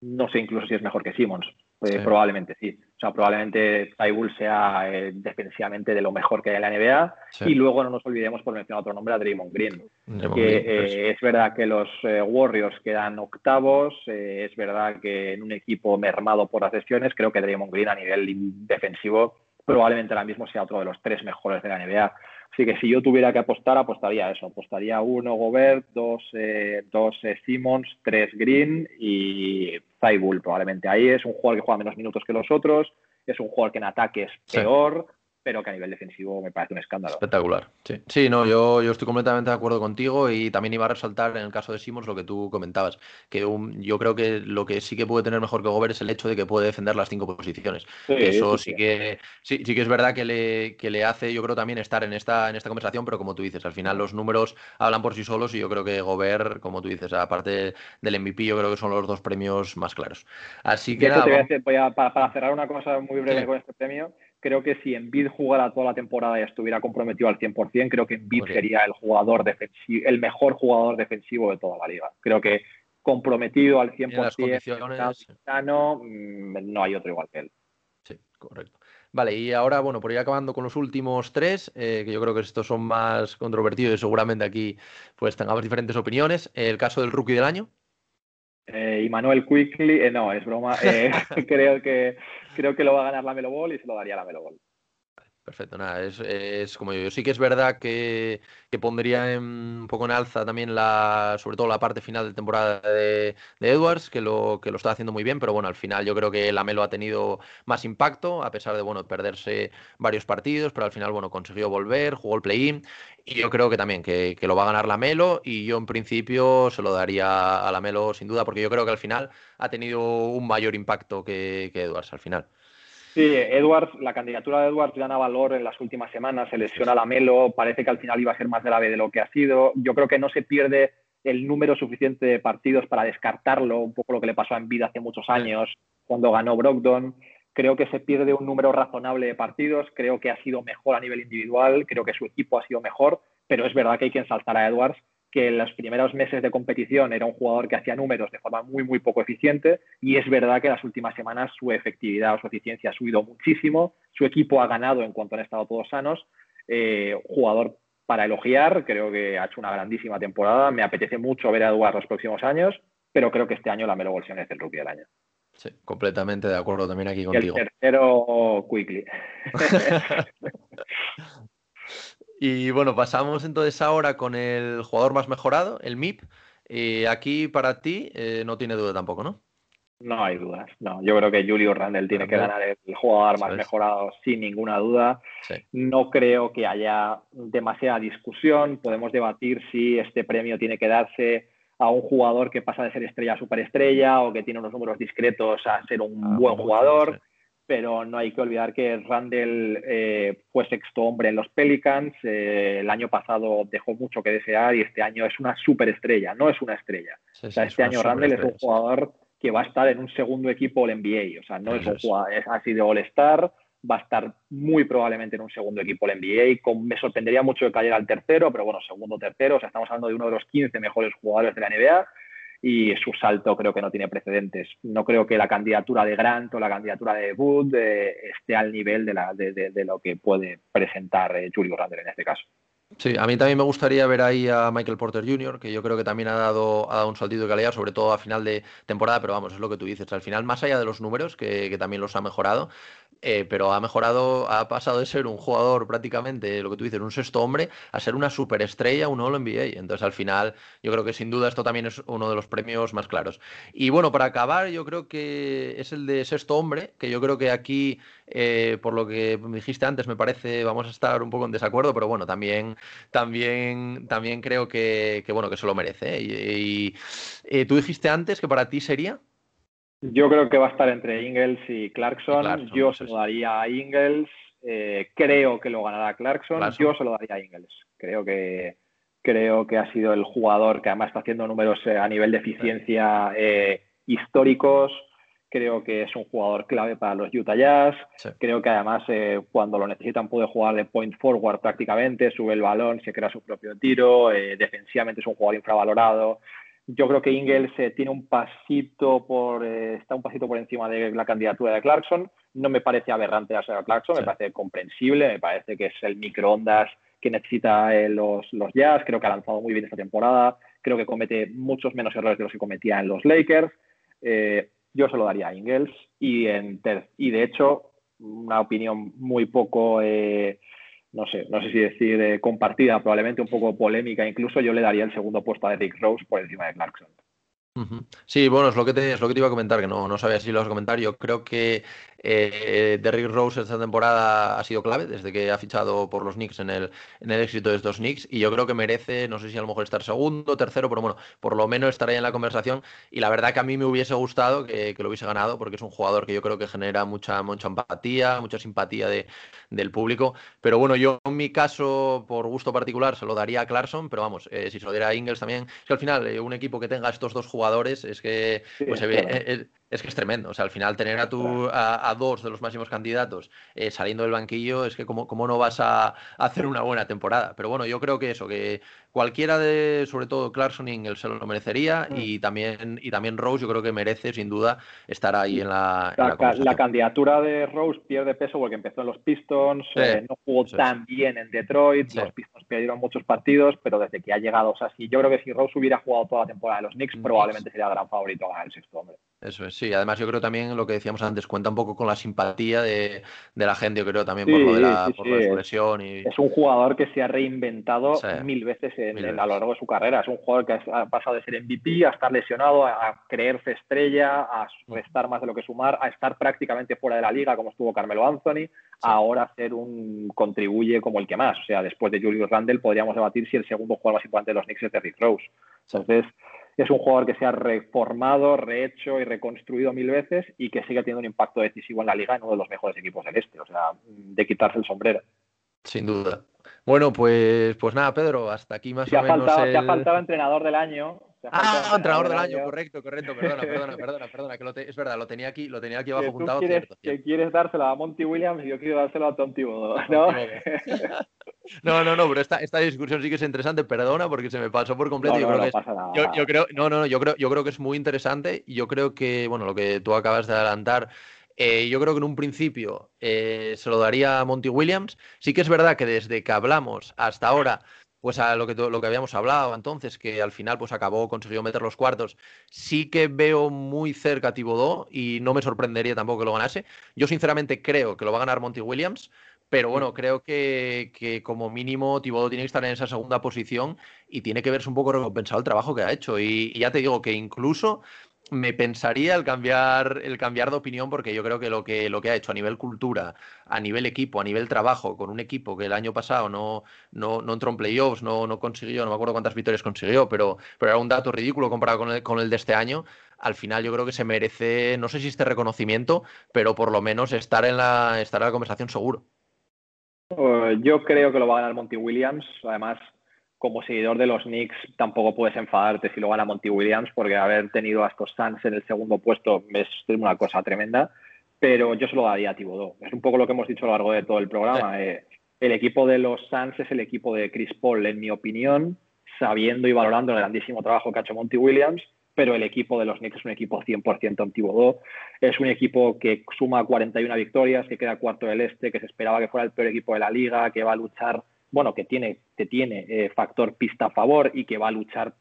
no sé incluso si es mejor que Simmons. Eh, sí. Probablemente sí. O sea, probablemente Tybull sea eh, defensivamente de lo mejor que hay en la NBA. Sí. Y luego no nos olvidemos, por mencionar otro nombre, a Draymond Green. Draymond que Green, eh, es verdad que los eh, Warriors quedan octavos. eh, es verdad que en un equipo mermado por las lesiones, creo que Draymond Green a nivel defensivo probablemente ahora mismo sea otro de los tres mejores de la NBA. Así que si yo tuviera que apostar, apostaría eso. Apostaría uno Gobert, dos, eh, dos eh, Simmons, tres Green y Zaibul probablemente. Ahí es un jugador que juega menos minutos que los otros, es un jugador que en ataque es peor, sí. Pero que a nivel defensivo me parece un escándalo. Espectacular. Sí, sí no, yo, yo estoy completamente de acuerdo contigo y también iba a resaltar en el caso de Simmons lo que tú comentabas, que un, yo creo que lo que sí que puede tener mejor que Gobert es el hecho de que puede defender las cinco posiciones. Sí, Eso sí, sí, que sí, sí que es verdad que le, que le hace, yo creo también estar en esta, en esta conversación, pero como tú dices, al final los números hablan por sí solos y yo creo que Gobert, como tú dices, aparte del MVP, yo creo que son los dos premios más claros. Así que de nada, te voy a decir, voy a, para, para, cerrar una cosa muy breve con este premio, creo que si Embiid jugara toda la temporada y estuviera comprometido al 100%, creo que Embiid sería el jugador defensivo, el mejor jugador defensivo de toda la liga. Creo que comprometido al 100%, sano, mm, no hay otro igual que él. Sí, correcto. Vale, y ahora, bueno, por ir acabando con los últimos tres, eh, que yo creo que estos son más controvertidos y seguramente aquí pues tengamos diferentes opiniones. El caso del rookie del año. Eh, y Manuel Quickly, eh, no, es broma. Eh, creo, que, creo que lo va a ganar la Melo Ball y se lo daría la Melo Ball. Perfecto, nada, es, como yo. Sí que es verdad que, pondría un poco en alza también la, sobre todo la parte final de temporada de, Edwards, que lo, que lo está haciendo muy bien, pero bueno, al final yo creo que Lamelo ha tenido más impacto, a pesar de bueno, perderse varios partidos, pero al final bueno, consiguió volver, jugó el play-in, y yo creo que también que, lo va a ganar Lamelo, y yo en principio se lo daría a Lamelo sin duda, porque yo creo que al final ha tenido un mayor impacto que Edwards al final. Sí, Edwards, la candidatura de Edwards gana valor en las últimas semanas, se lesiona la Melo, parece que al final iba a ser más grave de lo que ha sido. Yo creo que no se pierde el número suficiente de partidos para descartarlo, un poco lo que le pasó a vida hace muchos años cuando ganó Brogdon. Creo que se pierde un número razonable de partidos, creo que ha sido mejor a nivel individual, creo que su equipo ha sido mejor, pero es verdad que hay que ensalzar a Edwards que en los primeros meses de competición era un jugador que hacía números de forma muy, muy poco eficiente y es verdad que en las últimas semanas su efectividad o su eficiencia ha subido muchísimo, su equipo ha ganado en cuanto han estado todos sanos, eh, jugador para elogiar, creo que ha hecho una grandísima temporada, me apetece mucho ver a Eduardo los próximos años, pero creo que este año la Melo Bolsión es el rookie del año. Sí, completamente de acuerdo también aquí contigo. el tercero, Quickly. Y bueno, pasamos entonces ahora con el jugador más mejorado, el MIP. Eh, aquí para ti eh, no tiene duda tampoco, ¿no? No hay dudas, no. Yo creo que Julio Randle tiene que ganar el jugador más mejorado sin ninguna duda. No creo que haya demasiada discusión. Podemos debatir si este premio tiene que darse a un jugador que pasa de ser estrella a superestrella o que tiene unos números discretos a ser un ah, buen jugador pero no hay que olvidar que Randall eh, fue sexto hombre en los Pelicans. Eh, el año pasado dejó mucho que desear y este año es una superestrella, no es una estrella. o sea, este año Randall es un jugador que va a estar en un segundo equipo All NBA. O sea, no es un jugador, es, ha sido All-Star, va a estar muy probablemente en un segundo equipo All NBA. me sorprendería mucho que cayera al tercero, pero bueno, segundo tercero. O sea, estamos hablando de uno de los 15 mejores jugadores de la NBA y su salto creo que no tiene precedentes. No creo que la candidatura de Grant o la candidatura de Wood eh, esté al nivel de, la, de, lo que puede presentar eh, Julio Randle en este caso. Sí, a mí también me gustaría ver ahí a Michael Porter Jr., que yo creo que también ha dado, un saltito de calidad, sobre todo a final de temporada, pero vamos, es lo que tú dices. Al final, más allá de los números, que, que también los ha mejorado, eh, pero ha mejorado, ha pasado de ser un jugador prácticamente, lo que tú dices, un sexto hombre, a ser una superestrella, un All NBA. Entonces, al final, yo creo que sin duda esto también es uno de los premios más claros. Y bueno, para acabar, yo creo que es el de sexto hombre, que yo creo que aquí, eh, por lo que dijiste antes, me parece, vamos a estar un poco en desacuerdo, pero bueno, también, también, también creo que, bueno, que se lo merece. ¿eh? Y, tú dijiste antes que para ti sería. Yo creo que va a estar entre Ingles y Clarkson. Yo se lo daría a Ingles. Eh, creo que lo ganará Clarkson. Yo se lo daría a Ingles. Creo que, creo que ha sido el jugador que además está haciendo números eh, a nivel de eficiencia eh, históricos. Creo que es un jugador clave para los Utah Jazz. Creo que además cuando lo necesitan puede jugar de point forward prácticamente, sube el balón, se crea su propio tiro. defensivamente es un jugador infravalorado. Yo creo que Ingles tiene un pasito por, eh, está un pasito por encima de la candidatura de Clarkson. No me parece aberrante a Clarkson, me parece comprensible, me parece que es el microondas que necesita eh, los, los Jazz. Creo que ha lanzado muy bien esta temporada. Creo que comete muchos menos errores de los que cometía en los Lakers. Eh, yo se lo daría a Ingles y, en y de hecho, una opinión muy poco no sé, no sé si decir eh, compartida, probablemente un poco polémica, incluso yo le daría el segundo puesto a Eric Rose por encima de Clarkson. Sí, bueno, es lo que te, lo que te iba a comentar, que no, no sabía si lo vas a comentar. Yo creo que eh, Derrick Rose esta temporada ha sido clave desde que ha fichado por los Knicks en el, en el éxito de estos Knicks y yo creo que merece, no sé si a lo mejor estar segundo, tercero, pero bueno, por lo menos estar ahí en la conversación. Y la verdad que a mí me hubiese gustado que, lo hubiese ganado porque es un jugador que yo creo que genera mucha, mucha empatía, mucha simpatía de, del público, pero bueno, yo en mi caso, por gusto particular, se lo daría a Clarkson, pero vamos, eh, si se lo diera a Ingles también, es que al final eh, un equipo que tenga estos dos jugadores es que pues, es que es tremendo. O sea, al final tener a, tu, a, dos de los máximos candidatos eh, saliendo del banquillo es que como, no vas a, hacer una buena temporada. Pero bueno, yo creo que eso, que cualquiera de, sobre todo Clarkson y Ingles se lo merecería mm. y, también, y también Rose yo creo que merece sin duda estar ahí en la... La, candidatura de Rose pierde peso porque empezó en los Pistons, eh, no jugó tan bien en Detroit, los Pistons perdieron muchos partidos, pero desde que ha llegado, o sea, si yo creo que si Rose hubiera jugado toda la temporada de los Knicks, probablemente sería gran favorito a ganar el sexto hombre. Eso es. Sí, además yo creo también lo que decíamos antes, cuenta un poco con la simpatía de, la gente, yo creo también por lo de la, lesión. Y... Es un jugador que se ha reinventado mil veces, en, a lo largo de su carrera. Es un jugador que ha pasado de ser MVP a estar lesionado, a, creerse estrella, a restar más de lo que sumar, a estar prácticamente fuera de la liga, como estuvo Carmelo Anthony, a ahora ser un contribuye como el que más. O sea, después de Julius Randle podríamos debatir si el segundo jugador más importante de los Knicks es Derrick Rose. Entonces, es un jugador que se ha reformado, rehecho y reconstruido mil veces y que sigue teniendo un impacto decisivo en la liga en uno de los mejores equipos del este. O sea, de quitarse el sombrero. Sin duda. Bueno, pues, pues nada, Pedro, hasta aquí más o menos. Faltado, Te ha faltado entrenador del año. Ah, entrenador del año, correcto, correcto, perdona, perdona, perdona, perdona, que es verdad, lo tenía aquí, lo tenía aquí abajo juntado. Quieres, Que quieres dárselo a Monty Williams y yo quiero dárselo a Tom Thibodeau, ¿no? No, no, no, pero esta, esta discusión sí que es interesante, perdona, porque se me pasó por completo. yo, creo que yo, creo, no, no, yo creo, yo creo que es muy interesante y yo creo que, bueno, lo que tú acabas de adelantar, eh, yo creo que en un principio eh, se lo daría a Monty Williams. Sí que es verdad que desde que hablamos hasta ahora, pues a lo que, lo que habíamos hablado entonces, que al final pues acabó, consiguió meter los cuartos, sí que veo muy cerca a Thibodeau y no me sorprendería tampoco que lo ganase. Yo sinceramente creo que lo va a ganar Monty Williams, pero bueno, creo que, como mínimo Thibodeau tiene que estar en esa segunda posición y tiene que verse un poco recompensado el trabajo que ha hecho. Y, ya te digo que incluso me pensaría el cambiar, el cambiar de opinión porque yo creo que lo, que lo que ha hecho a nivel cultura, a nivel equipo, a nivel trabajo, con un equipo que el año pasado no, no, no entró en playoffs, no, no consiguió, no me acuerdo cuántas victorias consiguió, pero, pero era un dato ridículo comparado con el, con el de este año al final yo creo que se merece, no sé si este reconocimiento, pero por lo menos estar en la, estar en la conversación seguro. Yo creo que lo va a ganar Monty Williams. Además, como seguidor de los Knicks, tampoco puedes enfadarte si lo gana Monty Williams, porque haber tenido a estos Suns en el segundo puesto es una cosa tremenda. Pero yo se lo daría a Thibodeau. Es un poco lo que hemos dicho a lo largo de todo el programa. Eh, el equipo de los Suns es el equipo de Chris Paul, en mi opinión, sabiendo y valorando el grandísimo trabajo que ha hecho Monty Williams pero el equipo de los Knicks es un equipo 100% antiguo Es un equipo que suma 41 victorias, que queda cuarto del este, que se esperaba que fuera el peor equipo de la liga, que va a luchar, bueno, que tiene, que tiene eh, factor pista a favor y que va a luchar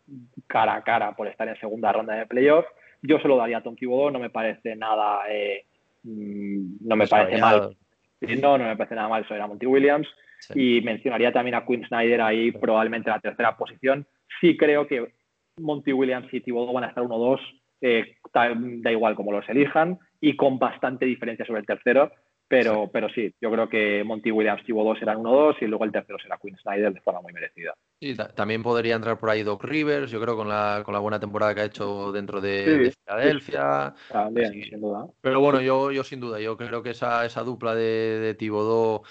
cara a cara por estar en segunda ronda de playoff. Yo se lo daría a Tom Thibodeau, no me parece nada, eh, mm, no me parece mal. No, no me parece nada mal eso era Monty Williams. Y mencionaría también a Quinn Snyder ahí, probablemente en la tercera posición. Sí creo que Monty Williams y Thibodeau van a estar 1-2, eh, da, igual como los elijan, y con bastante diferencia sobre el tercero. Pero sí, pero sí yo creo que Monty Williams y Thibodeau serán 1-2 y luego el tercero será Quinn Snyder de forma muy merecida. Sí, también podría entrar por ahí Doc Rivers, yo creo con la, con la buena temporada que ha hecho dentro de, Filadelfia. sin duda. Pero bueno, yo, yo sin duda, yo creo que esa, esa dupla de, de Thibodeau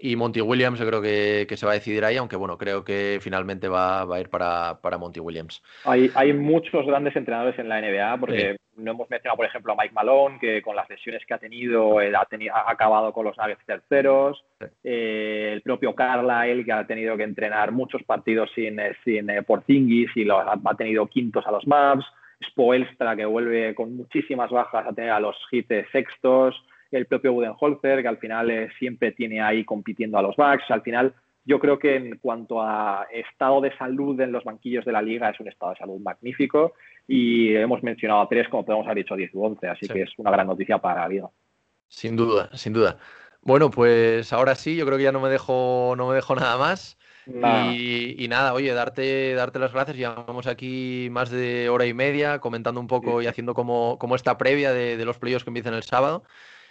y Monty Williams yo creo que, se va a decidir ahí, aunque bueno, creo que finalmente va, a ir para, para, Monty Williams. Hay, hay muchos grandes entrenadores en la NBA, porque no hemos mencionado, por ejemplo, a Mike Malone, que con las lesiones que ha tenido, ha, tenido, ha acabado con los Nuggets terceros. Eh, el propio Carlisle, que ha tenido que entrenar muchos partidos sin, eh, sin eh, Porzingis y los, ha tenido quintos a los Mavs. Spoelstra, que vuelve con muchísimas bajas a tener a los hits sextos el propio Budenholzer, que al final eh, siempre tiene ahí compitiendo a los Bucks. Al final, yo creo que en cuanto a estado de salud en los banquillos de la liga, es un estado de salud magnífico y hemos mencionado a tres, como podemos haber dicho 10 u 11, así que es una gran noticia para la liga. Sin duda, sin duda. Bueno, pues ahora sí, yo creo que ya no me dejo, no me dejo nada más. Y, nada, oye, darte, darte las gracias. Llevamos aquí más de hora y media comentando un poco y haciendo como, como esta previa de, de los playoffs que empiezan el sábado.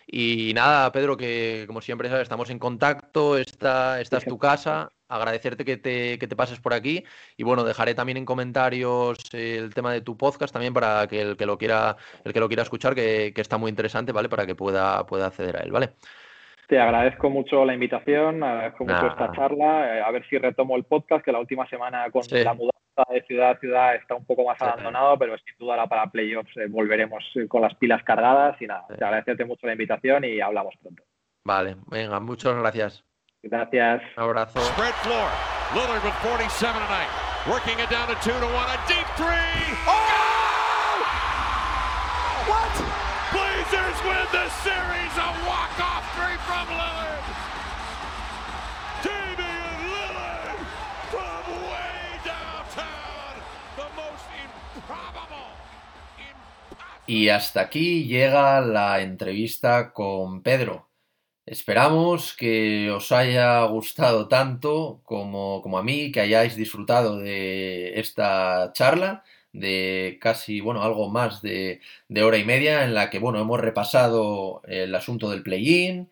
Y nada, Pedro, que como siempre sabes, estamos en contacto, esta, esta es tu casa, agradecerte que te, que te, pases por aquí y bueno, dejaré también en comentarios el tema de tu podcast también para que el que lo quiera, el que lo quiera escuchar, que, que está muy interesante, ¿vale? Para que pueda, pueda acceder a él, ¿vale? Te agradezco mucho la invitación, agradezco mucho esta charla. Eh, a ver si retomo el podcast, que la última semana con la mudanza de ciudad a ciudad está un poco más abandonado, pero sin duda ahora para playoffs eh, volveremos eh, con las pilas cargadas. Y nada, te agradecerte mucho la invitación y hablamos pronto. Vale, venga, muchas gracias. Gracias. Un abrazo. Spread floor. Lillard with 47 tonight. Working it down to 2 to 1. A deep three. Oh! What? Blazers win the series. A walk-off Y hasta aquí llega la entrevista con Pedro. Esperamos que os haya gustado tanto como, como, a mí, que hayáis disfrutado de esta charla, de casi, bueno, algo más de, de hora y media, en la que, bueno, hemos repasado el asunto del play-in,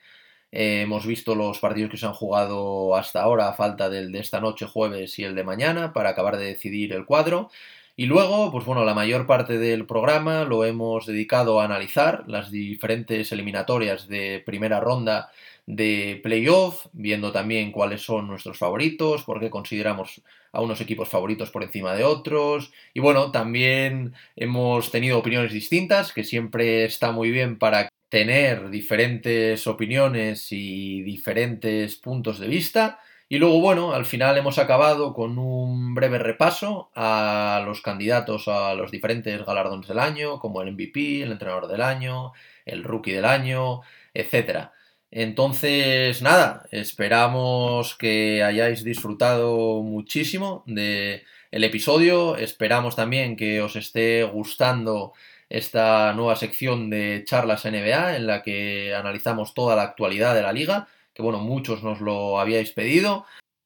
eh, hemos visto los partidos que se han jugado hasta ahora, a falta del de esta noche, jueves y el de mañana, para acabar de decidir el cuadro. Y luego, pues bueno, la mayor parte del programa lo hemos dedicado a analizar las diferentes eliminatorias de primera ronda de playoff, viendo también cuáles son nuestros favoritos, por qué consideramos a unos equipos favoritos por encima de otros. Y bueno, también hemos tenido opiniones distintas, que siempre está muy bien para tener diferentes opiniones y diferentes puntos de vista. Y luego, bueno, al final hemos acabado con un breve repaso a los candidatos a los diferentes galardones del año, como el MVP, el entrenador del año, el rookie del año, etc. Entonces, nada, esperamos que hayáis disfrutado muchísimo de el episodio. Esperamos también que os esté gustando esta nueva sección de charlas NBA en la que analizamos toda la actualidad de la liga que bueno, muchos nos lo habíais pedido.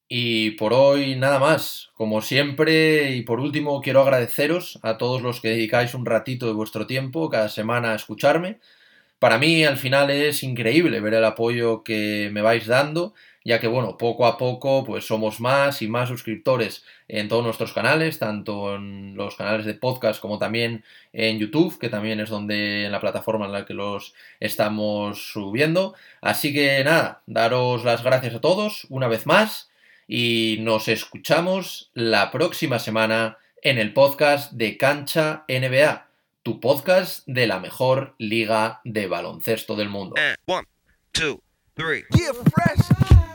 Y por hoy nada más. Como siempre y por último quiero agradeceros a todos los que dedicáis un ratito de vuestro tiempo cada semana a escucharme. Para mí al final es increíble ver el apoyo que me vais dando ya que bueno, poco a poco pues somos más y más suscriptores en todos nuestros canales, tanto en los canales de podcast como también en YouTube, que también es donde en la plataforma en la que los estamos subiendo. Así que nada, daros las gracias a todos una vez más y nos escuchamos la próxima semana en el podcast de Cancha NBA, tu podcast de la mejor liga de baloncesto del mundo. And one, two, three. Yeah, fresh.